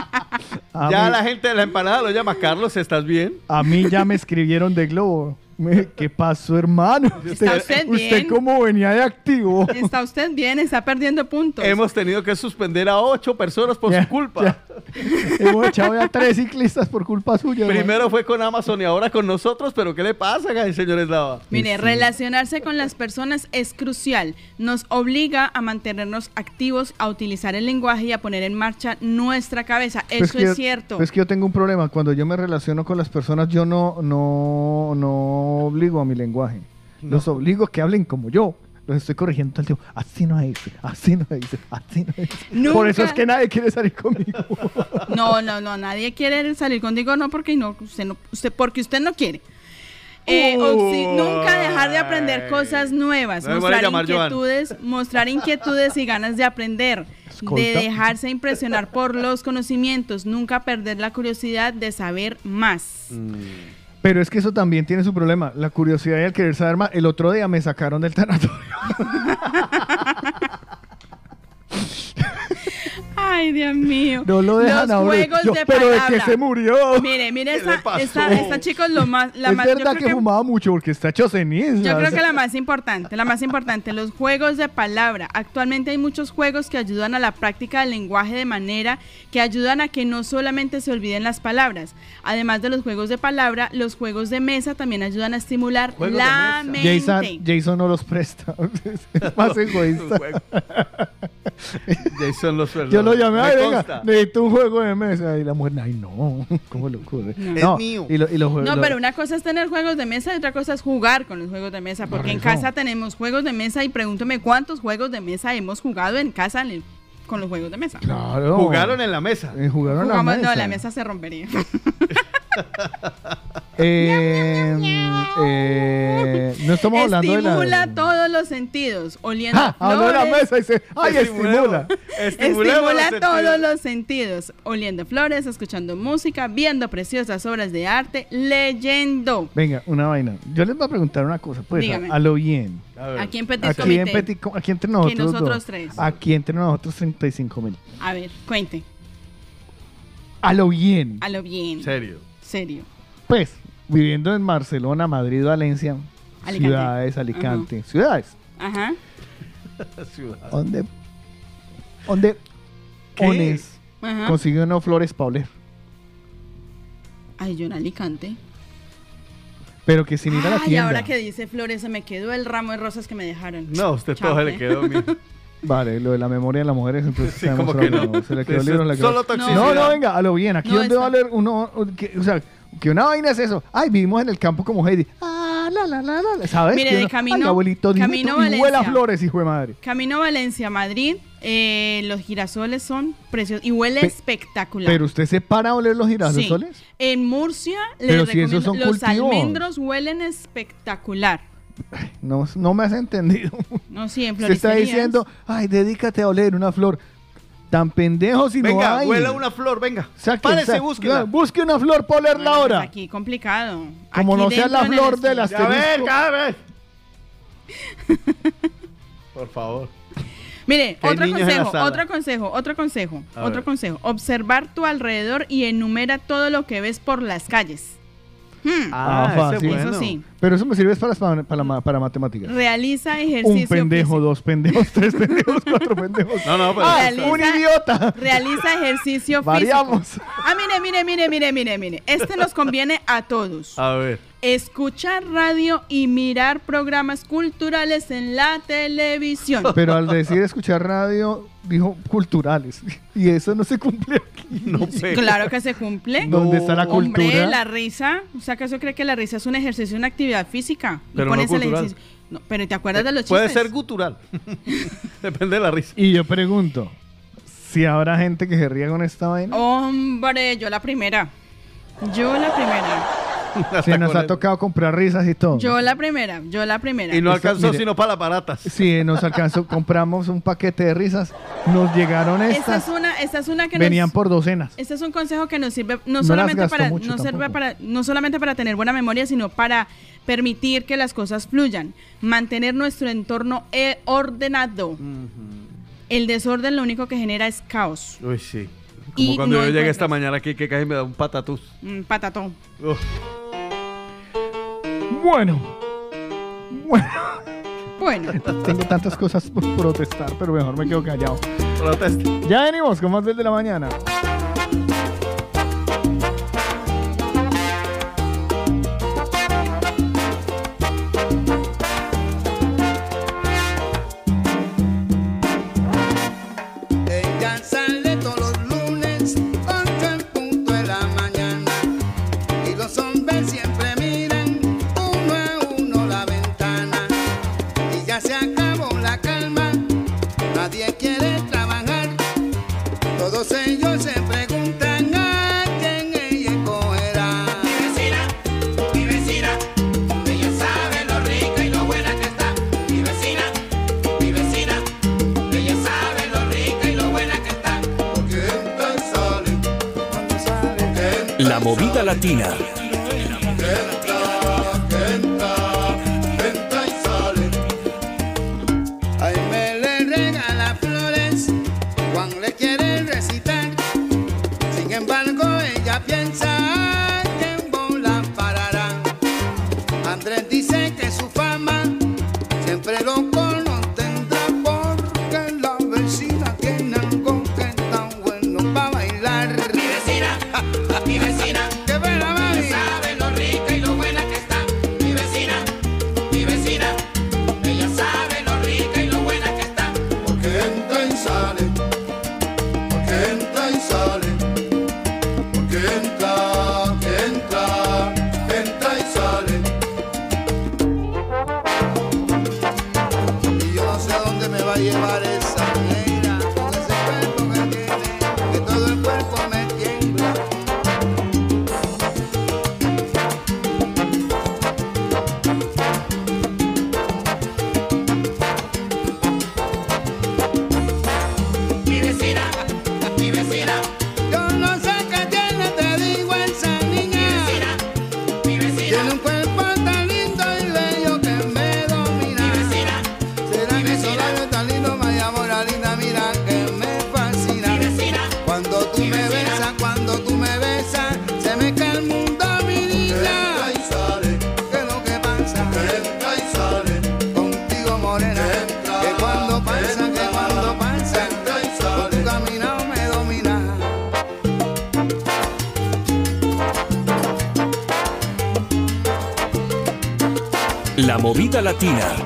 a ya mí- la gente de la empanada lo llama Carlos, ¿estás bien? a mí ya me escribieron de Globo. Me- ¿Qué pasó, hermano? ¿Está usted bien? cómo venía de activo. Está usted bien, está perdiendo puntos. Hemos tenido que suspender a ocho personas por Ya, su culpa. ya. <laughs> Hemos echado ya tres ciclistas por culpa suya. hermano. Primero fue con Amazon y ahora con nosotros, pero ¿qué le pasa, señor Eslava? Mire, relacionarse con las personas es crucial. Nos obliga a mantenernos activos, a utilizar el lenguaje y a poner en marcha nuestra cabeza. Pues Eso que es yo- cierto. pues que yo tengo un problema. Cuando yo me relaciono con las personas, yo no, no, no obligo a mi lenguaje. Los obligo a que hablen como yo. Los estoy corrigiendo todo el tiempo. Así no dice, así no dice, así no dice. Nunca- Por eso es que nadie quiere salir conmigo. <laughs> No, no, no, nadie quiere salir contigo, no porque no, usted no, usted, porque usted no quiere. Eh, nunca dejar de aprender cosas nuevas, No mostrar llamar, Joan. inquietudes, mostrar inquietudes y ganas de aprender, de dejarse impresionar por los conocimientos, nunca perder la curiosidad de saber más. Pero es que eso también tiene su problema. La curiosidad y el querer saber más. El otro día me sacaron del tanatorio. <laughs> Ay, Dios mío. No lo dejan Los juegos Yo, de pero de palabra. que se murió. Mire, mire, ¿Qué esta, le pasó? esta, lo más, la es más, yo verdad creo que, que fumaba mucho porque está hecho ceniza. Yo creo que la más importante, la más importante, los juegos de palabra. Actualmente hay muchos juegos que ayudan a la práctica del lenguaje de manera que ayudan a que no solamente se olviden las palabras. Además de los juegos de palabra, los juegos de mesa también ayudan a estimular Juegos la mente. Jason, Jason no los presta. <laughs> es más egoísta. <laughs> Jason los. Yo lo llamé, Me ay, venga, necesito un juego de mesa. Y la mujer, ay, no, <laughs> ¿cómo le ocurre? No. Es mío. Y, lo- y los juegos- No, pero una cosa es tener juegos de mesa y otra cosa es jugar con los juegos de mesa. Porque en casa tenemos juegos de mesa y pregúntame cuántos juegos de mesa hemos jugado en casa en el- con los juegos de mesa. Claro. Jugaron en la mesa. Eh, jugaron en la Jugamos- mesa. No, la mesa se rompería. <laughs> <laughs> Eh, eh, no estamos hablando de la... Estimula todos los sentidos. Oliendo ¡Ah! Habló de la flores. mesa y dice, ¡ay, estimula! Estimula todos los sentidos. Oliendo flores, escuchando música, viendo preciosas obras de arte, leyendo. Venga, una vaina. Yo les voy a preguntar una cosa, pues, a, Dígame. a lo bien. Aquí en Petit Aquí en. Petit aquí entre nosotros, nosotros dos. tres. Aquí entre nosotros 35 mil. A ver, cuente. A lo bien. A lo bien. Serio. Serio. Pues, viviendo en Barcelona, Madrid, Valencia, Alicante. ciudades, Alicante, ciudades. Ajá. <laughs> ¿Dónde? ¿Dónde? Ones Ajá. consigue unos flores para oler. Ay, yo en Alicante. Pero que sin ir a la Ay, tienda. ahora que dice flores, se me quedó el ramo de rosas que me dejaron. No, usted Chao, todo ¿eh? le quedó, mijo. <laughs> Vale, lo de la memoria de las mujeres, entonces Sí, sabemos como que no. Se le quedó libro en la solo toxicidad. No, no, venga, a lo bien. Aquí No, donde va a leer uno, que- o sea, que una vaina es eso. Ay, vivimos en el campo como Heidi. Ah, la, la, la, la, ¿sabes? Mire, de camino- Ay, abuelito, dime camino tú, y huela Valencia. flores, hijo de madre. Camino Valencia, Madrid. Eh, los girasoles son preciosos y huele Pe- espectacular. Pero usted se para a oler los Sí. girasoles. En Murcia, Pero les si esos recomiendo, son los cultivos. almendros huelen espectacular. No, no me has entendido. No, sí, en <laughs> Se está diciendo, ay, dedícate a oler una flor. Tan pendejo si no Venga, hay. huela una flor, venga. Saque, Párese, búsquela. Busque una flor para olerla Pues ahora. aquí complicado. Como Aquí no sea la flor estudio. Ya ves, asterisco. ya ves. <laughs> Por favor. Mire, otro consejo, otro consejo, otro consejo, A otro ver. consejo. Observar tu alrededor y enumera todo lo que ves por las calles. Hmm. Ah, fácil. Eso sí. Pero eso me sirve para, para, para, ma- para matemáticas. Realiza ejercicio Un pendejo, dos pendejos, <laughs> tres pendejos, cuatro pendejos. No, no, pero- Ah, Realiza- un idiota. Realiza ejercicio Variamos. físico. Ah, mire, mire, mire, mire, mire, mire. Este nos conviene a todos. A ver. Escuchar radio y mirar programas culturales en la televisión. <laughs> Pero al decir escuchar radio, dijo culturales. <laughs> Y eso no se cumple aquí. No <laughs> sé. Claro que se cumple. ¿Dónde está la Hombre, cultura? la risa. ¿O sea, acaso cree que la risa es un ejercicio, una actividad física? Y Pero no pones el cultural. ejercicio- No, pero ¿te acuerdas de los Puede chistes? ser gutural. Depende de la risa. Y yo pregunto, si habrá gente que se ría con esta vaina. Hombre, yo la primera. Yo la primera. <laughs> Se nos ha tocado comprar risas y todo. Yo la primera. Yo la primera. Y no Esto, alcanzó mire. sino para las baratas. Sí, nos alcanzó, compramos un paquete de risas, nos llegaron Esta estas, es una, esta es una que venían nos, por docenas. Este es un consejo que nos sirve no solamente para mucho no sirve tampoco. para no solamente para tener buena memoria, sino para permitir que las cosas fluyan, mantener nuestro entorno eh, ordenado. El desorden lo único que genera es caos, Uy, sí. Como Y cuando no yo llegué esta mañana aquí que casi me da un patatús. un patatón. Uf. Bueno, bueno, Bueno, <laughs> tengo tantas cosas por protestar, pero mejor me quedo callado. Protesta. Ya venimos con más del de la mañana. Movida latina. Movida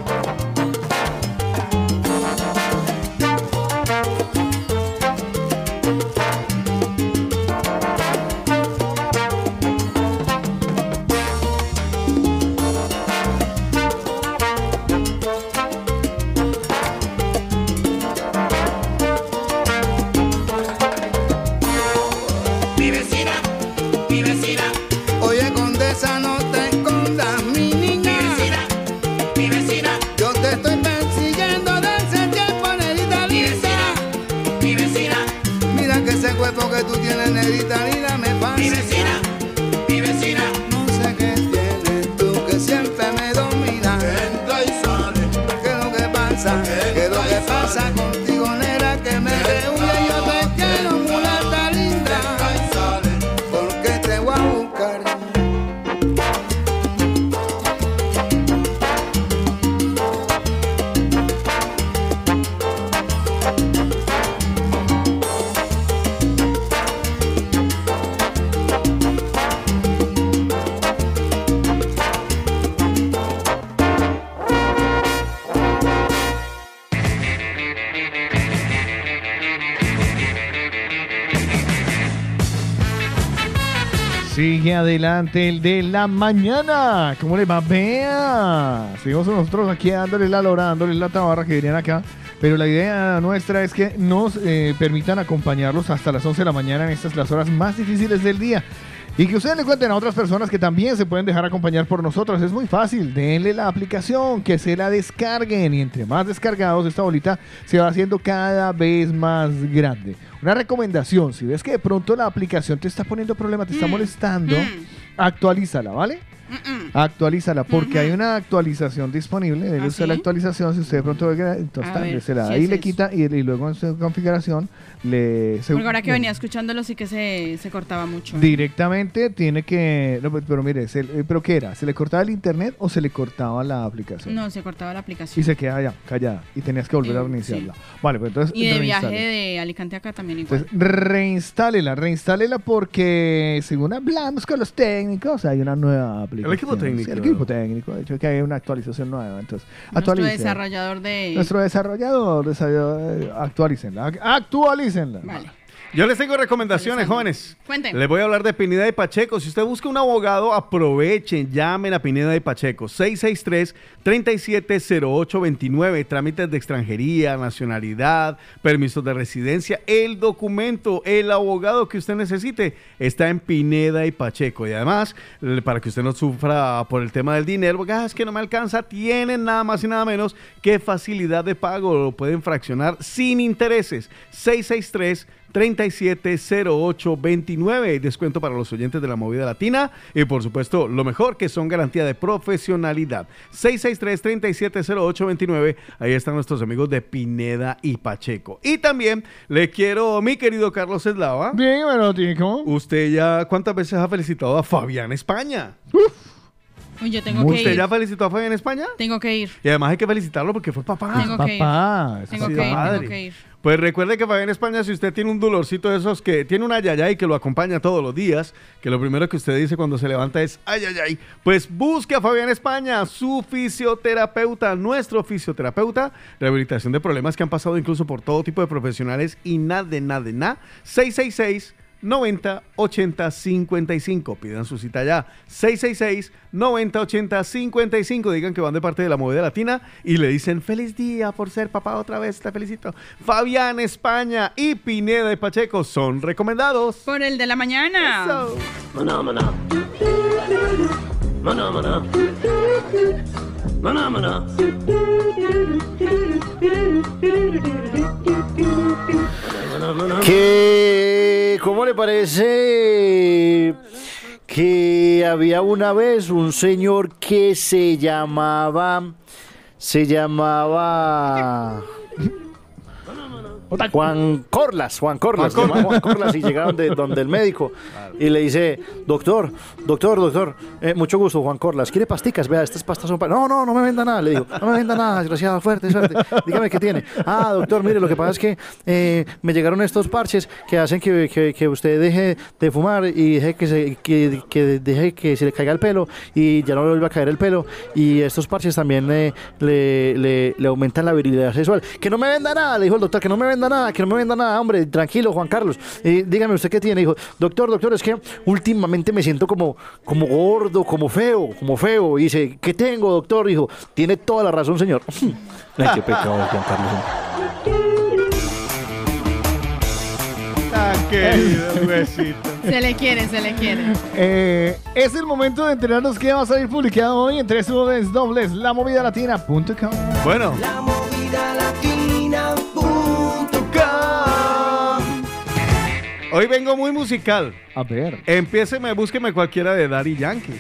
Adelante el de la mañana. ¿Cómo le va? Vea. Seguimos nosotros aquí dándole la lora, dándole la tabarra que vienen acá. Pero la idea nuestra es que nos eh, permitan acompañarlos hasta las 11 de la mañana en estas las horas más difíciles del día. Y que ustedes le cuenten a otras personas que también se pueden dejar acompañar por nosotros. Es muy fácil. Denle la aplicación, que se la descarguen. Y entre más descargados, esta bolita se va haciendo cada vez más grande. Una recomendación, si ves que de pronto la aplicación te está poniendo problema, te está molestando, actualízala, ¿vale? Actualízala, porque hay una actualización disponible. Dele usted la actualización. Si usted de pronto ve que entonces, ¿Ah, ver, se la da ¿qué y es le eso? quita, y, y luego en su configuración le. se- Porque ahora que venía escuchándolo sí que se, se cortaba mucho. Directamente tiene que. no, pero, mire, se- eh, ¿pero qué era? ¿Se le cortaba el internet o se le cortaba la aplicación? No, se cortaba la aplicación. Y se queda ya, callada. Y tenías que volver a Eh, reiniciarla. Vale, pues entonces. Y de viaje de Alicante acá también igual. Entonces, reinstálela, reinstálela porque según hablamos con los técnicos, hay una nueva aplicación. Técnico. Sí, el equipo técnico, de hecho que hay una actualización nueva. Entonces, Nuestro desarrollador de... Nuestro desarrollador, desarrollador, eh, actualícenla, actualícenla. Vale. Yo les tengo recomendaciones, jóvenes. Cuenten. Les voy a hablar de Pineda y Pacheco. Si usted busca un abogado, aprovechen, llamen a Pineda y Pacheco. 663-370829. Trámites de extranjería, nacionalidad, permisos de residencia. El documento, el abogado que usted necesite está en Pineda y Pacheco. Y además, para que usted no sufra por el tema del dinero, porque "Ah, es que no me alcanza, tienen nada más y nada menos que facilidad de pago. Lo pueden fraccionar sin intereses. 663 370829. Descuento para los oyentes de la movida latina. Y por supuesto, lo mejor que son garantía de profesionalidad. 663-370829. Ahí están nuestros amigos de Pineda y Pacheco. Y también le quiero, mi querido Carlos Eslava. Bien, bueno, Tico. Usted ya, ¿cuántas veces ha felicitado a Fabián España? Uy, yo tengo que ¿Usted ir. ya felicitó a Fabián España? Tengo que ir. Y además hay que felicitarlo porque fue papá. Tengo que ir. papá. Tengo que ir, madre. tengo que ir. Pues recuerde que Fabián España, si usted tiene un dolorcito de esos que tiene una ayayay que lo acompaña todos los días, que lo primero que usted dice cuando se levanta es ayayay, pues busque a Fabián España, su fisioterapeuta, nuestro fisioterapeuta, rehabilitación de problemas que han pasado incluso por todo tipo de profesionales y nada de nada de nada. 666 90 80 55. Pidan su cita ya. 666 90 80 55. Digan que van de parte de la movida latina y le dicen feliz día por ser papá otra vez. Te felicito. Fabián España y Pineda de Pacheco son recomendados. Por el de la mañana. Maná, maná. Maná, maná. ¿Cómo le parece que había una vez un señor que se llamaba, se llamaba Juan Corlas, Juan Corlas, Juan Corlas y llegaron de donde el médico y le dice, doctor, doctor, doctor, eh, mucho gusto, Juan Corlas, ¿quiere pasticas? Vea, estas pastas son para... No, no, no me venda nada, le digo, no me venda nada, desgraciado, fuerte, fuerte, dígame qué tiene. Ah, doctor, mire, lo que pasa es que eh, me llegaron estos parches que hacen que, que- que usted deje de fumar y deje que, se, que, que deje que se le caiga el pelo y ya no le vuelva a caer el pelo y estos parches también eh, le, le, le aumentan la virilidad sexual. Que no me venda nada, le dijo el doctor, que no me venda nada, que no me venda nada, hombre, tranquilo, Juan Carlos. Dígame usted qué tiene, dijo, doctor, doctor, es que últimamente me siento como, como gordo, como feo, como feo. Y dice, ¿qué tengo, doctor? Dijo, tiene toda la razón, señor. <laughs> Ay, qué pecado, Juan Carlos. Tan querido. <laughs> Se le quiere, se le quiere. Eh, es el momento de enterarnos qué va a salir publicado hoy en tres dobles dobles, lamovidalatina.com. Bueno. Hoy vengo muy musical. A ver. Empiéceme, búsqueme cualquiera de Daddy Yankee.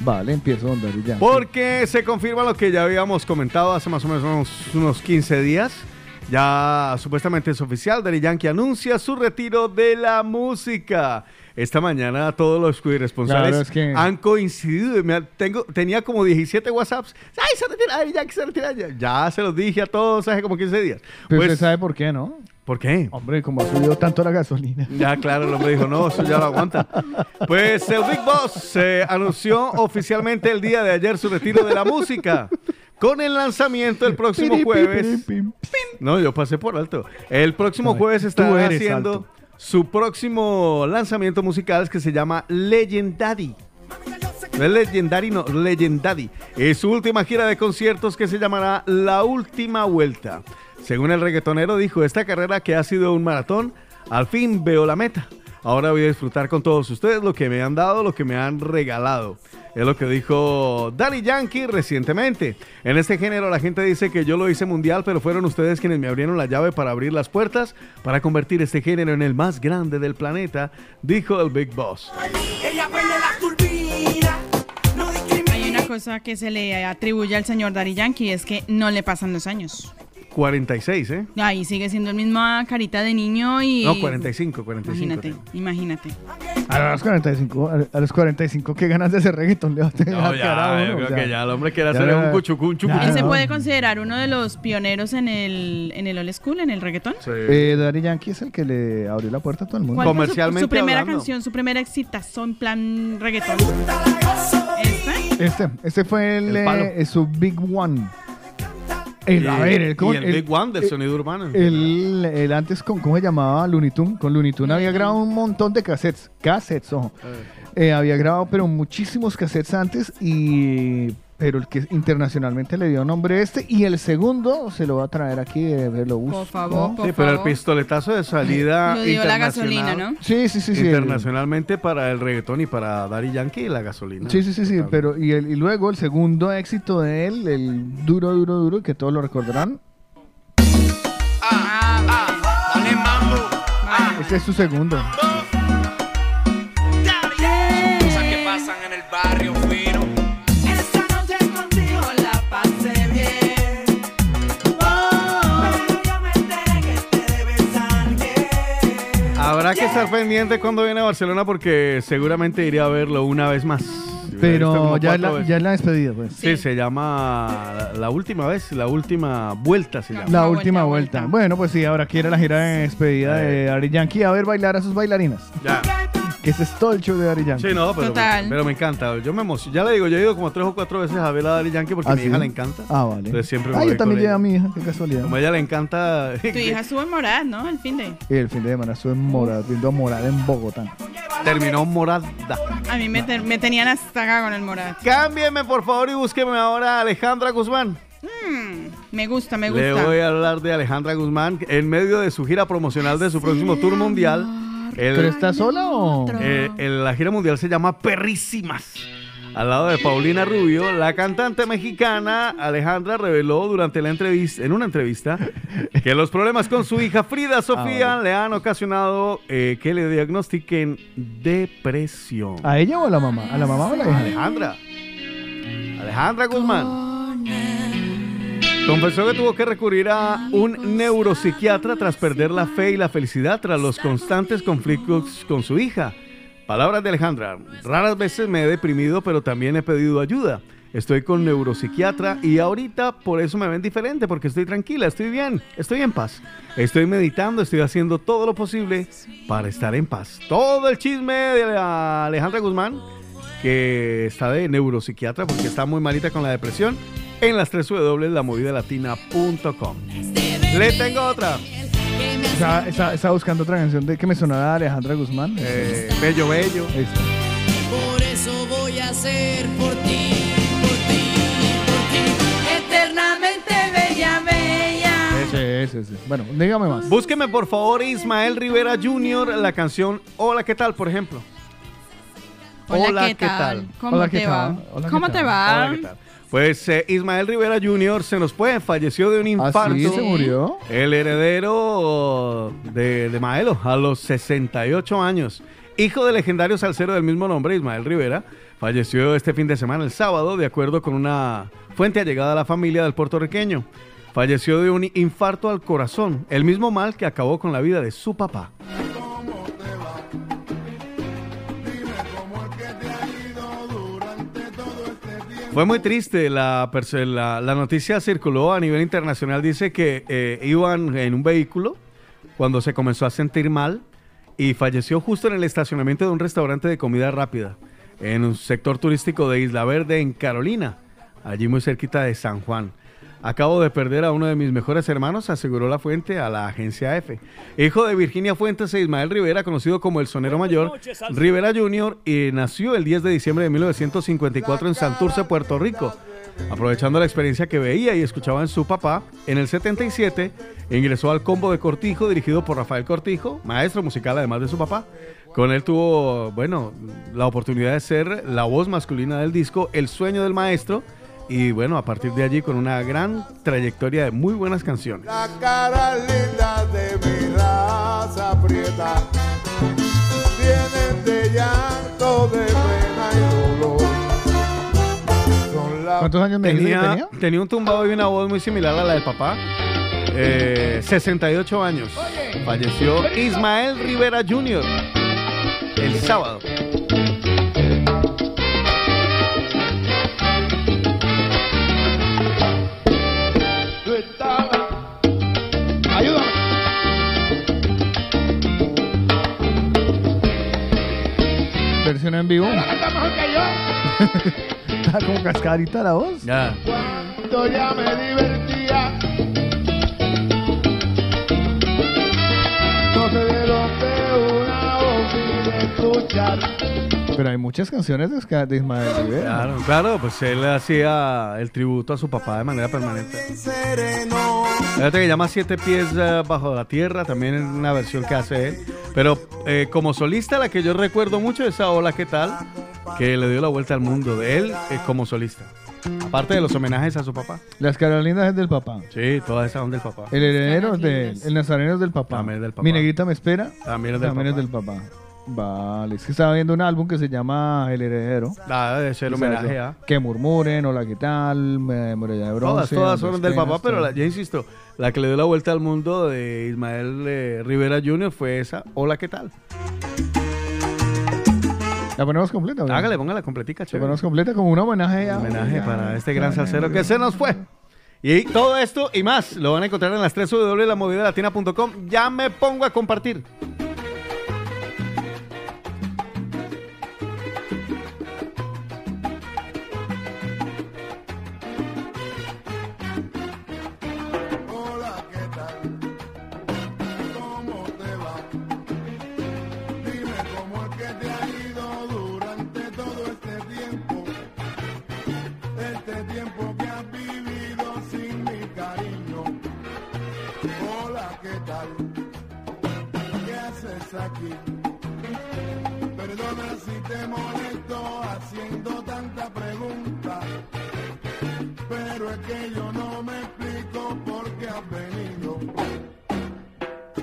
Vale, empiezo Don Daddy Yankee. Porque se confirma lo que ya habíamos comentado hace más o menos unos, unos 15 días. Ya supuestamente es oficial, Daddy Yankee anuncia su retiro de la música. Esta mañana todos los irresponsables Claro, es que- han coincidido. Me tengo, tenía como 17 WhatsApps. ¡Ay, se retira Daddy Yankee, se retira! Ya, ya se los dije a todos hace como 15 días. Pero Pues, usted sabe por qué, ¿no? ¿Por qué? Hombre, como ha subido tanto la gasolina. Ya, claro, el hombre dijo, no, eso ya lo aguanta. Pues el Big Boss se anunció oficialmente el día de ayer su retiro de la música. Con el lanzamiento el próximo jueves. No, yo pasé por alto. El próximo jueves estará haciendo alto. su próximo lanzamiento musical que se llama Legendary. No es Legendary, no, Legendary. Es su última gira de conciertos que se llamará La Última Vuelta. Según el reggaetonero dijo, esta carrera que ha sido un maratón, al fin veo la meta. Ahora voy a disfrutar con todos ustedes lo que me han dado, lo que me han regalado. Es lo que dijo Daddy Yankee recientemente. En este género la gente dice que yo lo hice mundial, pero fueron ustedes quienes me abrieron la llave para abrir las puertas para convertir este género en el más grande del planeta, dijo el Big Boss. Hay una cosa que se le atribuye al señor Daddy Yankee, es que no le pasan los años. 46, ¿eh? Ahí sigue siendo el mismo carita de niño y... No, 45, 45. Imagínate, imagínate. A los 45, a los 45, qué ganas de hacer reggaetón le va a tener No, ya, yo creo que ya el hombre quiere ya hacer un cuchucú, un chucuchú. Él se puede considerar uno de los pioneros en el, en el old school, en el reggaetón. Eh, Daddy Yankee es el que le abrió la puerta a todo el mundo. ¿Cuál fue su, su primera canción, su primera exitazo en plan reggaetón? ¿Esta? Este, este fue el, El palo. eh, su Big One. El, a ver, el, y el Big One del sonido urbano. El, el antes, con, ¿cómo se llamaba? Looney Tunes. Con Looney Tunes había grabado un montón de cassettes. Cassettes, ojo. Eh, había grabado, pero muchísimos cassettes antes. y Pero el que internacionalmente le dio nombre a este. Y el segundo se lo va a traer aquí. eh, lo busco. Por favor, por Sí, pero el favor. pistoletazo de salida <laughs> Lo dio la internacional- gasolina, ¿no? Sí, sí, sí, sí. Internacionalmente para el reggaetón y para Daddy Yankee la gasolina. Sí, sí, sí, sí, pero y, el- y luego el segundo éxito de él, el duro, duro, duro, que todos lo recordarán. Este es su segundo. Habrá que estar pendiente cuando viene a Barcelona porque seguramente iré a verlo una vez más. Pero ya la, ya la despedida, pues. Sí, se llama la, la última vez, la última vuelta se llama. La última vuelta. Bueno, pues sí, ahora quiere la gira de despedida de Ari Yankee a ver bailar a sus bailarinas. Ya. Que ese es todo el show de Daddy Yankee. Sí, no, pero, Total. pero me encanta. Yo me emociono. Ya le digo, yo he ido como tres o cuatro veces a ver a Daddy Yankee porque ¿Ah, a mi sí? hija le encanta. Ah, vale. Entonces siempre me Ah, yo también llevo a mi hija, qué casualidad. Como a ella le encanta. <laughs> Tu hija en Morad, ¿no? El fin de. Y el fin de semana estuve en Morada, viendo a Morada en Bogotá. Terminó morada. A mí me, te- me tenían hasta acá con el Morad. Cámbieme, por favor, y búsqueme ahora a Alejandra Guzmán. Mm, me gusta, me Le gusta. voy a hablar de Alejandra Guzmán en medio de su gira promocional de su próximo tour mundial. El- ¿Pero está sola o...? Eh, el- la gira mundial se llama Perrísimas. Al lado de Paulina Rubio, la cantante mexicana Alejandra reveló durante la entrevista, en una entrevista, <laughs> que los problemas con su hija Frida Sofía le han ocasionado eh, que le diagnostiquen depresión. ¿A ella o a la mamá? ¿A la mamá o a la hija? Alejandra. Alejandra Guzmán. Confesó que tuvo que recurrir a un neuropsiquiatra tras perder la fe y la felicidad tras los constantes conflictos con su hija. Palabras de Alejandra. Raras veces me he deprimido, pero también he pedido ayuda. Estoy con neuropsiquiatra y ahorita por eso me ven diferente, porque estoy tranquila, estoy bien, estoy en paz. Estoy meditando, estoy haciendo todo lo posible para estar en paz. Todo el chisme de Alejandra Guzmán, que está de neuropsiquiatra porque está muy malita con la depresión, en las 3 W, lamovidalatina.com. Le tengo otra. Estaba, estaba- estaba buscando otra canción de que me sonaba Alejandra Guzmán. Eh, bello, bello. Por eso voy a ser por ti, por ti, por ti. Eternamente bella, bella. Ese, ese, ese. Bueno, dígame más. Búsqueme por favor Ismael Rivera Jr. la canción Hola, ¿qué tal? Por ejemplo. Hola, ¿qué tal? ¿Cómo Hola, te ¿qué va? tal? Hola, ¿qué ¿Cómo tal? te va? Hola, ¿qué tal? Pues eh, Ismael Rivera Jr. se nos fue, falleció de un infarto. ¿Ah, sí? ¿Se murió? El heredero de, de Maelo a los 68 años. Hijo del legendario salsero del mismo nombre, Ismael Rivera, falleció este fin de semana, el sábado, de acuerdo con una fuente allegada a la familia del puertorriqueño. Falleció de un infarto al corazón, el mismo mal que acabó con la vida de su papá. Fue muy triste, la, la, la noticia circuló a nivel internacional, dice que eh, iban en un vehículo cuando se comenzó a sentir mal y falleció justo en el estacionamiento de un restaurante de comida rápida en un sector turístico de Isla Verde en Carolina, allí muy cerquita de San Juan. Acabo de perder a uno de mis mejores hermanos, aseguró la fuente a la agencia F. Hijo de Virginia Fuentes e Ismael Rivera, conocido como el sonero mayor, Rivera Jr., y nació el 10 de diciembre de 1954 en Santurce, Puerto Rico. Aprovechando la experiencia que veía y escuchaba en su papá, en el 77 ingresó al combo de Cortijo, dirigido por Rafael Cortijo, maestro musical además de su papá. Con él tuvo, bueno, la oportunidad de ser la voz masculina del disco El sueño del maestro. Y bueno, a partir de allí con una gran trayectoria de muy buenas canciones. La cara linda de mi raza prieta Vienen de llanto, de pena y dolor la- ¿Cuántos años me tenía, tenía? tenía un tumbado y una voz muy similar a la del papá. Eh, 68 años. Falleció Ismael Rivera Jr. el sábado. Versión en vivo. Canta mejor que yo Está como cascadita la voz. Ya. Cuando ya me divertía No se dieron de una voz escuchar Pero hay muchas canciones de, de Ismael Rivera. Claro, claro, pues él hacía el tributo a su papá de manera permanente. Fíjate que llama Siete Pies eh, Bajo la Tierra, también es una versión que hace él. Pero eh, como solista, la que yo recuerdo mucho es esa Hola, ¿qué tal? Que le dio la vuelta al mundo de él eh, como solista. Aparte de los homenajes a su papá. Las Carolinas es del papá. Sí, todas esas son del papá. El heredero es de El Nazareno es del papá. También es del papá. Mi negrita me espera. También es del También es del papá. Vale, es que estaba viendo un álbum que se llama El Heredero. Ah, ser O sea, homenaje a. Que murmuren, hola, ¿qué tal? Muralla de Todas, bronce. todas Andrés son del papá, pero la- ya insisto, la que le dio la vuelta al mundo de Ismael eh, Rivera Jr. fue esa. Hola, ¿qué tal? ¿La ponemos completa? ¿no? Hágale, póngala completica, La chévere. ponemos completa como un homenaje a... homenaje para este gran salsero que se nos fue. Y todo esto y más lo van a encontrar en las 3 W de la movida Ya me pongo a compartir. aquí? Perdona si te molesto haciendo tanta pregunta, pero es que yo no me explico por qué has venido.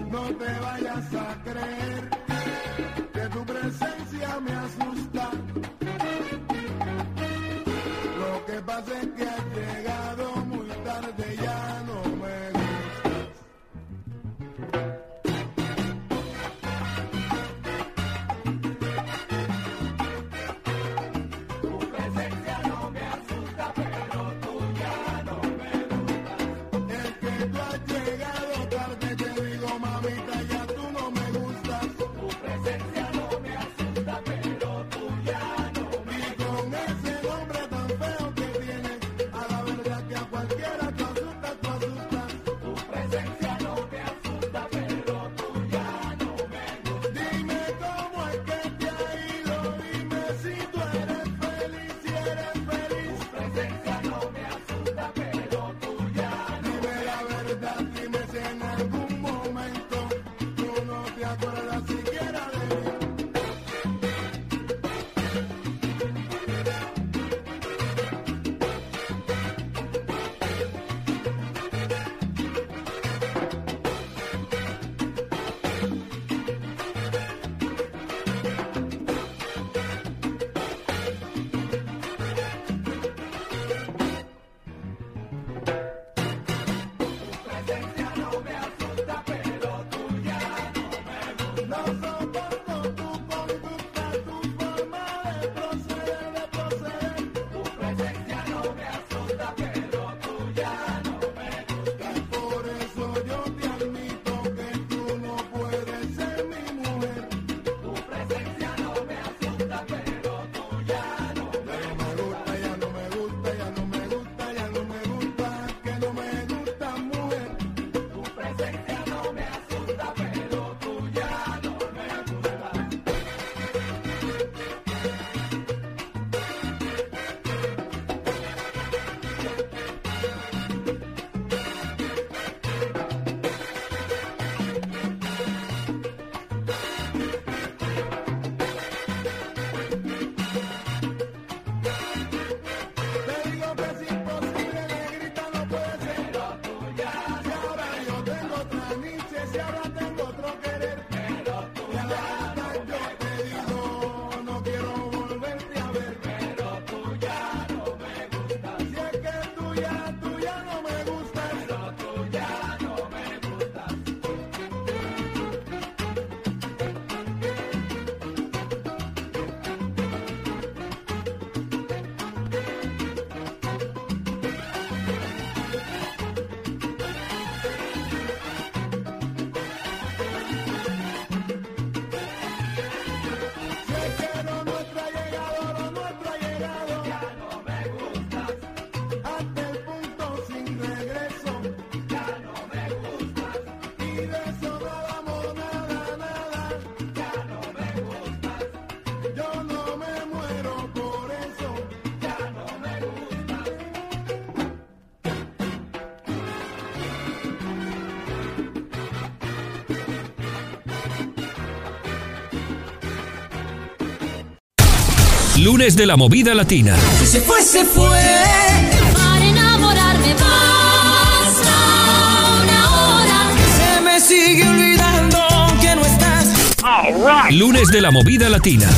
No te vayas lunes de la movida latina. Si se fue, se fue. Para enamorarme basta una hora. Se me sigue olvidando que no estás. Right. Lunes de la movida latina.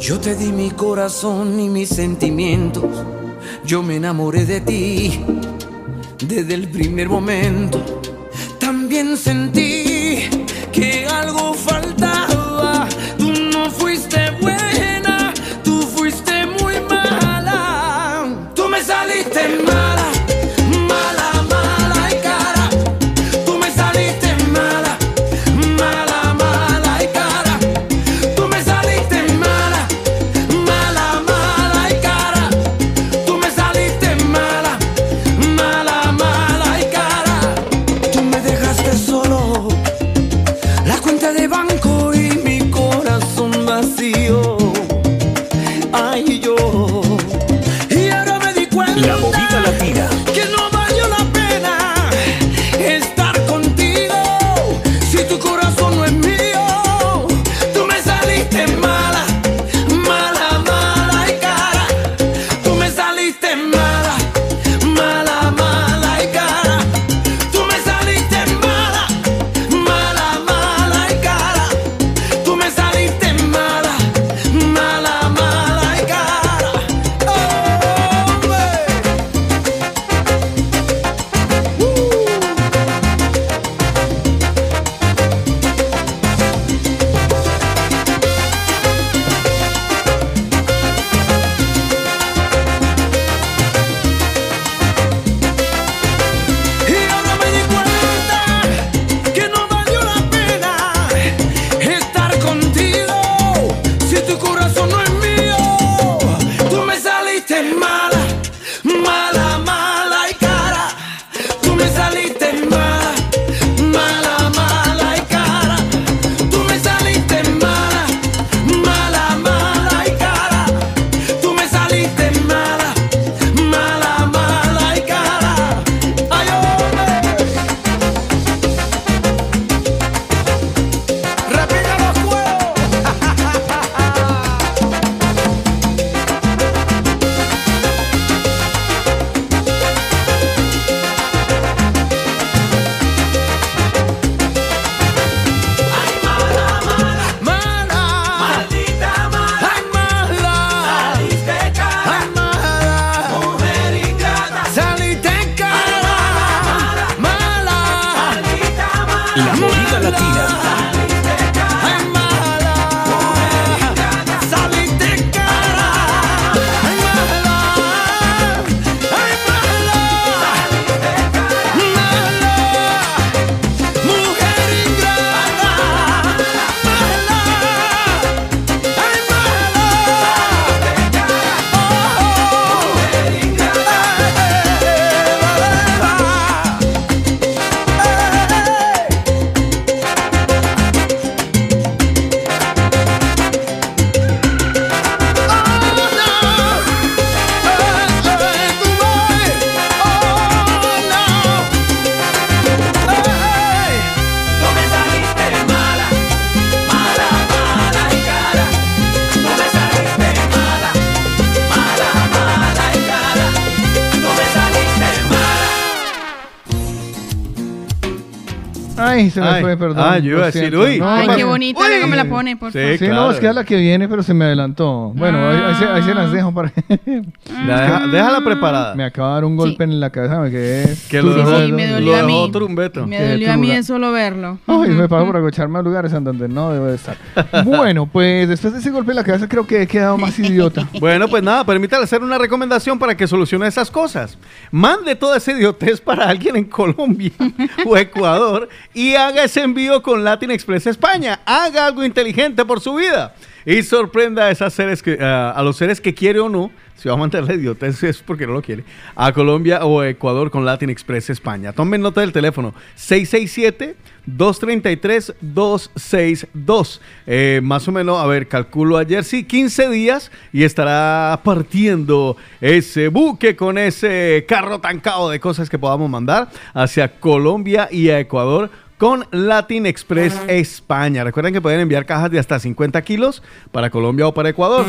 Yo te di mi corazón y mis sentimientos. Yo me enamoré de ti desde el primer momento. También sentí Ay, se me Ay, fue, perdón. ah, yo iba a decir, uy. No, Ay, qué bonita, luego me la pone, por Sí, favor. Sí, claro. no, es que es la que viene, pero se me adelantó. Bueno, ahí, ahí se, ahí se las dejo para <laughs> La deja- déjala preparada. Me acaba de dar un golpe en la cabeza, me quedé... Que lo Sí, dejó, sí, me lo dolió a dejó mí. trumbeto. Me Qué dolió a mí de solo verlo. Ay, me pago por agocharme a lugares en donde no debo de estar. <laughs> Bueno, pues después de ese golpe en la cabeza creo que he quedado más idiota. <laughs> Bueno, pues nada, permítale hacer una recomendación para que solucione esas cosas. Mande toda esa idiotez para alguien en Colombia o Ecuador y haga ese envío con Latin Express España. Haga algo inteligente por su vida y sorprenda a, esas seres que, a- los seres que quiere o no. Si va a mandar la idiotez es porque no lo quiere. A Colombia o Ecuador con Latin Express España. Tomen nota del teléfono 667 233 262. Eh, más o menos, a ver, calculo ayer, sí, 15 días y estará partiendo ese buque con ese carro tancado de cosas que podamos mandar hacia Colombia y a Ecuador con Latin Express España. Recuerden que pueden enviar cajas de hasta 50 kilos para Colombia o para Ecuador.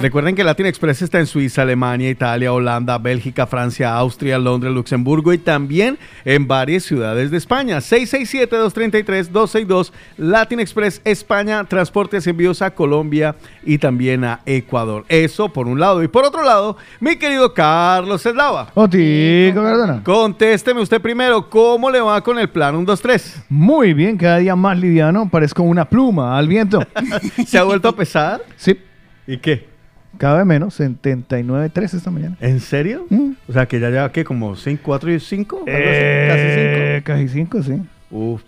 Recuerden que Latin Express está en Suiza, Alemania, Italia, Holanda, Bélgica, Francia, Austria, Londres, Luxemburgo y también en varias ciudades de España. 667-233-262 Latin Express España, transportes y envíos a Colombia y también a Ecuador. Eso por un lado. Y por otro lado, mi querido Carlos Eslava. Otico Cardona. Contésteme usted primero, ¿cómo le va con el plan 1, 2, 3? Muy bien, cada día más liviano, parezco una pluma al viento. <laughs> ¿Se ha vuelto a pesar? Sí. ¿Y qué? Cada vez menos, 79.3 esta mañana. ¿En serio? O sea, que ya lleva, ¿qué? ¿Como 5, 4 y 5? Eh, Casi 5, sí. Uf.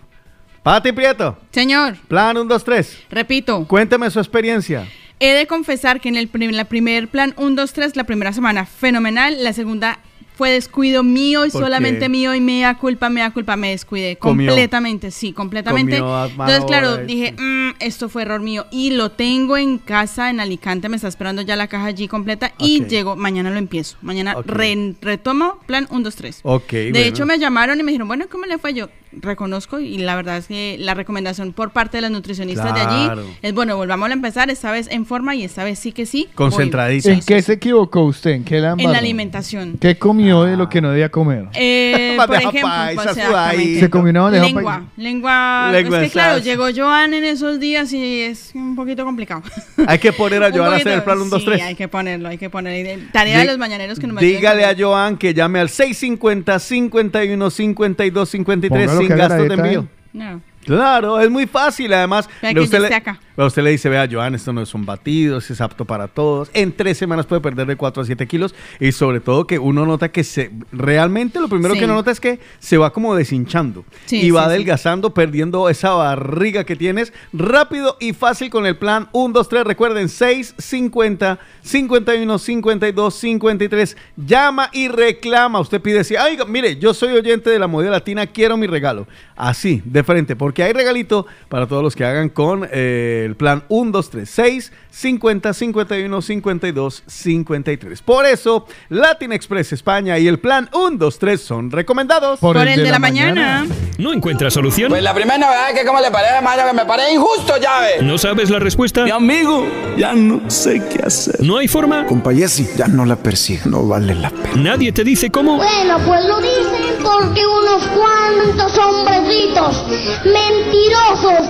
Pati Prieto, Señor, plan 1, 2, 3. repito, Cuéntame su experiencia. he de confesar que en el prim- la primer plan 1, 2, 3, la primera semana fenomenal, la segunda fue descuido mío y ¿Por solamente mío y me da culpa, me da culpa, me descuidé Comió. completamente, sí, completamente. Entonces, claro, dije, "Mm, esto fue error mío y lo tengo en casa en Alicante, me está esperando ya la caja allí completa y llego, mañana lo empiezo, mañana re- retomo plan 1, 2, 3. Ok, De bueno. hecho, me llamaron y me dijeron, bueno, ¿cómo le fue? Yo reconozco y la verdad es que la recomendación por parte de las nutricionistas de Claro. allí es, bueno, volvamos a empezar, esta vez en forma y esta vez sí que sí. Concentradito. voy. ¿En qué se equivocó usted? ¿En qué la En la alimentación. ¿Qué comió de lo que no debía comer? Eh, <laughs> por ejemplo, paisa, pues. Se comió una lengua, lengua, Lengua es de que claro, llegó Joan en esos días y es un poquito complicado. <laughs> Hay que poner a Joan a hacer el plan 1, 2, sí, 3. hay que ponerlo, hay que poner. Tarea de Di- los mañaneros que no me Dígale a Joan que llame al 650 51 52 53 Póngalo sin gastos de envío. ¿eh? No. Claro, es muy fácil. Además, que usted, le, acá. Usted le dice, vea, Joan, esto no son batidos, es apto para todos. En tres semanas puede perder de 4 a 7 kilos. Y sobre todo que uno nota que se realmente lo primero Sí. que uno nota es que se va como deshinchando. Sí, y va sí, adelgazando, perdiendo esa barriga que tienes. Rápido y fácil con el plan 1, 2, 3. Recuerden, 6, 50, 51, 52, 53. Llama y reclama. Usted pide así, ay, mire, yo soy oyente de la movida latina, quiero mi regalo. Así, de frente, porque hay regalito para todos los que hagan con eh, el plan 1, 2, 3, 6, 50, 51, 52, 53. Por eso, Latin Express España y el plan 1, 2, 3 son recomendados. Por el de la mañana. ¿No encuentras solución? Pues la primera novedad es que como le parece, hermano, que me parece injusto, llave. ¿No sabes la respuesta? Mi amigo, ya no sé qué hacer. ¿No hay forma? Compayesi, ya no la persigue, no vale la pena. ¿Nadie te dice cómo? Bueno, pues lo dicen porque unos cuantos hombrecitos mentirosos,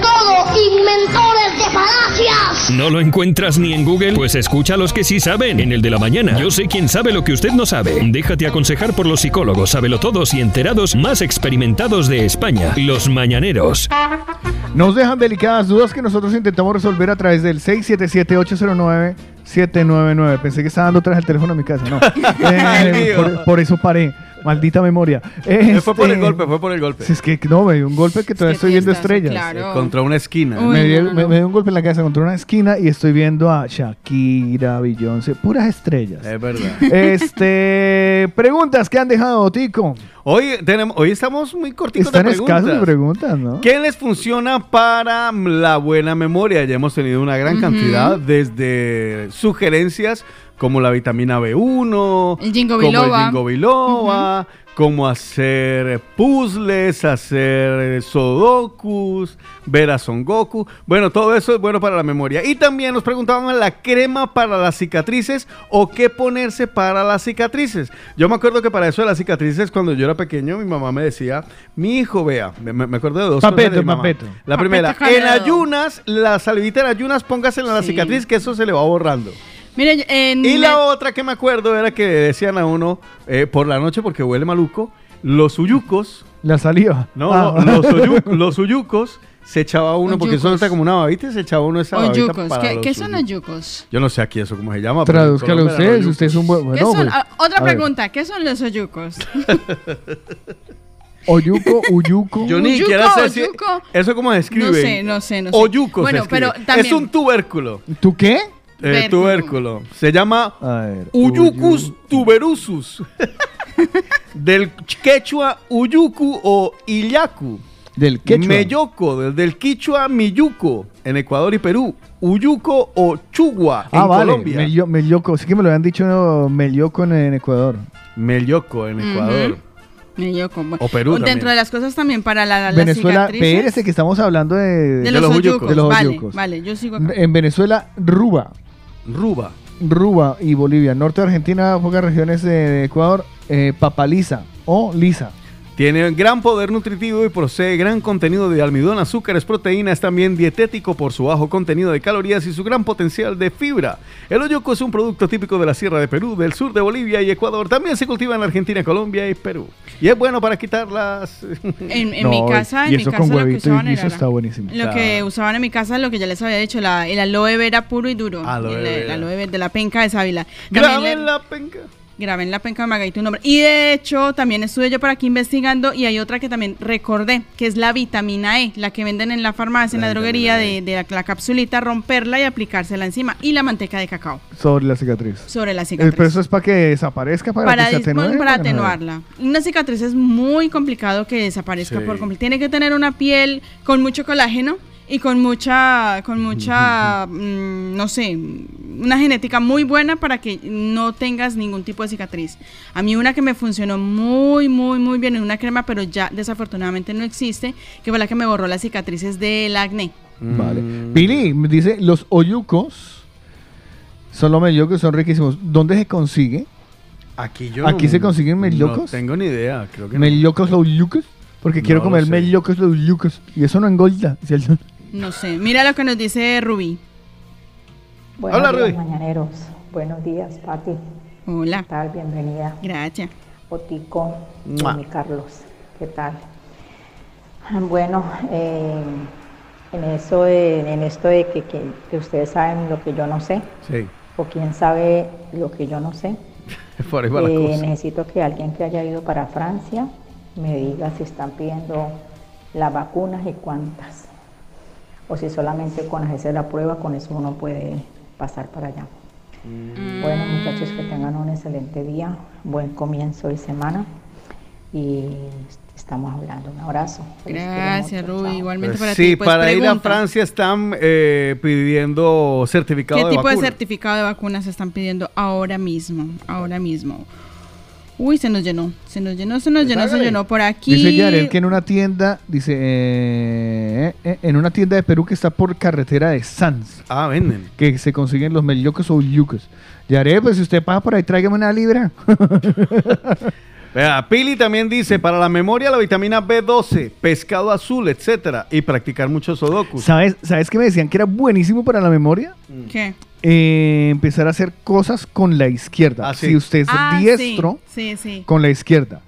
todo, inventores de falacias. ¿No lo encuentras ni en Google? Pues escucha a los que sí saben. En el de la mañana. Yo sé quién sabe lo que usted no sabe. Déjate aconsejar por los psicólogos, sabelotodos y enterados más experimentados de España. Los mañaneros. Nos dejan delicadas dudas que nosotros intentamos resolver a través del 677-809-799. Pensé que estaba dando atrás el teléfono a mi casa, no. <laughs> Eh, por eso paré. Maldita memoria. Fue por el Este, golpe, fue por el golpe. si es que no, me dio un golpe que todavía estoy viendo estrellas. claro. Contra una esquina. Me, dio, me- me dio un golpe en la cabeza contra una esquina y estoy viendo a Shakira, Beyoncé, puras estrellas. Es verdad. <laughs> Este, preguntas que han dejado, Tico. Hoy, tenemos, hoy estamos muy cortitos Están de escasos de preguntas. preguntas, ¿no? ¿Qué les funciona para la buena memoria? Ya hemos tenido una gran cantidad desde sugerencias como la vitamina B1, El ginkgo como biloba. el biloba, como hacer puzzles, hacer sudokus, ver a Son Goku. Bueno, todo eso es bueno para la memoria. Y también nos preguntaban la crema para las cicatrices o qué ponerse para las cicatrices. Yo me acuerdo que para eso de las cicatrices, cuando yo era pequeño, mi mamá me decía, mi hijo, vea, me, me acuerdo de dos cosas Papeto, de mi mamá. papeto. La Papeto primera, en ayunas, la salivita en ayunas, póngasela en la Sí. cicatriz que eso se le va borrando. Mire, yo- en Y la otra que me acuerdo era que decían a uno eh, por la noche porque huele maluco, los uyucos. La saliva. No, Ah. no, los, uyu- los uyucos se echaba uno porque eso Oyucos. está como una babita y se echaba uno esa babita Oyucos. para ¿Qué, los qué son uyucos. oyucos? Yo no sé aquí eso cómo se llama. Tradúzcalo eran usted, es un buen... ¿Qué Bueno, pues, Ah, otra ver. pregunta, ¿qué son los oyucos? <laughs> Oyuco, uyuco. Yo ni Uyuco, siquiera sé si... ¿Eso cómo se escribe? No sé, no sé, no sé. Oyuco Bueno, se pero también- Es un tubérculo. ¿Tú qué? Eh, Tubérculo. Se llama ver. Uyucus tuberusus. <laughs> del quechua Uyuku o Illacu. Del quechua. Meyoco, del, del quichua Miyuco, en Ecuador y Perú. Uyuco o Chugua, en Ah, vale. Colombia. Melio- Melioco. Sí que me lo habían dicho no, Melioco en, en Ecuador. Melioco, en Ecuador. Como- O Perú Dentro también. de las cosas también para la, las Venezuela, cicatrices. espérese que estamos hablando de, De, los, oyucos. de los vale, oyucos. vale, yo sigo acá. En Venezuela, Ruba. Ruba. Ruba y Bolivia. Norte de Argentina, pocas regiones de Ecuador, eh, papaliza o lisa. Tiene gran poder nutritivo y posee gran contenido de almidón, azúcares, proteínas, también dietético por su bajo contenido de calorías y su gran potencial de fibra. El oyuco es un producto típico de la Sierra de Perú, del sur de Bolivia y Ecuador. También se cultiva en Argentina, Colombia y Perú. Y es bueno para quitar las... <laughs> En, en mi casa, en y mi eso casa con lo que usaban y guiso era está buenísimo. lo que usaban en mi casa, lo que ya les había dicho, la, el aloe vera puro y duro. Aloe el, vera. el aloe vera de la penca de sábila. También le- la penca. Grabé en la penca de Magaito un nombre. Y de hecho, también estuve yo por aquí investigando y hay otra que también recordé, que es la vitamina E, la que venden en la farmacia, en la, droguería, de, de la, la capsulita, romperla y aplicársela encima. Y la manteca de cacao Sobre la cicatriz. sobre la cicatriz. Pero eso es para que desaparezca, para, para, que se dis- atenúe. para atenuarla. Una cicatriz es muy complicado que desaparezca Sí. por completo. Tiene que tener una piel con mucho colágeno y con mucha, con mucha, <laughs> mm, no sé, una genética muy buena para que no tengas ningún tipo de cicatriz. A mí una que me funcionó muy, muy, muy bien en una crema, pero ya desafortunadamente no existe, que fue la que me borró las cicatrices del acné. Vale. Billy me dice, los oyucos son los meliocos, son riquísimos. ¿Dónde se consigue? Aquí yo ¿Aquí no- se consiguen No meliocos? tengo ni idea, creo que no. ¿Meliocos los oyucos? Porque quiero No lo comer sé. meliocos los oyucos. Y eso no engorda. ¿cierto? No sé, mira lo que nos dice Rubí. Buenos Hola, días, Ruby. mañaneros. Buenos días, Pati. Hola. ¿Qué tal? Bienvenida. Gracias. Otico y Mua. mi Carlos. ¿Qué tal? Bueno, eh, en eso, de- en esto de que, que- que ustedes saben lo que yo no sé, Sí, o quién sabe lo que yo no sé, <laughs> por ahí va la eh, cosa. necesito que alguien que haya ido para Francia me diga si están pidiendo las vacunas y cuántas. O si solamente con hacerse la prueba, con eso uno puede pasar para allá. Bueno, muchachos, que tengan un excelente día, buen comienzo de semana y estamos hablando. Un abrazo. Gracias, Rubí. Igualmente para sí, ti. Pues, para ir a Francia están eh, pidiendo certificado ¿Qué de tipo de vacuna. certificado de vacunas se están pidiendo ahora mismo? Ahora mismo. Uy, se nos llenó, se nos llenó, se nos llenó, se llenó por aquí. Dice Yarel que en una tienda, dice, eh, eh, en una tienda de Perú que está por carretera de Sanz. Ah, venden. Que se consiguen los meliocos o yucos. Yarel, pues si usted pasa por ahí, tráigame una libra. <laughs> Vea, Pili también dice, para la memoria la vitamina B12, pescado azul, etcétera, y practicar muchos sudokus. ¿Sabes, ¿Sabes que me decían que era buenísimo para la memoria? ¿Qué? Eh, empezar a hacer cosas con la izquierda. Ah, sí. Si usted es Ah, diestro, sí, sí, sí. con la izquierda.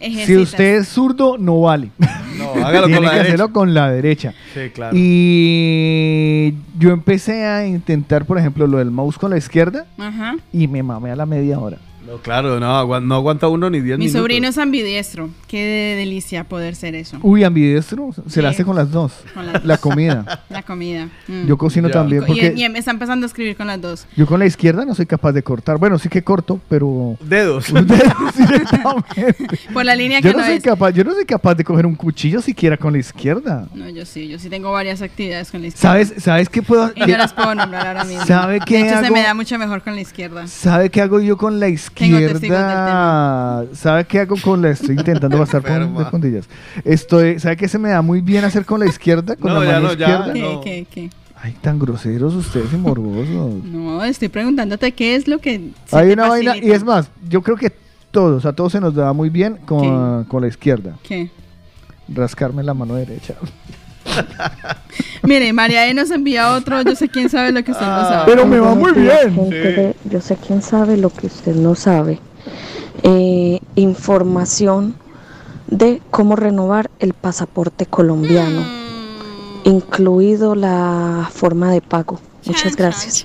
Si usted es zurdo, no vale. No, hágalo con Tiene la que derecha. hacerlo con la derecha. Sí, claro. Y yo empecé a intentar, por ejemplo, lo del mouse con la izquierda Ajá. y me mamé a la media hora. No, claro, no, no aguanta uno ni 10 Mi minutos. sobrino es ambidiestro. Qué de- delicia poder ser eso. Uy, ambidiestro, se la hace con las dos. Con las La dos. comida. <laughs> La comida. mm. Yo cocino Ya. también Y, porque y em- está empezando a escribir con las dos. yo con la izquierda no soy capaz de cortar. Bueno, sí que corto, pero Dedos. <laughs> Dedos, directamente. Por la línea que yo no no soy es. capaz, yo no soy capaz de coger un cuchillo siquiera con la izquierda. No, yo sí, yo sí tengo varias actividades con la izquierda. ¿Sabes, sabes qué puedo Y no las puedo nombrar ahora mismo. ¿Sabe qué De hecho, se hago? me da mucho mejor con la izquierda. ¿Sabe qué hago yo con la del izquierda? ¿Sabe qué hago con la? <laughs> Estoy intentando pasar por puntillas. Estoy, ¿sabe qué se me da muy bien hacer con la izquierda? Con No, la ya mano no, ya, izquierda. ¿Qué, no. qué, qué? Ay, tan groseros ustedes y morbosos. <laughs> No, estoy preguntándote qué es lo que. se Hay te una vaina, y facilita. es más, yo creo que todos, a todos se nos da muy bien con, con la izquierda. ¿Qué? Rascarme la mano derecha. <laughs> Mire, María E nos envía otro. Yo sé quién sabe lo que usted no sabe. Pero me va muy bien. De- yo sé quién sabe lo que usted no sabe. Eh, información de cómo renovar el pasaporte colombiano, incluido la forma de pago. Muchas gracias.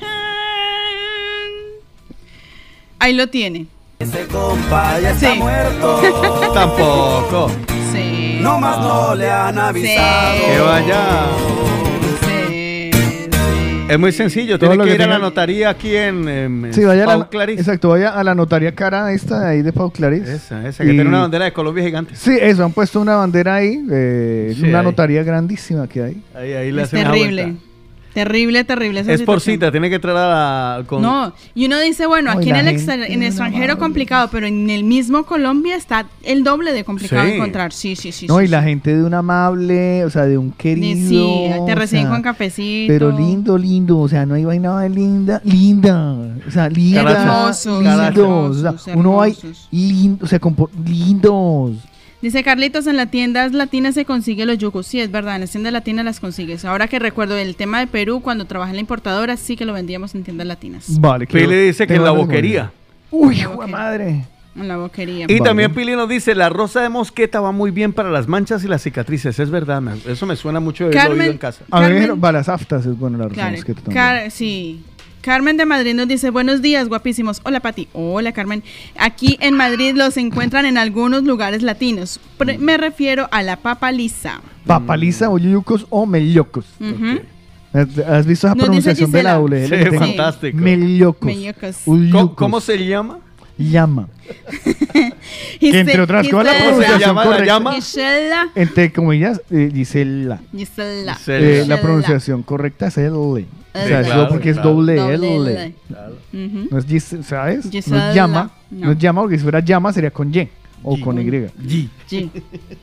Ahí lo tiene. Ese compa ya está Sí. muerto. <laughs> Tampoco. Sí. No más no le han avisado. Que vaya. Es muy sencillo, Todo tiene lo que que ir a la notaría aquí en, en Sí, vaya a Pau la, exacto, vaya a la notaría cara esta de ahí de Pau Claris. Esa, esa, que Y- tiene una bandera de Colombia gigante. Sí, eso, han puesto una bandera ahí, eh, Sí, una ahí. notaría grandísima que hay. Ahí, ahí le Es terrible. Terrible, terrible. esa Es por situación. cita, tiene que la... Con... No, y uno dice, bueno, aquí en el, gente en el extranjero complicado, pero en el mismo Colombia está el doble de complicado Sí. encontrar. Sí, sí, sí. no, sí, y la gente de un amable, o sea, de un querido. sí, te o reciben sea, con cafecito. Pero lindo, lindo, o sea, no hay vaina de linda, linda, o sea, linda, Hermosos, lindos, o sea, uno hay lindo, o sea, lindos. Dice Carlitos, en las tiendas latinas se consigue los yucos. Sí, es verdad, en las tiendas latinas las consigues. Ahora que recuerdo el tema de Perú, cuando trabajé en la importadora, sí que lo vendíamos en tiendas latinas. Vale, Pili dice que en la boquería. Uy, hijo de madre. En la boquería. Y también Pili nos dice, la rosa de mosqueta va muy bien para las manchas y las cicatrices. Es verdad, me- eso me suena mucho de Carmen- oído en casa. A ver, Carmen- balas aftas es bueno la Claro, razón. es que también. Car- sí. Carmen de Madrid nos dice, buenos días, guapísimos. Hola, Pati. Hola, Carmen. Aquí en Madrid los encuentran en algunos lugares latinos. Pre- me refiero a la papa lisa. Papaliza, o yuyucos o mellocos. ¿Has has visto esa Nos pronunciación de la L Sí, tengo? fantástico. Uyucos. ¿Cómo, cómo se llama? Llama. <laughs> Entre otras cosas, la pronunciación ¿Se llama? ¿La correcta. llama? Gisela. Entre comillas, eh, Gisela. Gisela. Eh, la pronunciación correcta es L. O sea, claro, porque es doble Doble L. No es Gis, ¿sabes? No Gisela, es llama. No. no. es llama porque si fuera llama sería con Y o con Y. G. <laughs> Sí.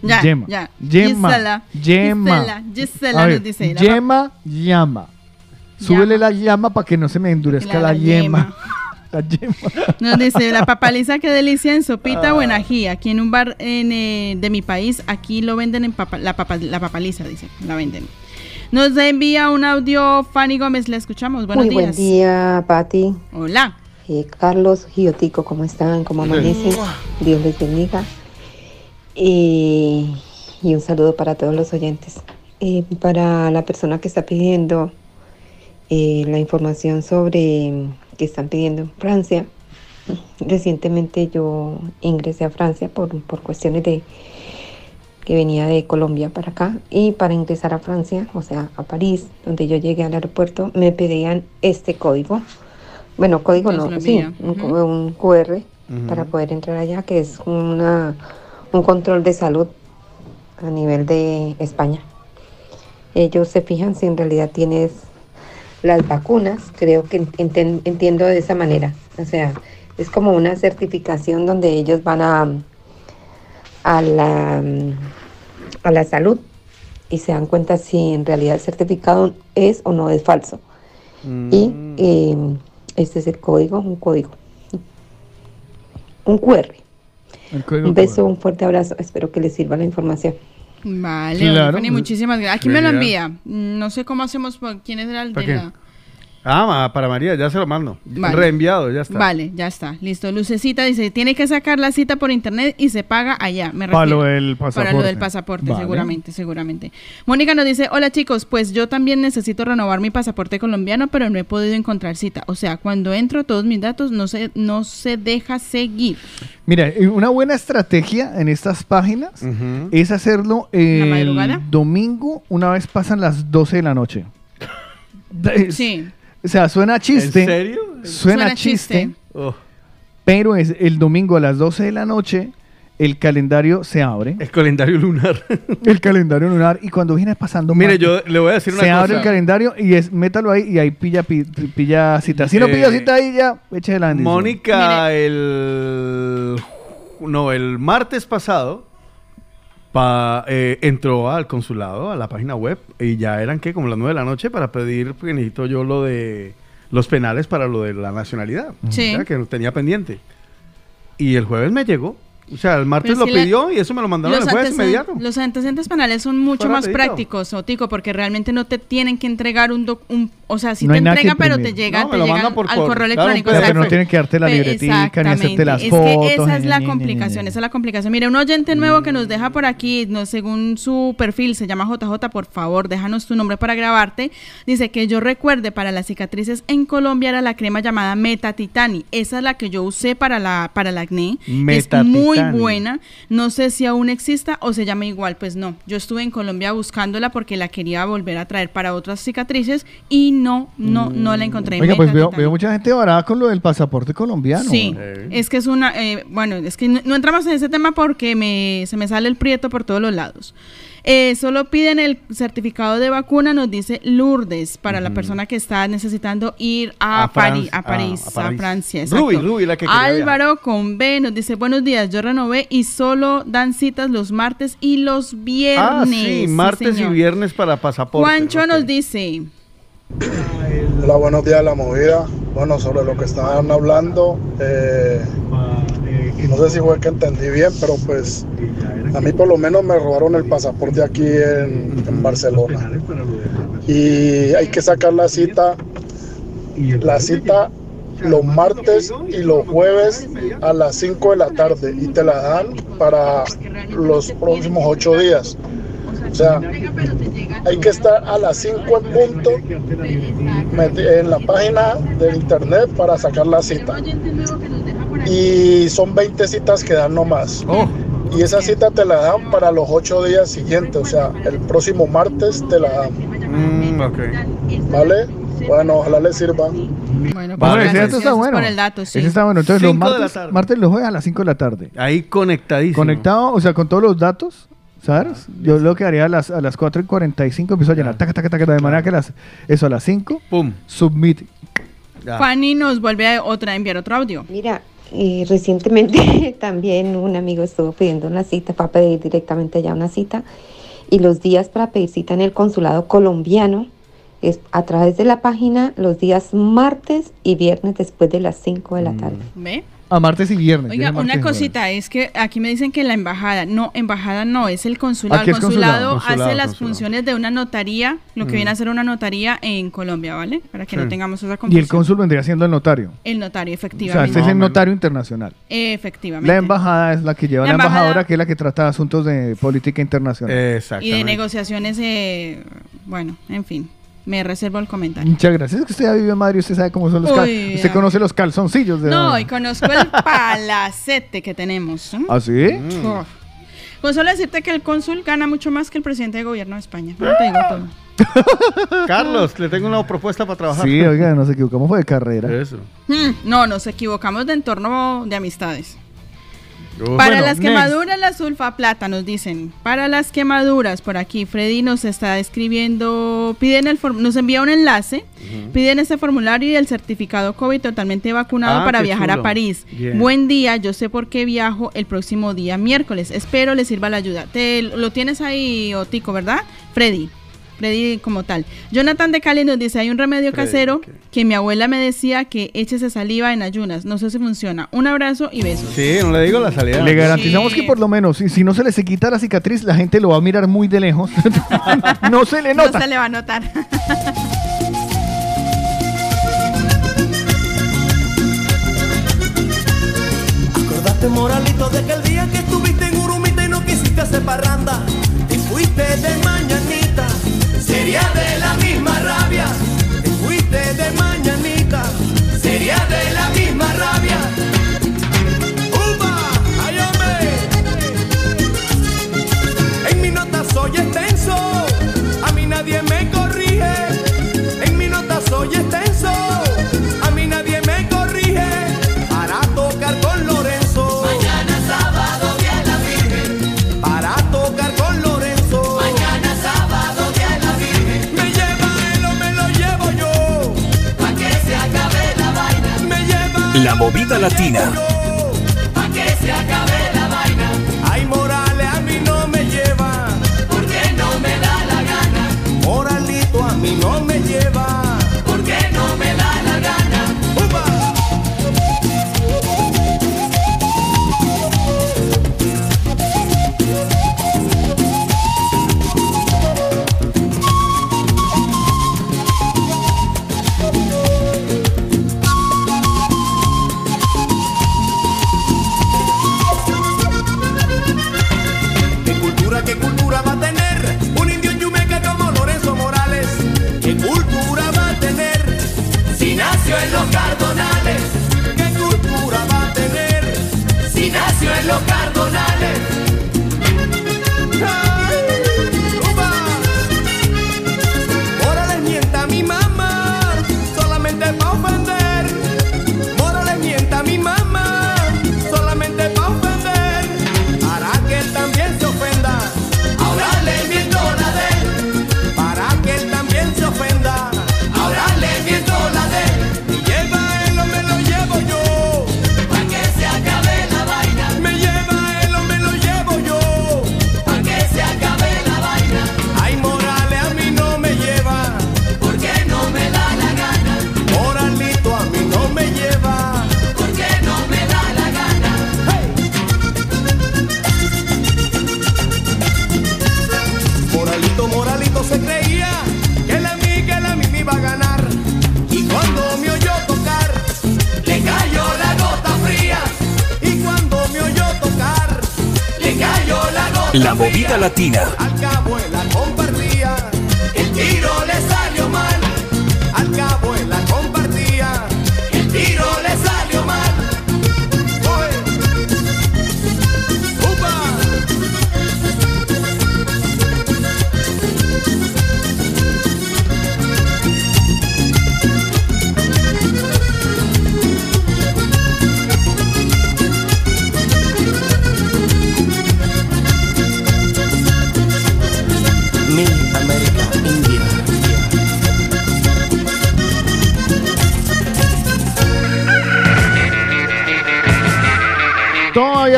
Ya, Yema. ya. Yema. Gisela. Yema. Gisela. Nos dice. Yema, llama. Súbele la llama para que no se me endurezca La- la, yema. <laughs> La yema. Nos dice la papaliza que delicia en sopita o en ají. Aquí en un bar en, eh, de mi país, aquí lo venden en papa, la, papa, la papaliza, dice, la venden. Nos envía un audio Fanny Gómez, le escuchamos. Buenos Muy días. buen día, Pati. Hola. Eh, Carlos, Giotico, ¿cómo están? ¿Cómo amanecen? Dios les bendiga. Y, y un saludo para todos los oyentes. Eh, para la persona que está pidiendo eh, la información sobre que están pidiendo en Francia, recientemente yo ingresé a Francia por, por cuestiones de que venía de Colombia para acá y para ingresar a Francia, o sea, a París, donde yo llegué al aeropuerto, me pedían este código. Bueno, código no, sí, un, QR para poder entrar allá, que es una, un control de salud a nivel de España. Ellos se fijan si en realidad tienes las vacunas, creo que enten- entiendo de esa manera. O sea, es como una certificación donde ellos van a, a, la, a la salud y se dan cuenta si en realidad el certificado es o no es falso. Y eh, este es el código, un código. Un QR. El código Un beso, un fuerte abrazo. Espero que les sirva la información. Vale, Claro. Fanny, muchísimas gracias. Aquí me lo envía. No sé cómo hacemos, por- quién es el ¿Para de la... Ah, para María, ya se lo mando. Vale. Reenviado, ya está. Vale, ya está. Listo. Lucecita dice, tiene que sacar la cita por internet y se paga allá. Me Para refiero. lo del Para lo pasaporte. del pasaporte, Vale. seguramente, seguramente. Mónica nos dice, hola chicos, pues yo también necesito renovar mi pasaporte colombiano, pero no he podido encontrar cita. O sea, cuando entro todos mis datos no se, no se deja seguir. Mira, eh, una buena estrategia en estas páginas es hacerlo el madrugada? domingo una vez pasan las 12 de la noche. Sí. O sea, suena chiste. ¿En serio? Suena, chiste. Pero es el domingo a las 12 de la noche, el calendario se abre. El calendario lunar. <laughs> el calendario lunar. Y cuando viene pasando. Mire, yo le voy a decir una Se cosa. abre el calendario y es métalo ahí y ahí pilla, pi- pilla cita. Si no Eh, pilla cita ahí, ya, eche la bendición. Mónica, el. No, el martes pasado. Pa- eh, entró al consulado, a la página web, y ya eran que como las 9 de la noche para pedir, porque necesito yo lo de los penales para lo de la nacionalidad. Sí. O sea, que tenía pendiente. Y el jueves me llegó. O sea, el martes Pero lo es la- pidió y eso me lo mandaron el jueves inmediato. los antecedentes penales son mucho más rapidito. prácticos, Otico, porque realmente no te tienen que entregar un, doc- un o sea, sí No te entregan, pero te imprimir. llega, No, te lo llega mandan por al cor- correo claro, electrónico. Pero, no tienen que darte la libretica ni hacerte las es fotos. que esa es la complicación, esa es la complicación. Mire, un oyente nuevo que nos deja por aquí, no, según su perfil, se llama JJ, por favor, déjanos tu nombre para grabarte. Dice que yo recuerde para las cicatrices en Colombia era la crema llamada Metatitani. Esa es la que yo usé para la para el acné. Es muy buena. No sé si aún exista o se llama igual. Pues no. Yo estuve en Colombia buscándola porque la quería volver a traer para otras cicatrices y no, no, no la encontré. Oiga, pues veo mucha gente varada con lo del pasaporte colombiano. Sí, es que es una, eh, bueno, es que no, no entramos en ese tema porque me, se me sale el prieto por todos los lados. Eh, solo piden el certificado de vacuna, nos dice Lourdes, para la persona que está necesitando ir a, A París, a París, a- a a, París. Francia. Ruby. Ruby, la que Álvaro con B nos dice, buenos días, yo renové y solo dan citas los martes y los viernes. Ah, sí, martes y viernes para pasaporte. Juancho nos dice, Hola, buenos días, La Movida. Bueno, sobre lo que estaban hablando, eh, no sé si fue que entendí bien, pero pues a mí por lo menos me robaron el pasaporte aquí en, Barcelona. Y hay que sacar la cita, la cita los martes y los jueves a las 5 de la tarde y te la dan para los próximos 8 días. O sea, hay que estar a las 5 en punto en la página del internet para sacar la cita. Y son 20 citas que dan nomás. Y esa cita te la dan para los 8 días siguientes, o sea, el próximo martes te la dan. Mm, ok. ¿Vale? Bueno, ojalá les sirva. Bueno, Vale, ese gracias, dato está bueno. por el dato, sí. Ese está bueno. Entonces, los Cinco martes, martes los jueves a las 5 de la tarde. Ahí conectadísimo. Conectado, o sea, con todos los datos, ¿sabes? Yo lo que haría a las, a las 4 y 45 empiezo a llenar, taca, taca, taca, de manera que las, eso a las 5, Pum. submit. Fanny nos vuelve a otra, a enviar otro audio. Mira, eh, recientemente <laughs> también un amigo estuvo pidiendo una cita para pedir directamente ya una cita y los días para pedir cita en el consulado colombiano es a través de la página los días martes y viernes después de las 5 de la tarde. ¿Ve? A martes y viernes. Oiga, una y cosita, es que aquí me dicen que la embajada, no, embajada no, es el consulado. Aquí El consulado. consulado, Consulado, hace las consulado. funciones de una notaría, lo que Mm. viene a ser una notaría en Colombia, ¿vale? Para que no tengamos esa Y confusión. el cónsul vendría siendo el notario. El notario, O sea, efectivamente. este es el notario internacional. Efectivamente. La embajada es la que lleva La la, embajadora, que es la que trata asuntos de política internacional. y de negociaciones, eh, bueno, en fin, me reservo el comentario. Muchas gracias. Es que usted ya vive en Madrid, usted sabe cómo son los cal- Uy, Usted conoce los calzoncillos de No, y conozco el <laughs> palacete que tenemos. ¿eh? ¿Ah, sí? Uf. Con solo decirte que el cónsul gana mucho más que el presidente de gobierno de España. No te digo <laughs> todo. Carlos, le tengo una propuesta para trabajar. Sí, oiga, nos equivocamos, fue de carrera. Eso. Hmm, no, nos equivocamos de entorno de amistades. Para Bueno, las next. quemaduras, la sulfa plata nos dicen. Para las quemaduras, por aquí, Freddy nos está escribiendo, piden el form- nos envía un enlace, piden ese formulario y el certificado COVID totalmente vacunado Ah, para viajar chulo. a París. Bien. Buen día, yo sé por qué viajo el próximo día miércoles. Espero les sirva la ayuda. Te lo tienes ahí, Otico, ¿verdad? Freddy. Freddy como tal. Jonathan de Cali nos dice, hay un remedio casero que mi abuela me decía que échese saliva en ayunas. No sé si funciona. Un abrazo y besos. Sí, no le digo la salida. Le garantizamos que por lo menos, si, si no se le se quita la cicatriz, la gente lo va a mirar muy de lejos. <laughs> no se le nota. No se le va a notar. Acordate, moralito, de aquel día que estuviste en Urumita y no quisiste hacer parranda. Y fuiste de mañana sería de la misma rabia. Te fuiste de mañanita, sería de la misma rabia. ¡Upa! ¡Ay! En mi nota soy extenso, a mí nadie me corrige. En mi nota soy extenso, movida latina. Yeah. Latina.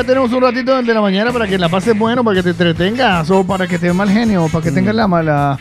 Todavía tenemos un ratito de la mañana para que la pases bueno, para que te entretengas o para que te dé mal genio, para que tengas la mala.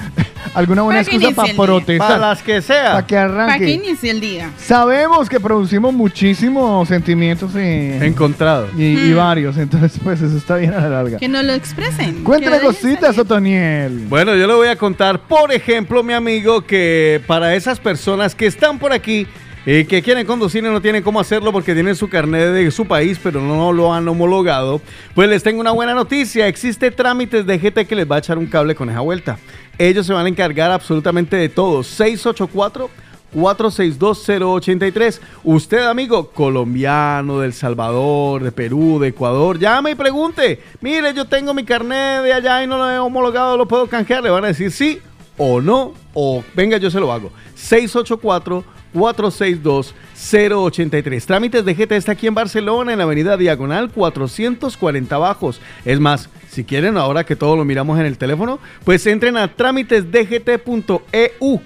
<laughs> alguna buena Para excusa para protestar. Para las que sea. Para que Para que arranque. inicie el día. Sabemos que producimos muchísimos sentimientos y, Encontrados. y, y Mm. varios, entonces pues eso está bien a la larga. Que nos lo expresen. Dejen cositas, Otoniel. Bueno, yo le voy a contar, por ejemplo, mi amigo, que para esas personas que están por aquí y que quieren conducir y no tienen cómo hacerlo porque tienen su carnet de su país, pero no lo han homologado, pues les tengo una buena noticia. Existe trámites de GT que les va a echar un cable con esa vuelta. Ellos se van a encargar absolutamente de todo. 684 462-083. Usted, amigo, colombiano, del Salvador, de Perú, de Ecuador, llame y pregunte. Mire, yo tengo mi carnet de allá y no lo he homologado, ¿lo puedo canjear? Le van a decir sí o no, o venga, yo se lo hago. 684 462-083. Trámites de GT está aquí en Barcelona, en la avenida Diagonal 440 Bajos. Es más, si quieren, ahora que todo lo miramos en el teléfono, pues entren a trámitesdgt.eu.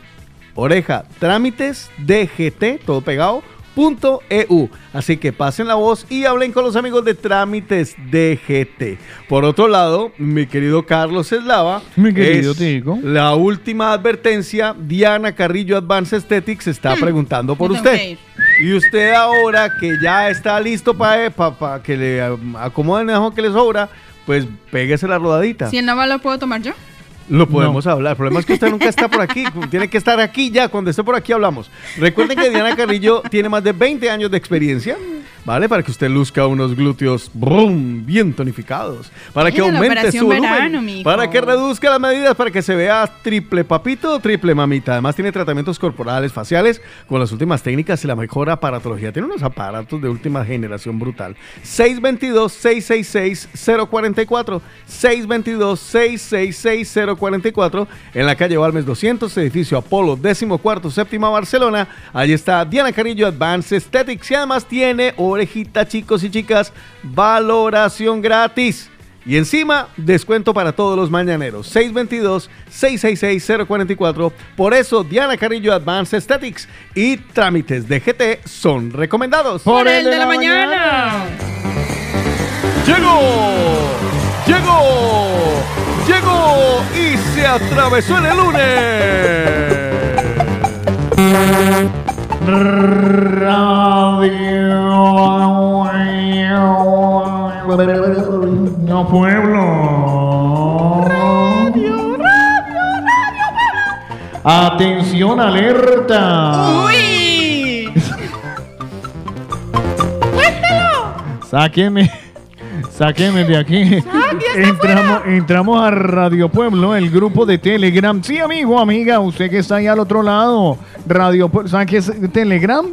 Oreja, trámitesdgt, todo pegado, .eu. Así que pasen la voz y hablen con los amigos de Trámites DGT. Por otro lado, mi querido Carlos Eslava, Mi querido es Tico. la última advertencia, Diana Carrillo Advanced Aesthetics está preguntando por usted. Y usted ahora que ya está listo para que le um, acomoden el que le sobra, pues péguese la rodadita. Si el no lo puedo tomar yo. Lo podemos hablar. El problema es que usted nunca está por aquí. <laughs> Tiene que estar aquí ya. Cuando esté por aquí hablamos. Recuerden que Diana Carrillo tiene más de 20 años de experiencia. ¿Vale? Para que usted luzca unos glúteos brum, bien tonificados, para que aumente su volumen, verano, para que reduzca las medidas, para que se vea triple papito, triple mamita. Además tiene tratamientos corporales, faciales, con las últimas técnicas y la mejor aparatología. Tiene unos aparatos de última generación brutal. 622-666-044, 622-666-044, en la calle Balmes 200, edificio Apolo, décimo cuarto, séptima Barcelona. Allí está Diana Carrillo Advanced Aesthetics y además tiene orejita, chicos y chicas, valoración gratis. Y encima, descuento para todos los mañaneros. 622-666-044. Por eso, Diana Carrillo Advanced Aesthetics y trámites de GT son recomendados. Por el de la mañana. ¡Llegó! ¡Llegó! ¡Llegó! Y se atravesó en el No pueblo. Radio, radio, radio, Atención, alerta. ¡Uy! Sáquenme. Sáquenme de aquí. Entramos, entramos a Radio Pueblo, el grupo de Telegram. Sí, amigo, amiga, usted que está ahí al otro lado. Radio Pueblo. ¿Sabe qué es Telegram?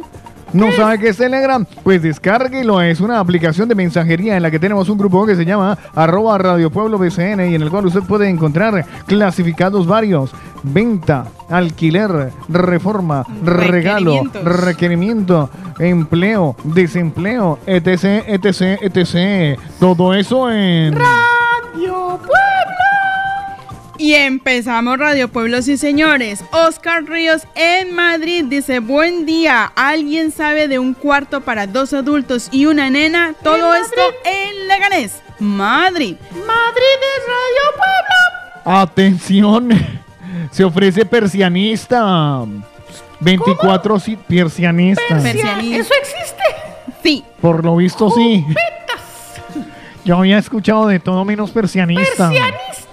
¿No sabe qué es Telegram? Pues descárguelo. Es una aplicación de mensajería en la que tenemos un grupo que se llama arroba Radio Pueblo BCN y en el cual usted puede encontrar clasificados varios. Venta, alquiler, reforma, regalo, requerimiento, empleo, desempleo, etc, etc, etc. Todo eso en... Radio Pueblo. Y empezamos Radio Pueblo, sí señores. Oscar Ríos en Madrid dice, buen día, ¿alguien sabe de un cuarto para dos adultos y una nena? Todo esto en Leganés, Madrid. Madrid es Radio Pueblo. Atención, <laughs> se ofrece persianista. 24 sí, persianista. Persianista. ¿Eso existe? Sí. Por lo visto sí. Yo había escuchado de todo menos persianista. Persianista.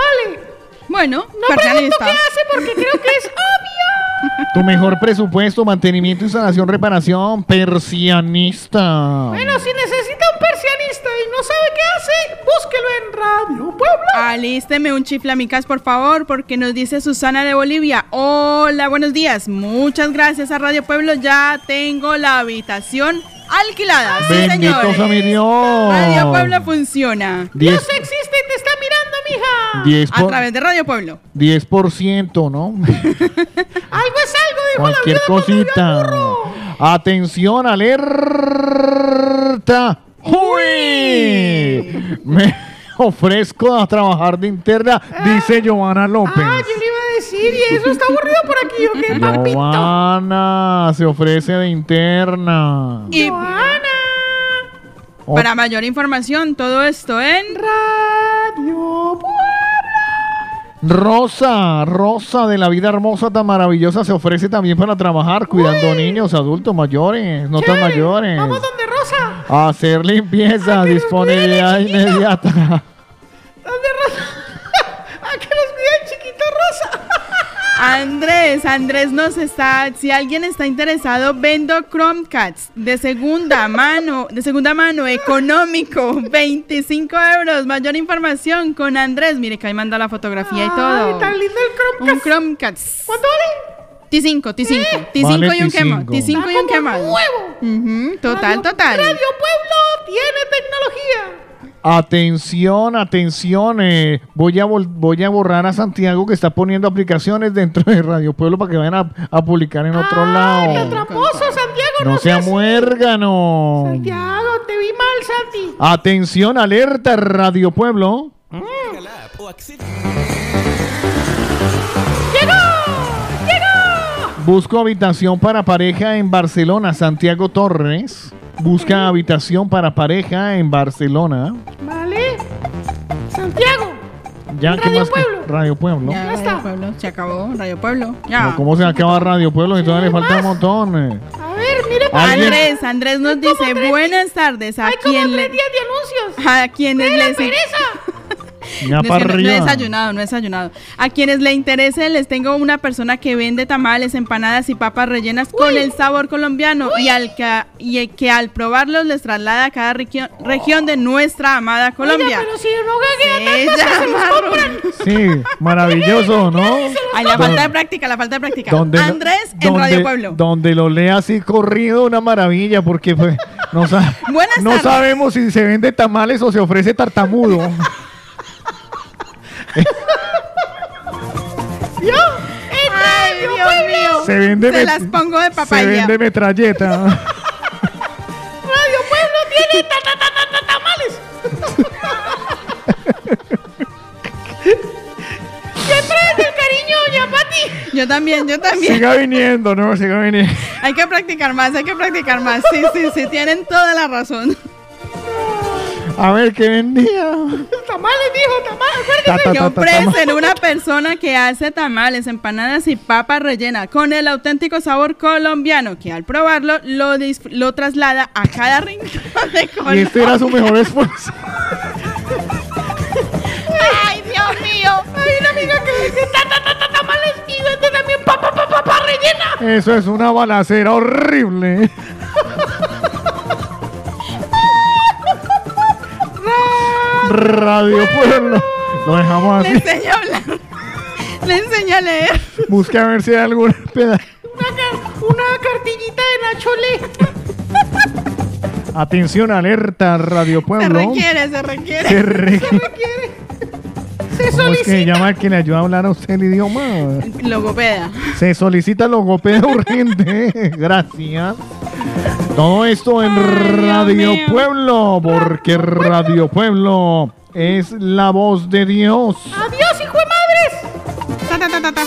Vale. Bueno, No pregunto qué hace porque creo que es <laughs> obvio. Tu mejor presupuesto, mantenimiento, instalación, reparación, persianista. Bueno, si necesita un persianista y no sabe qué hace, búsquelo en Radio Pueblo. Alísteme un chiflamicas, por favor, porque nos dice Susana de Bolivia. Hola, buenos días. Muchas gracias a Radio Pueblo. Ya tengo la habitación alquilada. Sí, Dios. Radio Pueblo funciona. Diez- Dios existe y te está mirando, mija. 10 A por, través de Radio Pueblo. 10%, ¿no? <laughs> Algo es algo, dijo la Cualquier al cosita. Atención, alerta. ¡Uy! Me <laughs> ofrezco a trabajar de interna, dice Giovanna López. Ah, yo le iba a decir, y eso está aburrido por aquí, ¿o qué, papito? Giovanna se ofrece de interna. Y Oh, para mayor información, todo esto en Radio Rosa, Rosa de la vida hermosa tan maravillosa se ofrece también para trabajar cuidando niños, adultos, mayores, no tan mayores. Vamos donde Rosa. Hacer limpieza, disponibilidad inmediata. Andrés, Andrés nos está, si alguien está interesado, vendo Chromecats de segunda <laughs> mano, de segunda mano, económico, <laughs> 25 euros. Mayor información con Andrés. Mire que ahí manda la fotografía y todo. Ay, tan lindo el Chromecast. Un Chromecats. ¿Cuánto vale? T5, T5, T5 Vale y un quemado. T5. T5 y un quemado. nuevo. Ujú, total, Radio- total. Radio Pueblo tiene tecnología. Atención, atención, eh, voy, a voy a borrar a Santiago que está poniendo aplicaciones dentro de Radio Pueblo para que vayan a, a publicar en otro Qué lado. tramposo, Santiago. No, No sea muérgano. Santiago, te vi mal, Santi. Atención, alerta, Radio Pueblo. ¡Llegó! ¡Llegó! Busco habitación para pareja en Barcelona. Santiago Torres busca habitación para pareja en Barcelona. Vale. Santiago. Ya, ¿qué Radio más? Pueblo. Radio Pueblo. Ya, Ya está. Radio Pueblo, se acabó, Radio Pueblo. Ya. Pero ¿Cómo se acaba Radio Pueblo? Si todavía le falta un montón. A ver, mire para. Andrés, Andrés nos dice, buenas tardes, a Hay como quien tres le... días de anuncios. A quienes ¡Qué la les... pereza! Para no he desayunado, no he desayunado. A quienes le interese, les tengo una persona que vende tamales, empanadas y papas rellenas con el sabor colombiano y al que, y que al probarlos les traslada a cada región, región de nuestra amada Colombia. pero si no compran. Sí, maravilloso, ¿no? Ay, la falta de práctica, la falta de práctica. Andrés en donde- Radio Pueblo. Donde lo lea así corrido, una maravilla, porque pues, no, sa- <laughs> Buenas no sabemos si se vende tamales o se ofrece tartamudo. <laughs> <laughs> Yo, en Ay, Radio Dios Pueblo. mío. Se vende Se las pongo de Se papaya. vende metralleta. <laughs> Radio Pueblo tiene ta, ta, ta, ta, ta, tamales. <laughs> Siempre el cariño, doña Pati. Yo también, yo también. Siga viniendo, ¿no? Siga viniendo. Hay que practicar más, hay que practicar más. Sí, sí, sí, tienen toda la razón. A ver, ¿qué vendía? Tamales, dijo, tamales, Ta, acuérdese. ta, Que ta, ta, ofrecen tama- una persona que hace tamales, empanadas y papas rellenas con el auténtico sabor colombiano que al probarlo lo, lo traslada a cada rincón de <laughs> Y Colombia. este era su mejor esfuerzo. Ay, Dios mío. Hay una amiga que dice ta, ta, ta, ta, tamales y vende también papa, papa, papa rellena. Eso es una balacera horrible. <laughs> Radio Pueblo. Lo dejamos Le así. enseño a hablar. Le enseño a leer. Busque a ver si hay algún pedazo. Una, una cartillita de Nachole. Atención, alerta, Radio Se Pueblo. requiere, se requiere. Se requiere. Se ¿Cómo es que solicita. llama que le ayuda a hablar a usted el idioma? Logopeda. Se solicita logopeda urgente. Gracias. Todo esto en Radio. Pueblo, porque Radio Pueblo es la voz de Dios. Adiós, hijo de madres. Ta, ta, ta,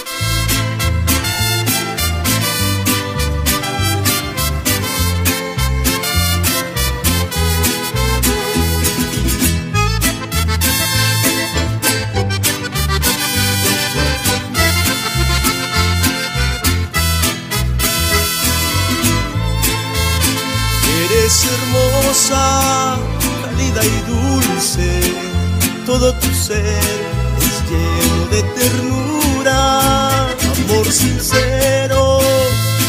Eres hermosa, cálida y dulce, todo tu ser es lleno de ternura, amor sincero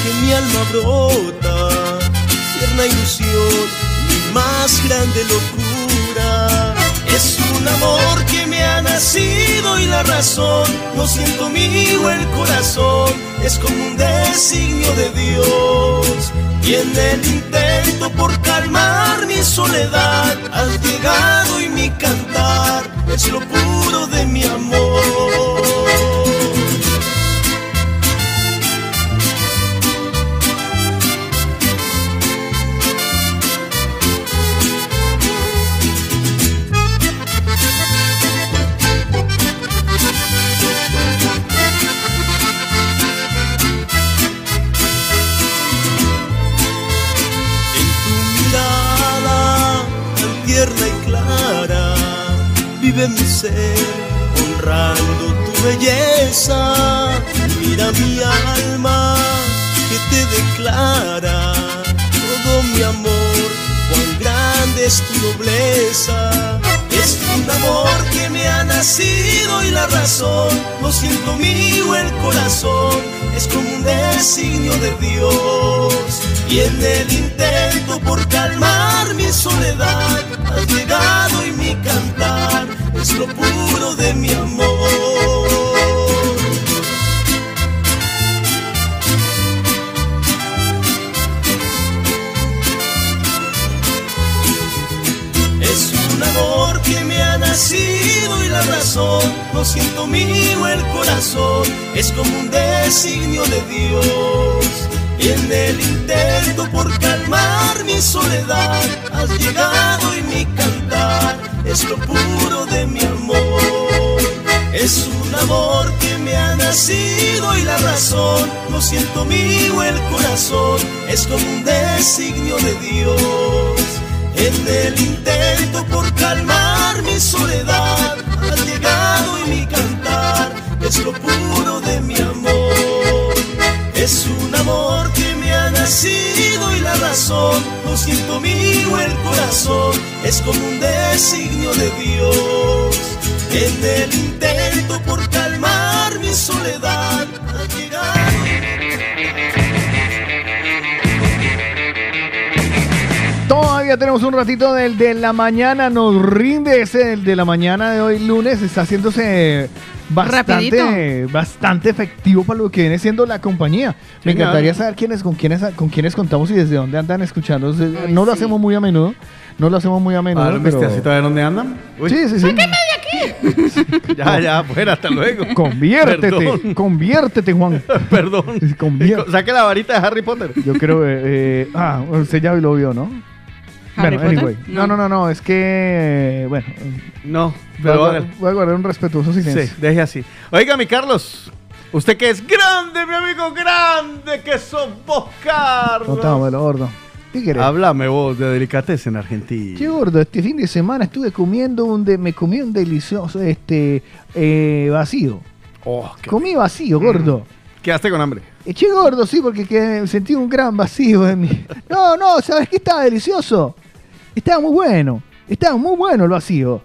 que mi alma brota, tierna ilusión, mi más grande locura. Es un amor que me ha nacido y la razón no siento mío el corazón, es como un designio de Dios. Y en el intento por calmar mi soledad, has llegado y mi cantar es lo puro de mi declara todo mi amor, cuán grande es tu nobleza. Es un amor que me ha nacido y la razón lo siento mío el corazón. Es como un designio de Dios. Y en el intento por calmar mi soledad, has llegado y mi cantar es lo puro de mi amor. Nacido y la razón no siento mío el corazón. Es como un designio de Dios. Y en el intento por calmar mi soledad, has llegado y mi cantar es lo puro de mi amor. Es un amor que me ha nacido y la razón no siento mío el corazón. Es como un designio de Dios. En el intento por calmar mi soledad, has llegado y mi cantar es lo puro de mi amor. Es un amor que me ha nacido y la razón, no siento mío el corazón, es como un designio de Dios. En el intento por calmar mi soledad Tenemos un ratito del de la mañana, nos rinde ese del de la mañana de hoy lunes, está haciéndose bastante, Rapidito. bastante efectivo para lo que viene siendo la compañía. Me encantaría saber quiénes, con quiénes, con quiénes contamos y desde dónde andan escuchando. No lo hacemos muy a menudo, no lo hacemos muy a menudo. Ahora, pero- ¿viste de dónde andan? Uy. Sí, sí, sí. <laughs> Ya, ya, fuera, hasta luego. Conviértete, Perdón. conviértete, Juan. <laughs> Perdón. Convier- Saque la varita de Harry Potter. Yo creo, eh, eh, ah, usted ya lo vio, ¿no? ¿Harry bueno, Potter? anyway. No, no, no, no, es que, bueno. No, voy a, pero guardar- voy a guardar un respetuoso silencio. Sí, deje así. Oiga, mi Carlos, usted que es grande, mi amigo grande, que sos vos, Carlos. Contámelo, gordo. ¿Qué querés? Háblame vos de delicatez en Argentina. Che, gordo, este fin de semana estuve comiendo un de, me comí un delicioso este eh, vacío. Oh, Comí vacío, gordo. Quedaste con hambre. Eh, che, gordo, sí, porque que sentí un gran vacío en mí. <laughs> No, no, ¿sabes qué? Estaba delicioso. Estaba muy bueno. Estaba muy bueno el vacío.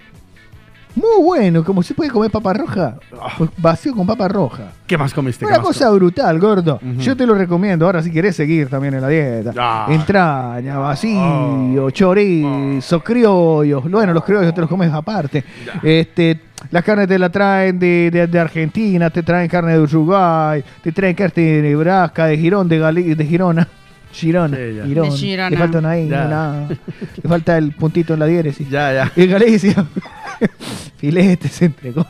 Muy bueno, como se puede comer papa roja. Pues vacío con papa roja. ¿Qué más comiste? ¿Qué Una más cosa brutal, gordo. Yo te lo recomiendo. Ahora, si querés seguir también en la dieta. Ah. Entraña, vacío, Oh. chorizo, criollos. Bueno, los criollos te los comes aparte. Este, las carnes te la traen de, de- de Argentina, te traen carne de Uruguay, te traen carne de Nebraska, de Girón, de, Gali- de Girona. Girón. Girona. Le falta una I, una. Le falta el puntito en la diéresis. Ya, ya. <laughs> Y Galicia. <laughs> Filete se entregó.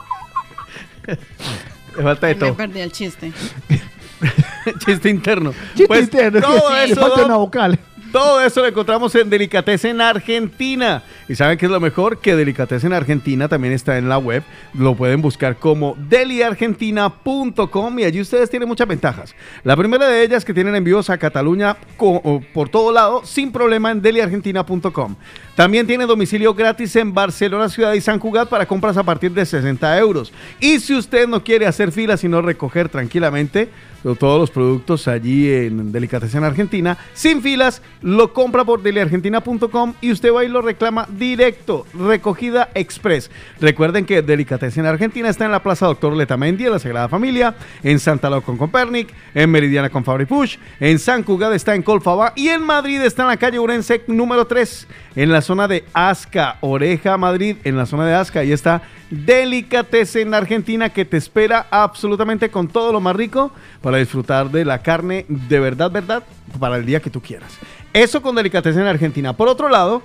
Le falta de Me perdí el chiste. <laughs> Chiste interno. Chiste Pues, interno, Todo le eso, falta Doc, una vocal. Todo eso lo encontramos en Delicatessen Argentina. ¿Y saben qué es lo mejor? Que Delicatessen Argentina también está en la web. Lo pueden buscar como deliargentina.com y allí ustedes tienen muchas ventajas. La primera de ellas que tienen envíos a Cataluña por todo lado sin problema en deliargentina.com. También tiene domicilio gratis en Barcelona, Ciudad y San Cugat para compras a partir de 60 euros. Y si usted no quiere hacer filas, sino recoger tranquilamente todos los productos allí en Delicatessen Argentina, sin filas, lo compra por deliargentina.com y usted va y lo reclama directo, recogida express. Recuerden que Delicatessen Argentina está en la Plaza Doctor Letamendi de la Sagrada Familia, en Santa Lau con Copernic, en Meridiana con Fabri Push, en San Cugat está en Colfaba y en Madrid está en la calle Urense número 3, en la zona de Asca, Oreja, Madrid, en la zona de Asca. Ahí está Delicatessen Argentina que te espera absolutamente con todo lo más rico para disfrutar de la carne de verdad, verdad, para el día que tú quieras. Eso con Delicatessen Argentina. Por otro lado,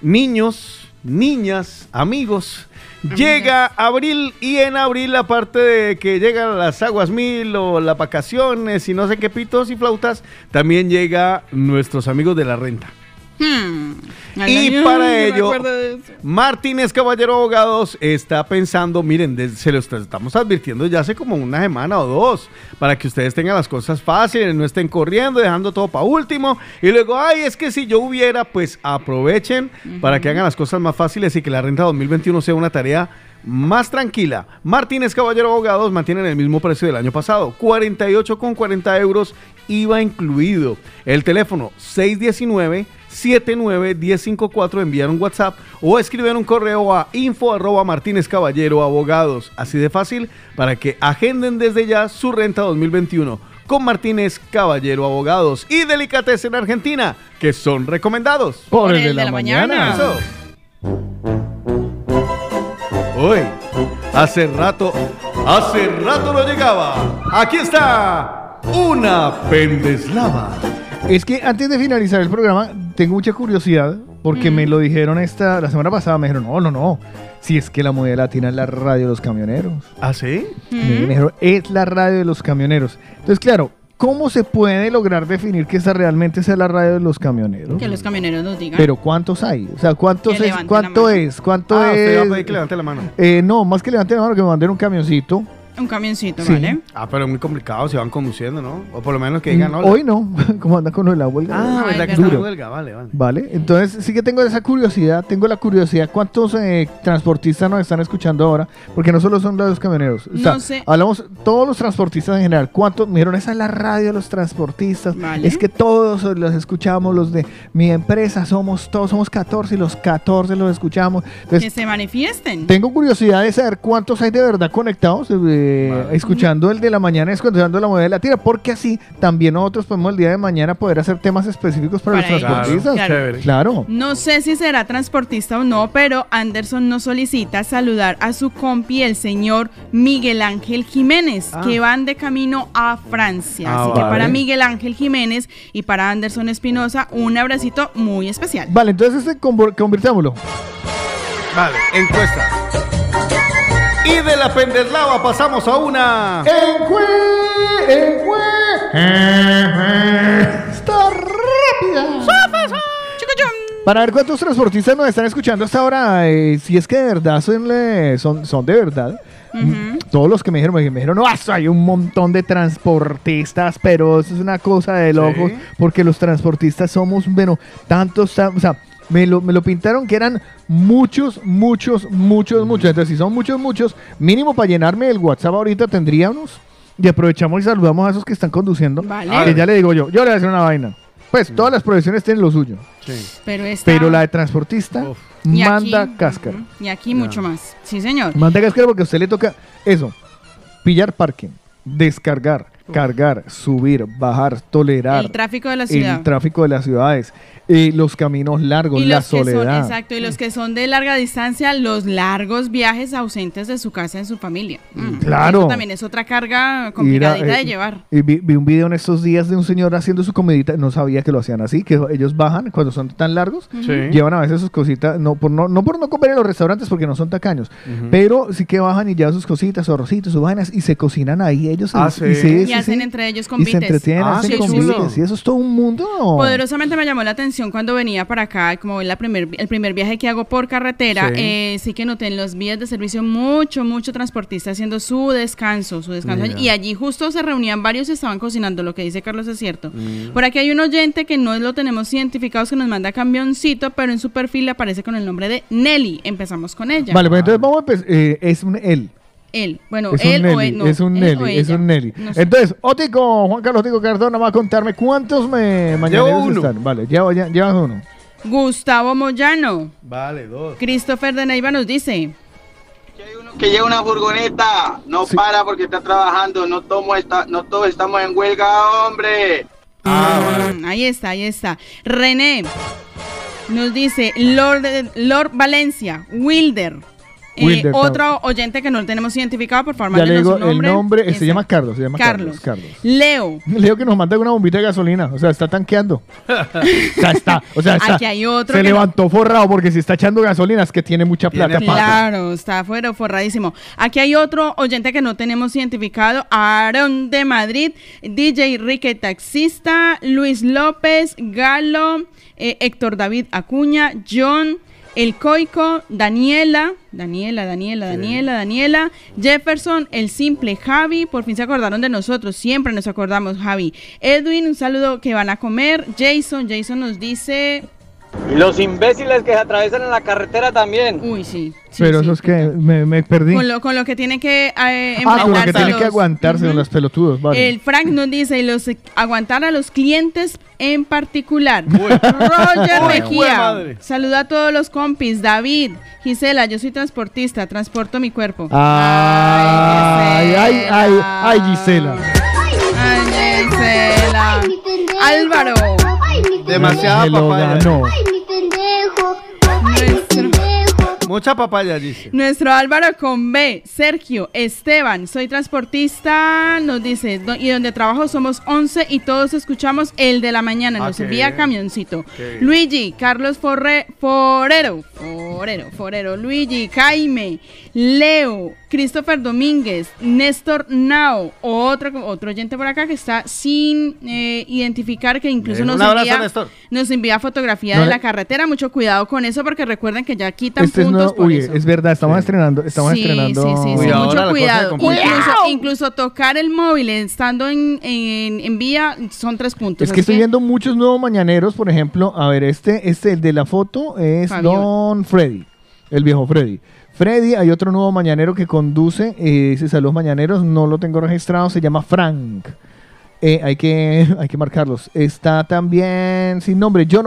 niños, niñas, amigos. Llega abril y en abril, aparte de que llegan las aguas mil o las vacaciones y no sé qué pitos y flautas, también llega nuestros amigos de la renta. Hmm. Y Ay, para ello. Martínez Caballero Abogados está pensando, miren, se lo est- estamos advirtiendo ya hace como una semana o dos, para que ustedes tengan las cosas fáciles, no estén corriendo, dejando todo para último, y luego, ay, es que si yo hubiera, pues aprovechen para que hagan las cosas más fáciles y que la renta 2021 sea una tarea más tranquila. Martínez Caballero Abogados mantienen el mismo precio del año pasado, 48,40 euros IVA incluido. El teléfono 619 791054 enviar un WhatsApp o escribir un correo a info arroba Martínez Caballero Abogados. Así de fácil para que agenden desde ya su renta 2021 con Martínez Caballero Abogados y Delicatessen en Argentina, que son recomendados. Por el de la mañana. Eso. Uy, hace rato, hace rato no llegaba. Aquí está una pendeslava. Es que antes de finalizar el programa, tengo mucha curiosidad, porque me lo dijeron esta, la semana pasada, me dijeron, no, no, no, si es que la movida latina es la radio de los camioneros. ¿Ah, sí? Me dijeron, es la radio de los camioneros. Entonces, claro, ¿cómo se puede lograr definir que esa realmente sea la radio de los camioneros? Que los camioneros nos digan. Pero ¿cuántos hay? O sea, ¿cuántos es? ¿Cuánto es? ¿Cuánto Ah, usted va a es? pedir que levante la mano. Eh, no, más que levante la mano, que me manden un camioncito Un camioncito, Sí. ¿vale? Ah, pero es muy complicado si van conduciendo, ¿no? O por lo menos que digan Mm, hola. Hoy no, <laughs> como anda con lo de la huelga. Ah, verdad que Duro. está huelga, vale, vale. Vale, entonces sí que tengo esa curiosidad, tengo la curiosidad, ¿cuántos eh, transportistas nos están escuchando ahora? Porque no solo son los camioneros, o sea, No sé. hablamos todos los transportistas en general, ¿cuántos? Me dijeron, esa es la radio de los transportistas, Vale. es que todos los escuchamos, los de mi empresa, somos todos, somos 14 y los 14 los escuchamos. Que se manifiesten. tengo curiosidad de saber cuántos hay de verdad conectados, eh, escuchando el de la mañana, escuchando la moneda de la tierra, porque así también nosotros podemos el día de mañana poder hacer temas específicos para, Para los transportistas. Claro. No sé si será transportista o no, pero Anderson nos solicita saludar a su compi, el señor Miguel Ángel Jiménez, Ah. que van de camino a Francia. Ah, Así que para Miguel Ángel Jiménez y para Anderson Espinosa, un abracito muy especial. Vale, entonces este convirtámoslo. Vale, encuesta. Y de la pendeslava pasamos a una. Está rápida. Para ver cuántos transportistas nos están escuchando hasta ahora, eh, si es que de verdad son, eh, son, son de verdad. Mm, Todos los que me dijeron, me dijeron, no, hay un montón de transportistas, pero eso es una cosa de locos, porque los transportistas somos, bueno, tantos, tan- o sea, me lo, me lo pintaron que eran muchos, muchos, muchos, muchos. Entonces, si son muchos, muchos, mínimo para llenarme el WhatsApp ahorita tendría unos. Y aprovechamos y saludamos a esos que están conduciendo. Vale. Que ya le digo yo, yo le voy a decir una vaina. Pues todas las profesiones tienen lo suyo. Pero, esta- Pero la de transportista manda aquí- cáscara. Y aquí mucho más. Sí, señor. Manda cáscara porque a usted le toca eso. Pillar parking, descargar, cargar, subir, bajar, tolerar. El tráfico de la ciudad. El tráfico de las ciudades. Eh, los caminos largos, Y la son, soledad. exacto, y los que son de larga distancia, los largos viajes ausentes de su casa en su familia. Mm. Claro. Eso también es otra carga complicadita de eh, llevar. Y vi, vi un video en estos días de un señor haciendo su comidita. No sabía que lo hacían así, que ellos bajan cuando son tan largos. Llevan a veces sus cositas, no por no, no por no comer en los restaurantes porque no son tacaños, pero sí que bajan y llevan sus cositas, su arrocitos, sus vainas y se cocinan ahí ellos. Ah, y, sí. Y sí, hacen sí. entre ellos Y convites. se entretienen, Ah, hacen convites. Y eso es todo un mundo. Poderosamente me llamó la atención cuando venía para acá, como la primer, el primer viaje que hago por carretera, Sí. Eh, sí que noté en los vías de servicio mucho, mucho transportista haciendo su descanso, su descanso. Mira. Y allí justo se reunían varios y estaban cocinando, lo que dice Carlos es cierto. Mm. Por aquí hay un oyente que no lo tenemos identificados que nos manda camioncito, pero en su perfil le aparece con el nombre de Nelly. Empezamos con ella. Vale, pues entonces vamos a empezar. eh, es un él. Él, bueno, es él un o Nelly, él, no, es un él Nelly, es un Nelly. No sé. Entonces, Otico, Juan Carlos Otico Cardona va a contarme cuántos me mañaneros uno. están. Vale, lleva, ya, llevas uno. Gustavo Moyano. Vale, dos. Christopher de Neiva nos dice. que llega una furgoneta, no para porque está trabajando, no, tomo esta, no todos estamos en huelga, hombre. Mm, Ahí está, ahí está. René nos dice Lord, Lord Valencia, Wilder. Eh, Wilder, otro oyente que no lo tenemos identificado, por favor, Ya le digo su nombre. el nombre, eh, Ese. se llama Carlos, se llama Carlos. Carlos. Leo. <laughs> Leo que nos manda una bombita de gasolina, o sea, está tanqueando. <laughs> o sea, está, o sea, está- Aquí hay otro se no- levantó forrado porque si está echando gasolina es que tiene mucha plata. papi. Claro, está afuera, forradísimo. Aquí hay otro oyente que no tenemos identificado, Aaron de Madrid, DJ Rique Taxista, Luis López, Galo, eh, Héctor David Acuña, John, El Coico, Daniela, Daniela, Daniela, Daniela, Daniela, Jefferson, El Simple, Javi, por fin se acordaron de nosotros, siempre nos acordamos, Javi. Edwin, un saludo que van a comer. Jason, Jason nos dice... Y los imbéciles que se atraviesan en la carretera también. Uy, sí. Pero eso es que me, me perdí. Con lo, con lo que tiene que eh, ah, con lo que tiene que aguantarse con los pelotudos, vale. El Frank nos dice, y los aguantar a los clientes en particular. Roger <laughs> Uy, Mejía. Saluda a todos los compis. David, Gisela, yo soy transportista, transporto mi cuerpo. Ay, ay, ay, ay, Gisela. Ay, Gisela. Álvaro. Demasiada papaya. ganó. Mucha papaya, dice. Nuestro Álvaro con B, Sergio, Esteban, soy transportista, nos dice, "Do- y donde trabajo somos 11 y todos escuchamos el de la mañana, Ah, nos qué envía camioncito. Luigi, Carlos Forre, Forero, Forero, Forero, Luigi, Jaime, Leo, Christopher Domínguez, Néstor Nao, otro, otro oyente por acá que está sin eh, identificar, que incluso Bien, nos abrazo, envía, nos envía fotografía No de la carretera, mucho cuidado con eso porque recuerden que ya quitan Este no por Uy, eso. es verdad, estamos estrenando. Estamos sí, estrenando. sí, sí, sí, Cuidado, mucho cuidado. Incluso, incluso tocar el móvil estando en, en, en vía son tres puntos. Es que estoy viendo muchos nuevos mañaneros, por ejemplo, a ver, este, este, el de la foto es. Don Freddy, el viejo Freddy. Freddy, hay otro nuevo mañanero que conduce, eh, dice saludos mañaneros, no lo tengo registrado, se llama Frank. Eh, hay, que, <laughs> hay que marcarlos. Está también sin nombre, John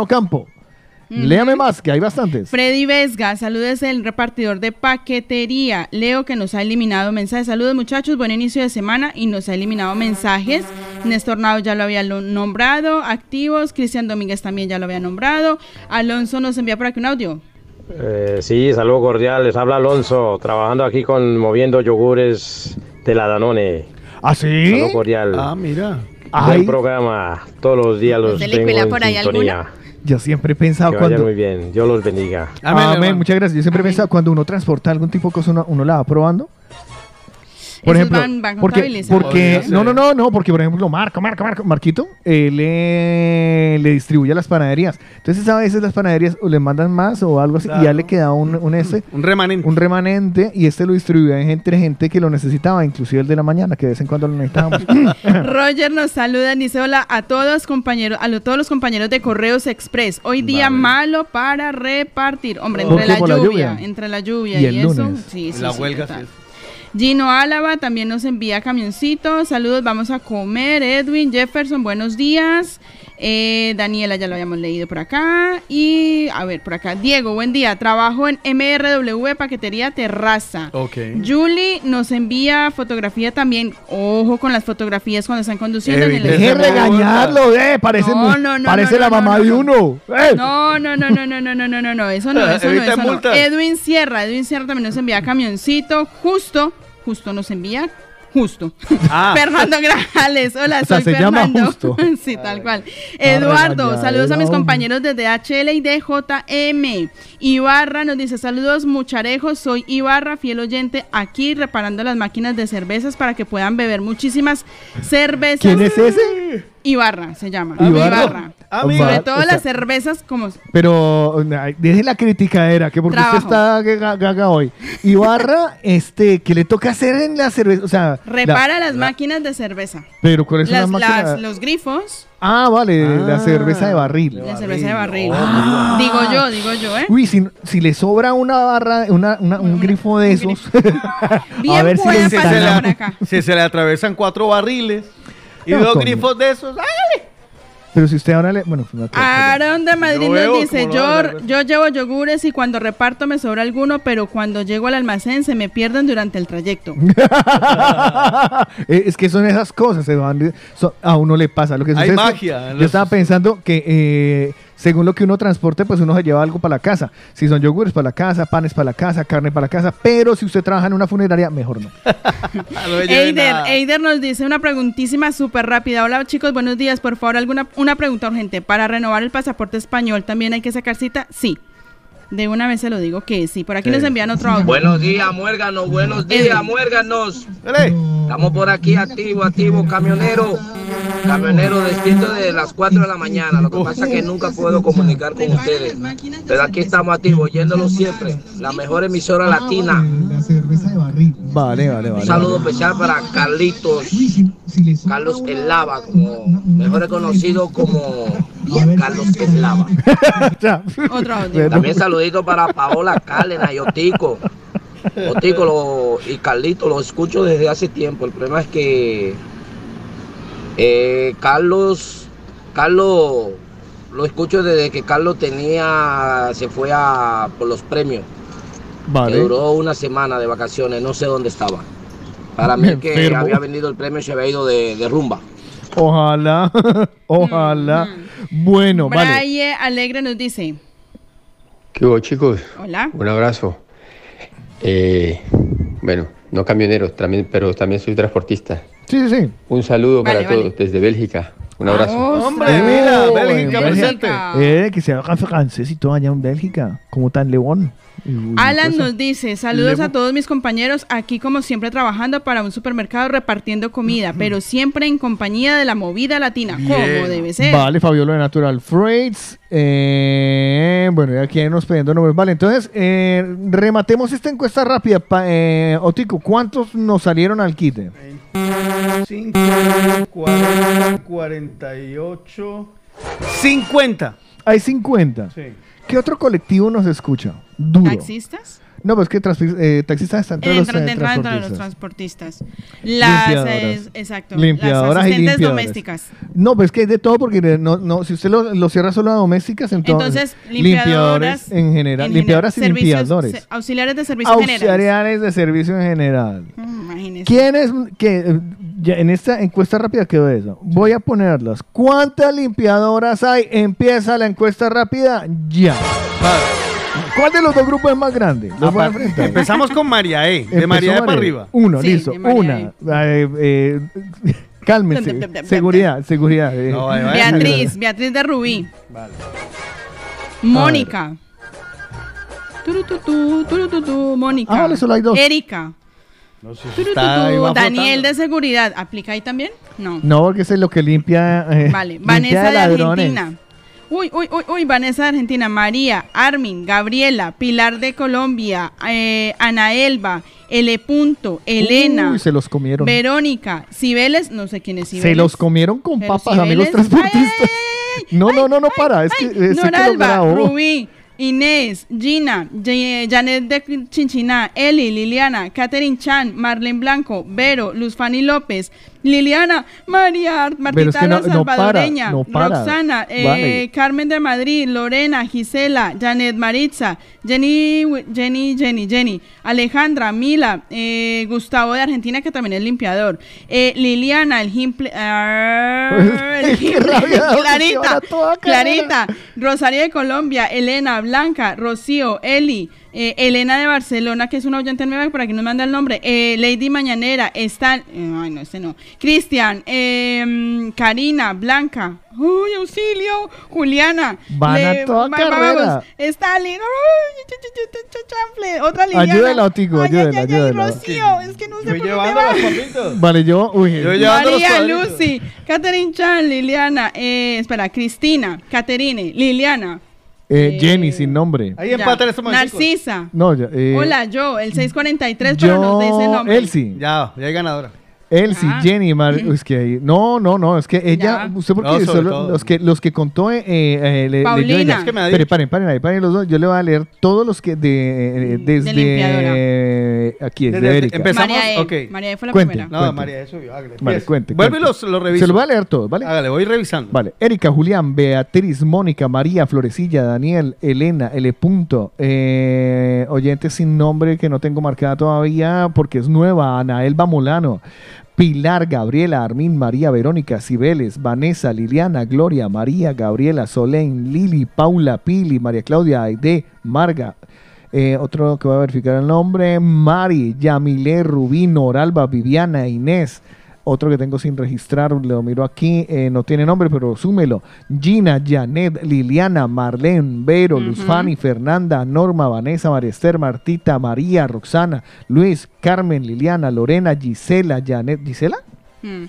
Léame más, que hay bastantes. Freddy Vesga, saludos el repartidor de paquetería. Leo que nos ha eliminado mensajes. Saludos muchachos, buen inicio de semana y nos ha eliminado mensajes. Néstor Nao ya lo había nombrado. Activos, Cristian Domínguez también ya lo había nombrado. Alonso nos envía por aquí un audio. Eh, sí, saludo cordial. Les habla Alonso, trabajando aquí con moviendo yogures de la Danone. ¿Ah, sí? Saludo cordial. Ah, mira. Buen Ay. programa. Todos los días los ¿Se le tengo en por ahí sintonía. alguna? Yo siempre he pensado Que cuando... muy bien. Dios los bendiga. Amén, muchas gracias. Yo siempre he pensado cuando uno transporta algún tipo de cosa, uno, uno la va probando. Por Esos ejemplo, van- van porque, contabilizados. porque Podría no, no, no, no, porque por ejemplo, Marco, Marco, Marco, Marquito, él le, le distribuye a las panaderías. Entonces a veces las panaderías o le mandan más o algo así y ya le queda un, un ese, <clears throat> un remanente, un remanente y este lo distribuye en entre gente que lo necesitaba, inclusive el de la mañana que de vez en cuando lo necesitábamos. <laughs> <clears throat> Roger nos saluda, dice hola a todos compañeros, a lo- todos los compañeros de Correos Express. Hoy día malo para repartir. Hombre, ¿Por entre la ¿Por la lluvia, entre la lluvia Y y, el eso. lunes. Sí, sí, La sí, huelga, sí. Gino Álava también nos envía camioncitos. Saludos, vamos a comer. Edwin Jefferson, buenos días. Eh, Daniela, ya lo habíamos leído por acá. Y a ver, por acá. Diego, buen día. Trabajo en MRW Paquetería Terraza. Ok. Julie nos envía fotografía también. Ojo con las fotografías cuando están conduciendo. en el Deje de regañarlo, eh, parece, No, no, no, parece no, la no, mamá no, de no. uno. ¡Eh! No, no, no, no, no, no, no, no, no, no, eso no, eso no, eso. Edwin Sierra, Edwin Sierra también nos envía camioncito, justo, justo nos envía, justo. <laughs> Ah. Fernando Grajales, <laughs> hola, O sea, soy se llama Fernando. Justo. <laughs> sí, tal cual. Eduardo, regañar, saludos a mis compañeros de DHL y DJM. Ibarra nos dice, saludos mucharejos, soy Ibarra, fiel oyente, aquí reparando las máquinas de cervezas para que puedan beber muchísimas cervezas. ¿Quién es ese? Ibarra se llama. Ibarra. Ibarra. Amigo. Sobre todo o sea, las cervezas como Pero deje la criticadera, que porque Trabajo. usted está gaga, gaga hoy. Ibarra, <laughs> este, ¿qué le toca hacer en la cerveza? O sea, repara la- las máquinas de cerveza. Pero ¿cuáles son las, Las- máquinas? las- los grifos, Ah, vale, la cerveza de barril. la cerveza de barril. Ah. <gasps> Digo yo, digo yo, ¿eh? Uy, si, si le sobra una barra, una, una- un grifo de esos. <laughs> Bien a ver si se, acá. si se le atravesan cuatro barriles y No, dos grifos de esos, ¡hágale! Pero si usted ahora le. Bueno, no, Aaron de Madrid Yo nos dice, yo, yo llevo yogures y cuando reparto me sobra alguno, pero cuando llego al almacén se me pierden durante el trayecto. <laughs> Eh, es que son esas cosas, se van de- so- a uno le pasa. Lo que Hay sucede es que magia en Yo los- estaba pensando que eh, según lo que uno transporte, pues uno se lleva algo para la casa. Si son yogures para la casa, panes para la casa, carne para la casa, pero si usted trabaja en una funeraria, mejor no. <laughs> No Eider. Eider nos dice una preguntísima súper rápida. Hola chicos, buenos días. Por favor, alguna una pregunta urgente. ¿Para renovar el pasaporte español también hay que sacar cita? Sí. De una vez se lo digo que sí. Por aquí Sí. nos envían otro audio. Buenos días, muérganos, buenos días, muérganos. Estamos por aquí activo, activo, camionero. Camionero despierto de las 4 de la mañana. Lo que pasa es que nunca puedo comunicar con ustedes. Pero aquí estamos activos, oyéndolo siempre. La mejor emisora latina. Vale, vale, Un vale. saludo especial para Carlitos, Carlos Eslava, como mejor conocido como Carlos Eslava. <laughs> También saludito para Paola Cárdenas y Otico. Otico lo- y Carlito lo escucho desde hace tiempo. El problema es que eh, Carlos, Carlos lo escucho desde que Carlos tenía, se fue a por los premios. Que duró una semana de vacaciones, no sé dónde estaba. Para <laughs> mí que Enfermo. había vendido el premio y se había ido de, de rumba. Ojalá, <laughs> ojalá. Bueno, vale. Braille Alegre nos dice, ¿Qué hubo, chicos? hola. Un abrazo. Eh, bueno, no camionero, también, pero también soy transportista. Sí, sí, sí. Un saludo Vale, para vale. todos desde Bélgica. Un abrazo. Hombre, mira, Oh, Bélgica en presente. Eh, que se haga francés y todo allá en Bélgica. Como tan león. Alan cosa. nos dice, saludos a todos mis compañeros, aquí como siempre trabajando para un supermercado repartiendo comida, pero siempre en compañía de la movida latina, como debe ser. Vale, Fabiola de Natural Freights. Eh, bueno, y aquí nos pidiendo nombres. Vale, entonces, eh, rematemos esta encuesta rápida. Pa- eh, Otico, ¿cuántos nos salieron al quite? 5, 40, 48, 50. Hay 50. Sí. ¿Qué otro colectivo nos escucha? Duro. ¿Taxistas? No, pues que eh, taxistas están entre los eh, dentro de los transportistas. transportistas. Las, Limpiadoras. eh, exacto, Limpiadoras las y asistentes limpiadoras. domésticas. No, pues que hay de todo porque no, no, si usted lo, lo cierra solo a domésticas, entonces, Entonces, limpiadoras en general, en limpiadoras y general, limpiadores. se- auxiliares de servicio general. Auxiliares de servicio en general. Imagínese. ¿Quiénes que eh, ya en esta encuesta rápida quedó eso? Voy a ponerlas. ¿Cuántas limpiadoras hay? Empieza la encuesta rápida ya. ¿Cuál de los dos grupos es más grande? Los voy a Apa- enfrentar. Empezamos con María E. De Empezó María E para María. arriba. Uno, Sí, listo. de María Una. Eh, <laughs> eh, cálmense. seguridad, seguridad. eh. Beatriz, Beatriz de Rubí. Mónica. Turututú, turututú, Mónica. Ah, vale, solo hay dos. Erika. Turututú, está ahí, va Daniel de seguridad. ¿Aplica ahí también? No. No, porque ese es lo que limpia. eh, Vale. limpia Vanessa de ladrones. Argentina. Uy, uy, uy, uy, Vanessa de Argentina, María, Armin, Gabriela, Pilar de Colombia, eh, Ana Elba, L. Punto, Elena, Uy, se los comieron. Verónica, Cibeles, no sé quién es Cibeles. Se los comieron con Pero papas, amigos Cibeles- transportistas. No, no, no, no para. Es que es que lo Noralba. Rubí, Inés, Gina, Janet de Chinchiná, Eli, Liliana, Catherine Chan, Marlene Blanco, Vero, Luz Fanny López, Liliana, María, es Martita que no- para, Salvadoreña, no para. Roxana, eh, Vale. Carmen de Madrid, Lorena, Gisela, Janet Maritza, Jenny, Jenny, Jenny, Jenny, Alejandra, Mila, eh, Gustavo de Argentina, que también es limpiador, eh, Liliana, el Gimple, ah, el <laughs> Gimple, <laughs> Clarita, Clarita, Rosario de Colombia, Elena, Blanca, Rocío, Eli, eh, Elena de Barcelona, que es una oyente nueva, por aquí nos manda el nombre, eh, Lady Mañanera, Stan, eh, ay no, este no, Cristian, eh, Karina, Blanca, uy, auxilio, Juliana, Van a toda va- carrera. Vamos, Stalin, uy, ch- ch- ch- ch- chanfle, otra Liliana. Ayúdela, Ay, ay, ayúdela, ay, ay, ayúdela. Rocío, es que no sé por dónde llevando va. los. Vale, yo. Uy, María Lucy, Catherine Chan, Liliana, eh, espera, Cristina, Caterine, Liliana. Eh, Jenny, sin nombre. Ahí empatan momenticos. Narcisa. No, ya, eh, Hola, yo, el 643, pero yo, nos dice el nombre. Elsie. Ya, ya hay ganadora. Elsie, Ah. Jenny, Mar- es que ahí- no, no, no, es que ella, Ya. usted porque No, solo los que los que contó eh, eh, le- Paulina. leyó ella. Es que me ha Pero dicho. paren, paren, ahí, paren los dos. Yo le voy a leer todos los que de eh, desde limpiadora. aquí es Desde- de Erika. empezamos, María E. ok. María E fue la Cuente. primera. No, Cuente. María, eso yo. hágale. Vale, cuente. Vuelve y los, los reviso. Se los voy a leer todos, ¿vale? Hágale, voy revisando. Vale, Erika, Julián, Beatriz, Mónica, María, Florecilla, Daniel, Elena, L. Punto, eh, oyente sin nombre que no tengo marcada todavía porque es nueva, Ana Elba Molano, Pilar, Gabriela, Armin, María, Verónica, Cibeles, Vanessa, Liliana, Gloria, María, Gabriela, Solén, Lili, Paula, Pili, María Claudia, Aide, Marga, eh, otro que voy a verificar el nombre, Mari, Yamile, Rubí, Noralba, Viviana, Inés, otro que tengo sin registrar, lo miro aquí, eh, no tiene nombre, pero súmelo. Gina, Janet, Liliana, Marlene, Vero, Luz Fanny, Fernanda, Norma, Vanessa, María Esther, Martita, María, Roxana, Luis, Carmen, Liliana, Lorena, Gisela, Janet, ¿Gisela? Mm.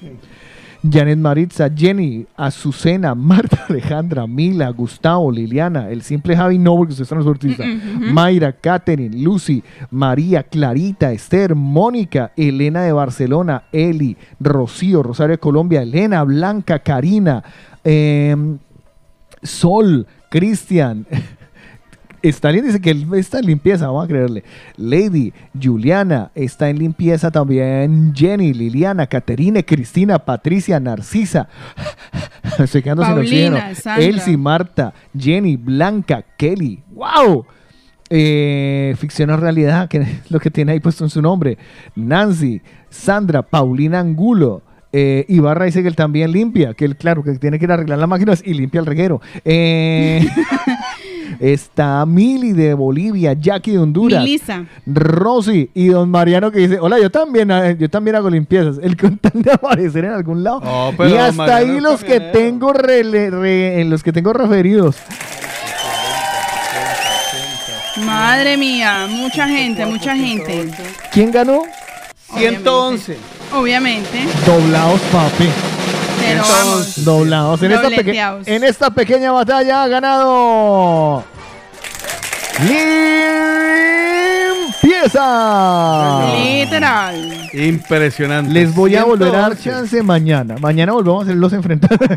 Janet Maritza, Jenny, Azucena, <laughs> Marta, Alejandra, Mila, Gustavo, Liliana, el simple Javi no, porque usted es transportista, Mayra, Catherine, Lucy, María, Clarita, Esther, Mónica, Elena de Barcelona, Eli, Rocío, Rosario de Colombia, Elena, Blanca, Karina, em, Sol, Cristian. <laughs> Stalin dice que él está en limpieza, vamos a creerle. Lady, Juliana, está en limpieza también. Jenny, Liliana, Caterine, Cristina, Patricia, Narcisa. <laughs> Estoy quedando sin Paulina, oxígeno. Sandra. Elsie, Marta, Jenny, Blanca, Kelly. ¡Wow! Eh, ficción o realidad, que es <laughs> lo que tiene ahí puesto en su nombre. Nancy, Sandra, Paulina Angulo. Eh, Ibarra dice que él también limpia, que él, claro, que tiene que ir a arreglar las máquinas y limpia el reguero. Eh, <laughs> Está Mili de Bolivia, Jackie de Honduras. Milisa. Rosy y don Mariano que dice, hola, yo también, eh, yo también hago limpiezas. El con tal de aparecer en algún lado. Oh, pero y hasta Mariano ahí los que tengo rele- re- en los que tengo referidos. Madre mía, mucha gente, mucha gente. ¿Quién ganó? 111. Obviamente. Doblados, papi. Pero vamos. Doblados. En esta, Dobleteados. en esta pequeña batalla ha ganado. Limpieza. Literal. Impresionante. Les voy a volver a dar 111. chance mañana. Mañana volvemos a hacer los enfrentados. <laughs>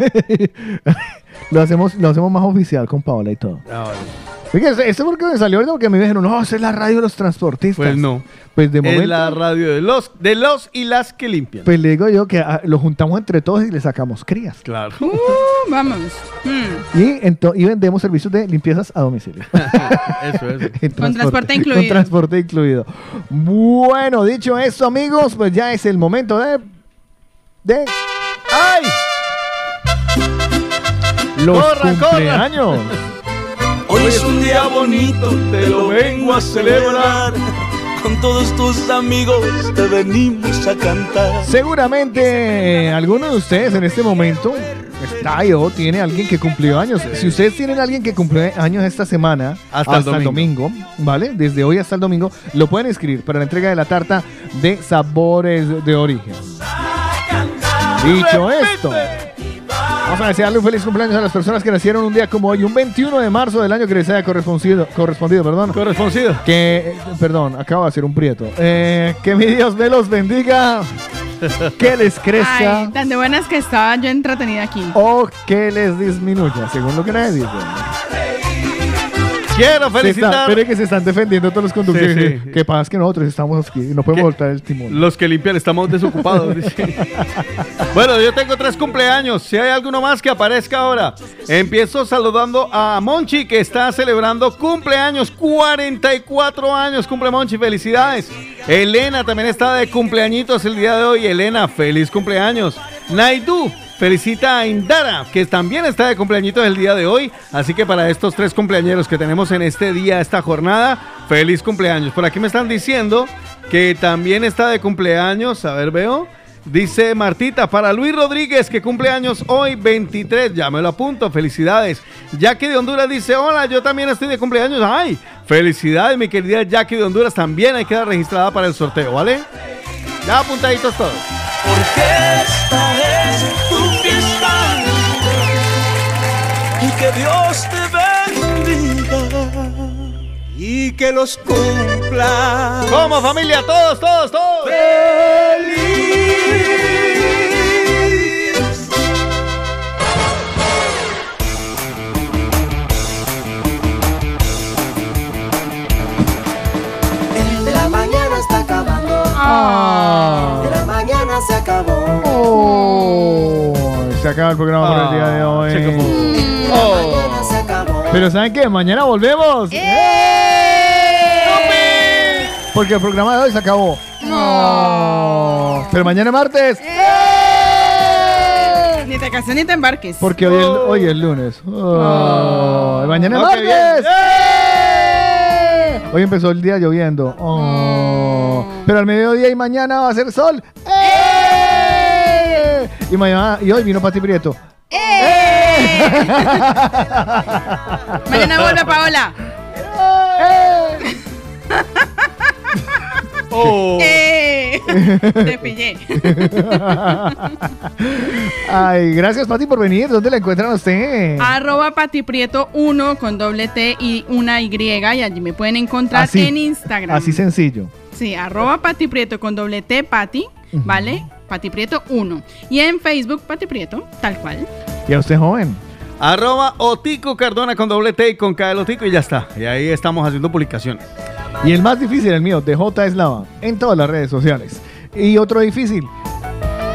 lo, hacemos, lo hacemos más oficial con Paola y todo. Ah, vale. Fíjense, esto porque me salió ahorita porque me dijeron, no, esa es la radio de los transportistas. Pues no. Pues de Es la radio de los, de los y las que limpian. Pues le digo yo que ah, lo juntamos entre todos y le sacamos crías. Claro. Uh, vamos. Hmm. Y, ento- y vendemos servicios de limpiezas a domicilio. <laughs> Eso, eso. <laughs> En Con transporte incluido. Con transporte incluido. Bueno, dicho esto, amigos, pues ya es el momento de. de. ¡Ay! Los Corra, corra. cumpleaños. Hoy es un día bonito, te lo vengo a celebrar. Con todos tus amigos te venimos a cantar. Seguramente alguno de ustedes en este momento está o tiene alguien que cumplió años. Si ustedes tienen alguien que cumplió años esta semana, Hasta el el domingo, ¿vale? Desde hoy hasta el domingo, lo pueden escribir para la entrega de la tarta de sabores de origen. Dicho esto, vamos a desearle un feliz cumpleaños a las personas que nacieron un día como hoy, un 21 de marzo del año que les haya correspondido, correspondido, perdón. Correspondido. Que, perdón, acabo de hacer un prieto. Eh, que mi Dios me los bendiga, que les crezca Ay, tan de buenas que estaba yo entretenida aquí. o que les disminuya, según lo que nadie dice. Quiero felicitar está- pero es que se están defendiendo todos los conductores. Sí, sí. Que pasa es que nosotros estamos aquí y no podemos voltar el timón. los que limpian, estamos desocupados. <laughs> bueno, yo tengo tres cumpleaños. Si hay alguno más que aparezca ahora. Empiezo saludando a Monchi, que está celebrando cumpleaños. 44 años cumple Monchi. Felicidades. Elena también está de cumpleañitos el día de hoy. Elena, feliz cumpleaños. Naidu. Felicita a Indara, que también está de cumpleañitos el día de hoy. Así que para estos tres cumpleañeros que tenemos en este día, esta jornada, feliz cumpleaños. Por aquí me están diciendo que también está de cumpleaños. A ver, veo. Dice Martita, para Luis Rodríguez, que cumple años hoy 23, ya me lo apunto, felicidades. Jackie de Honduras dice, hola, yo también estoy de cumpleaños. Ay, felicidades, mi querida Jackie de Honduras, también hay que quedar registrada para el sorteo, ¿vale? Ya apuntaditos todos. Que Dios te bendiga. Y que los cumpla. Como familia, todos, todos, todos. El de la mañana está acabando. Ah. El de la mañana se acabó. Oh, se acaba el programa por el día de hoy. Mañana se acabó. Pero ¿saben qué? Mañana volvemos. Porque el programa de hoy se acabó. No. Pero mañana martes. Ni te cases ni te embarques. Porque hoy es, hoy es lunes. Oh, y Mañana es martes. Hoy empezó el día lloviendo. Oh. Pero al mediodía y mañana va a ser sol. ¡Eh! Y mañana y hoy vino Pati Prieto. <laughs> Mañana vuelve Paola. <laughs> Oh. Eh. Te pillé. <laughs> Ay, gracias Pati por venir. ¿Dónde la encuentran a usted? Arroba patiprieto 1 con doble T y una Y y allí me pueden encontrar Así, en Instagram. Así sencillo. Sí, arroba patiprieto con doble T pati, ¿vale? Patiprieto 1. Y en Facebook patiprieto, tal cual. ¿Y a usted joven? Arroba Otico Cardona con doble T y con K del Otico y ya está. Y ahí estamos haciendo publicaciones. Y el más difícil, el mío, DJ Eslava, en todas las redes sociales. Y otro difícil,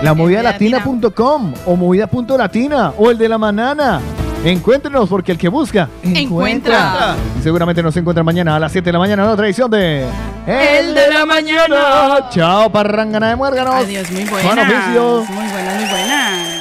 la movidalatina.com o movida.latina o el de la manana. Encuéntrenos porque el que busca Encuentra. Y seguramente nos encuentran mañana a las 7 de la mañana en otra edición de El de la mañana. Chao, parrangana de muérganos. Adiós, muy buenas. Buen oficio. Muy buenas.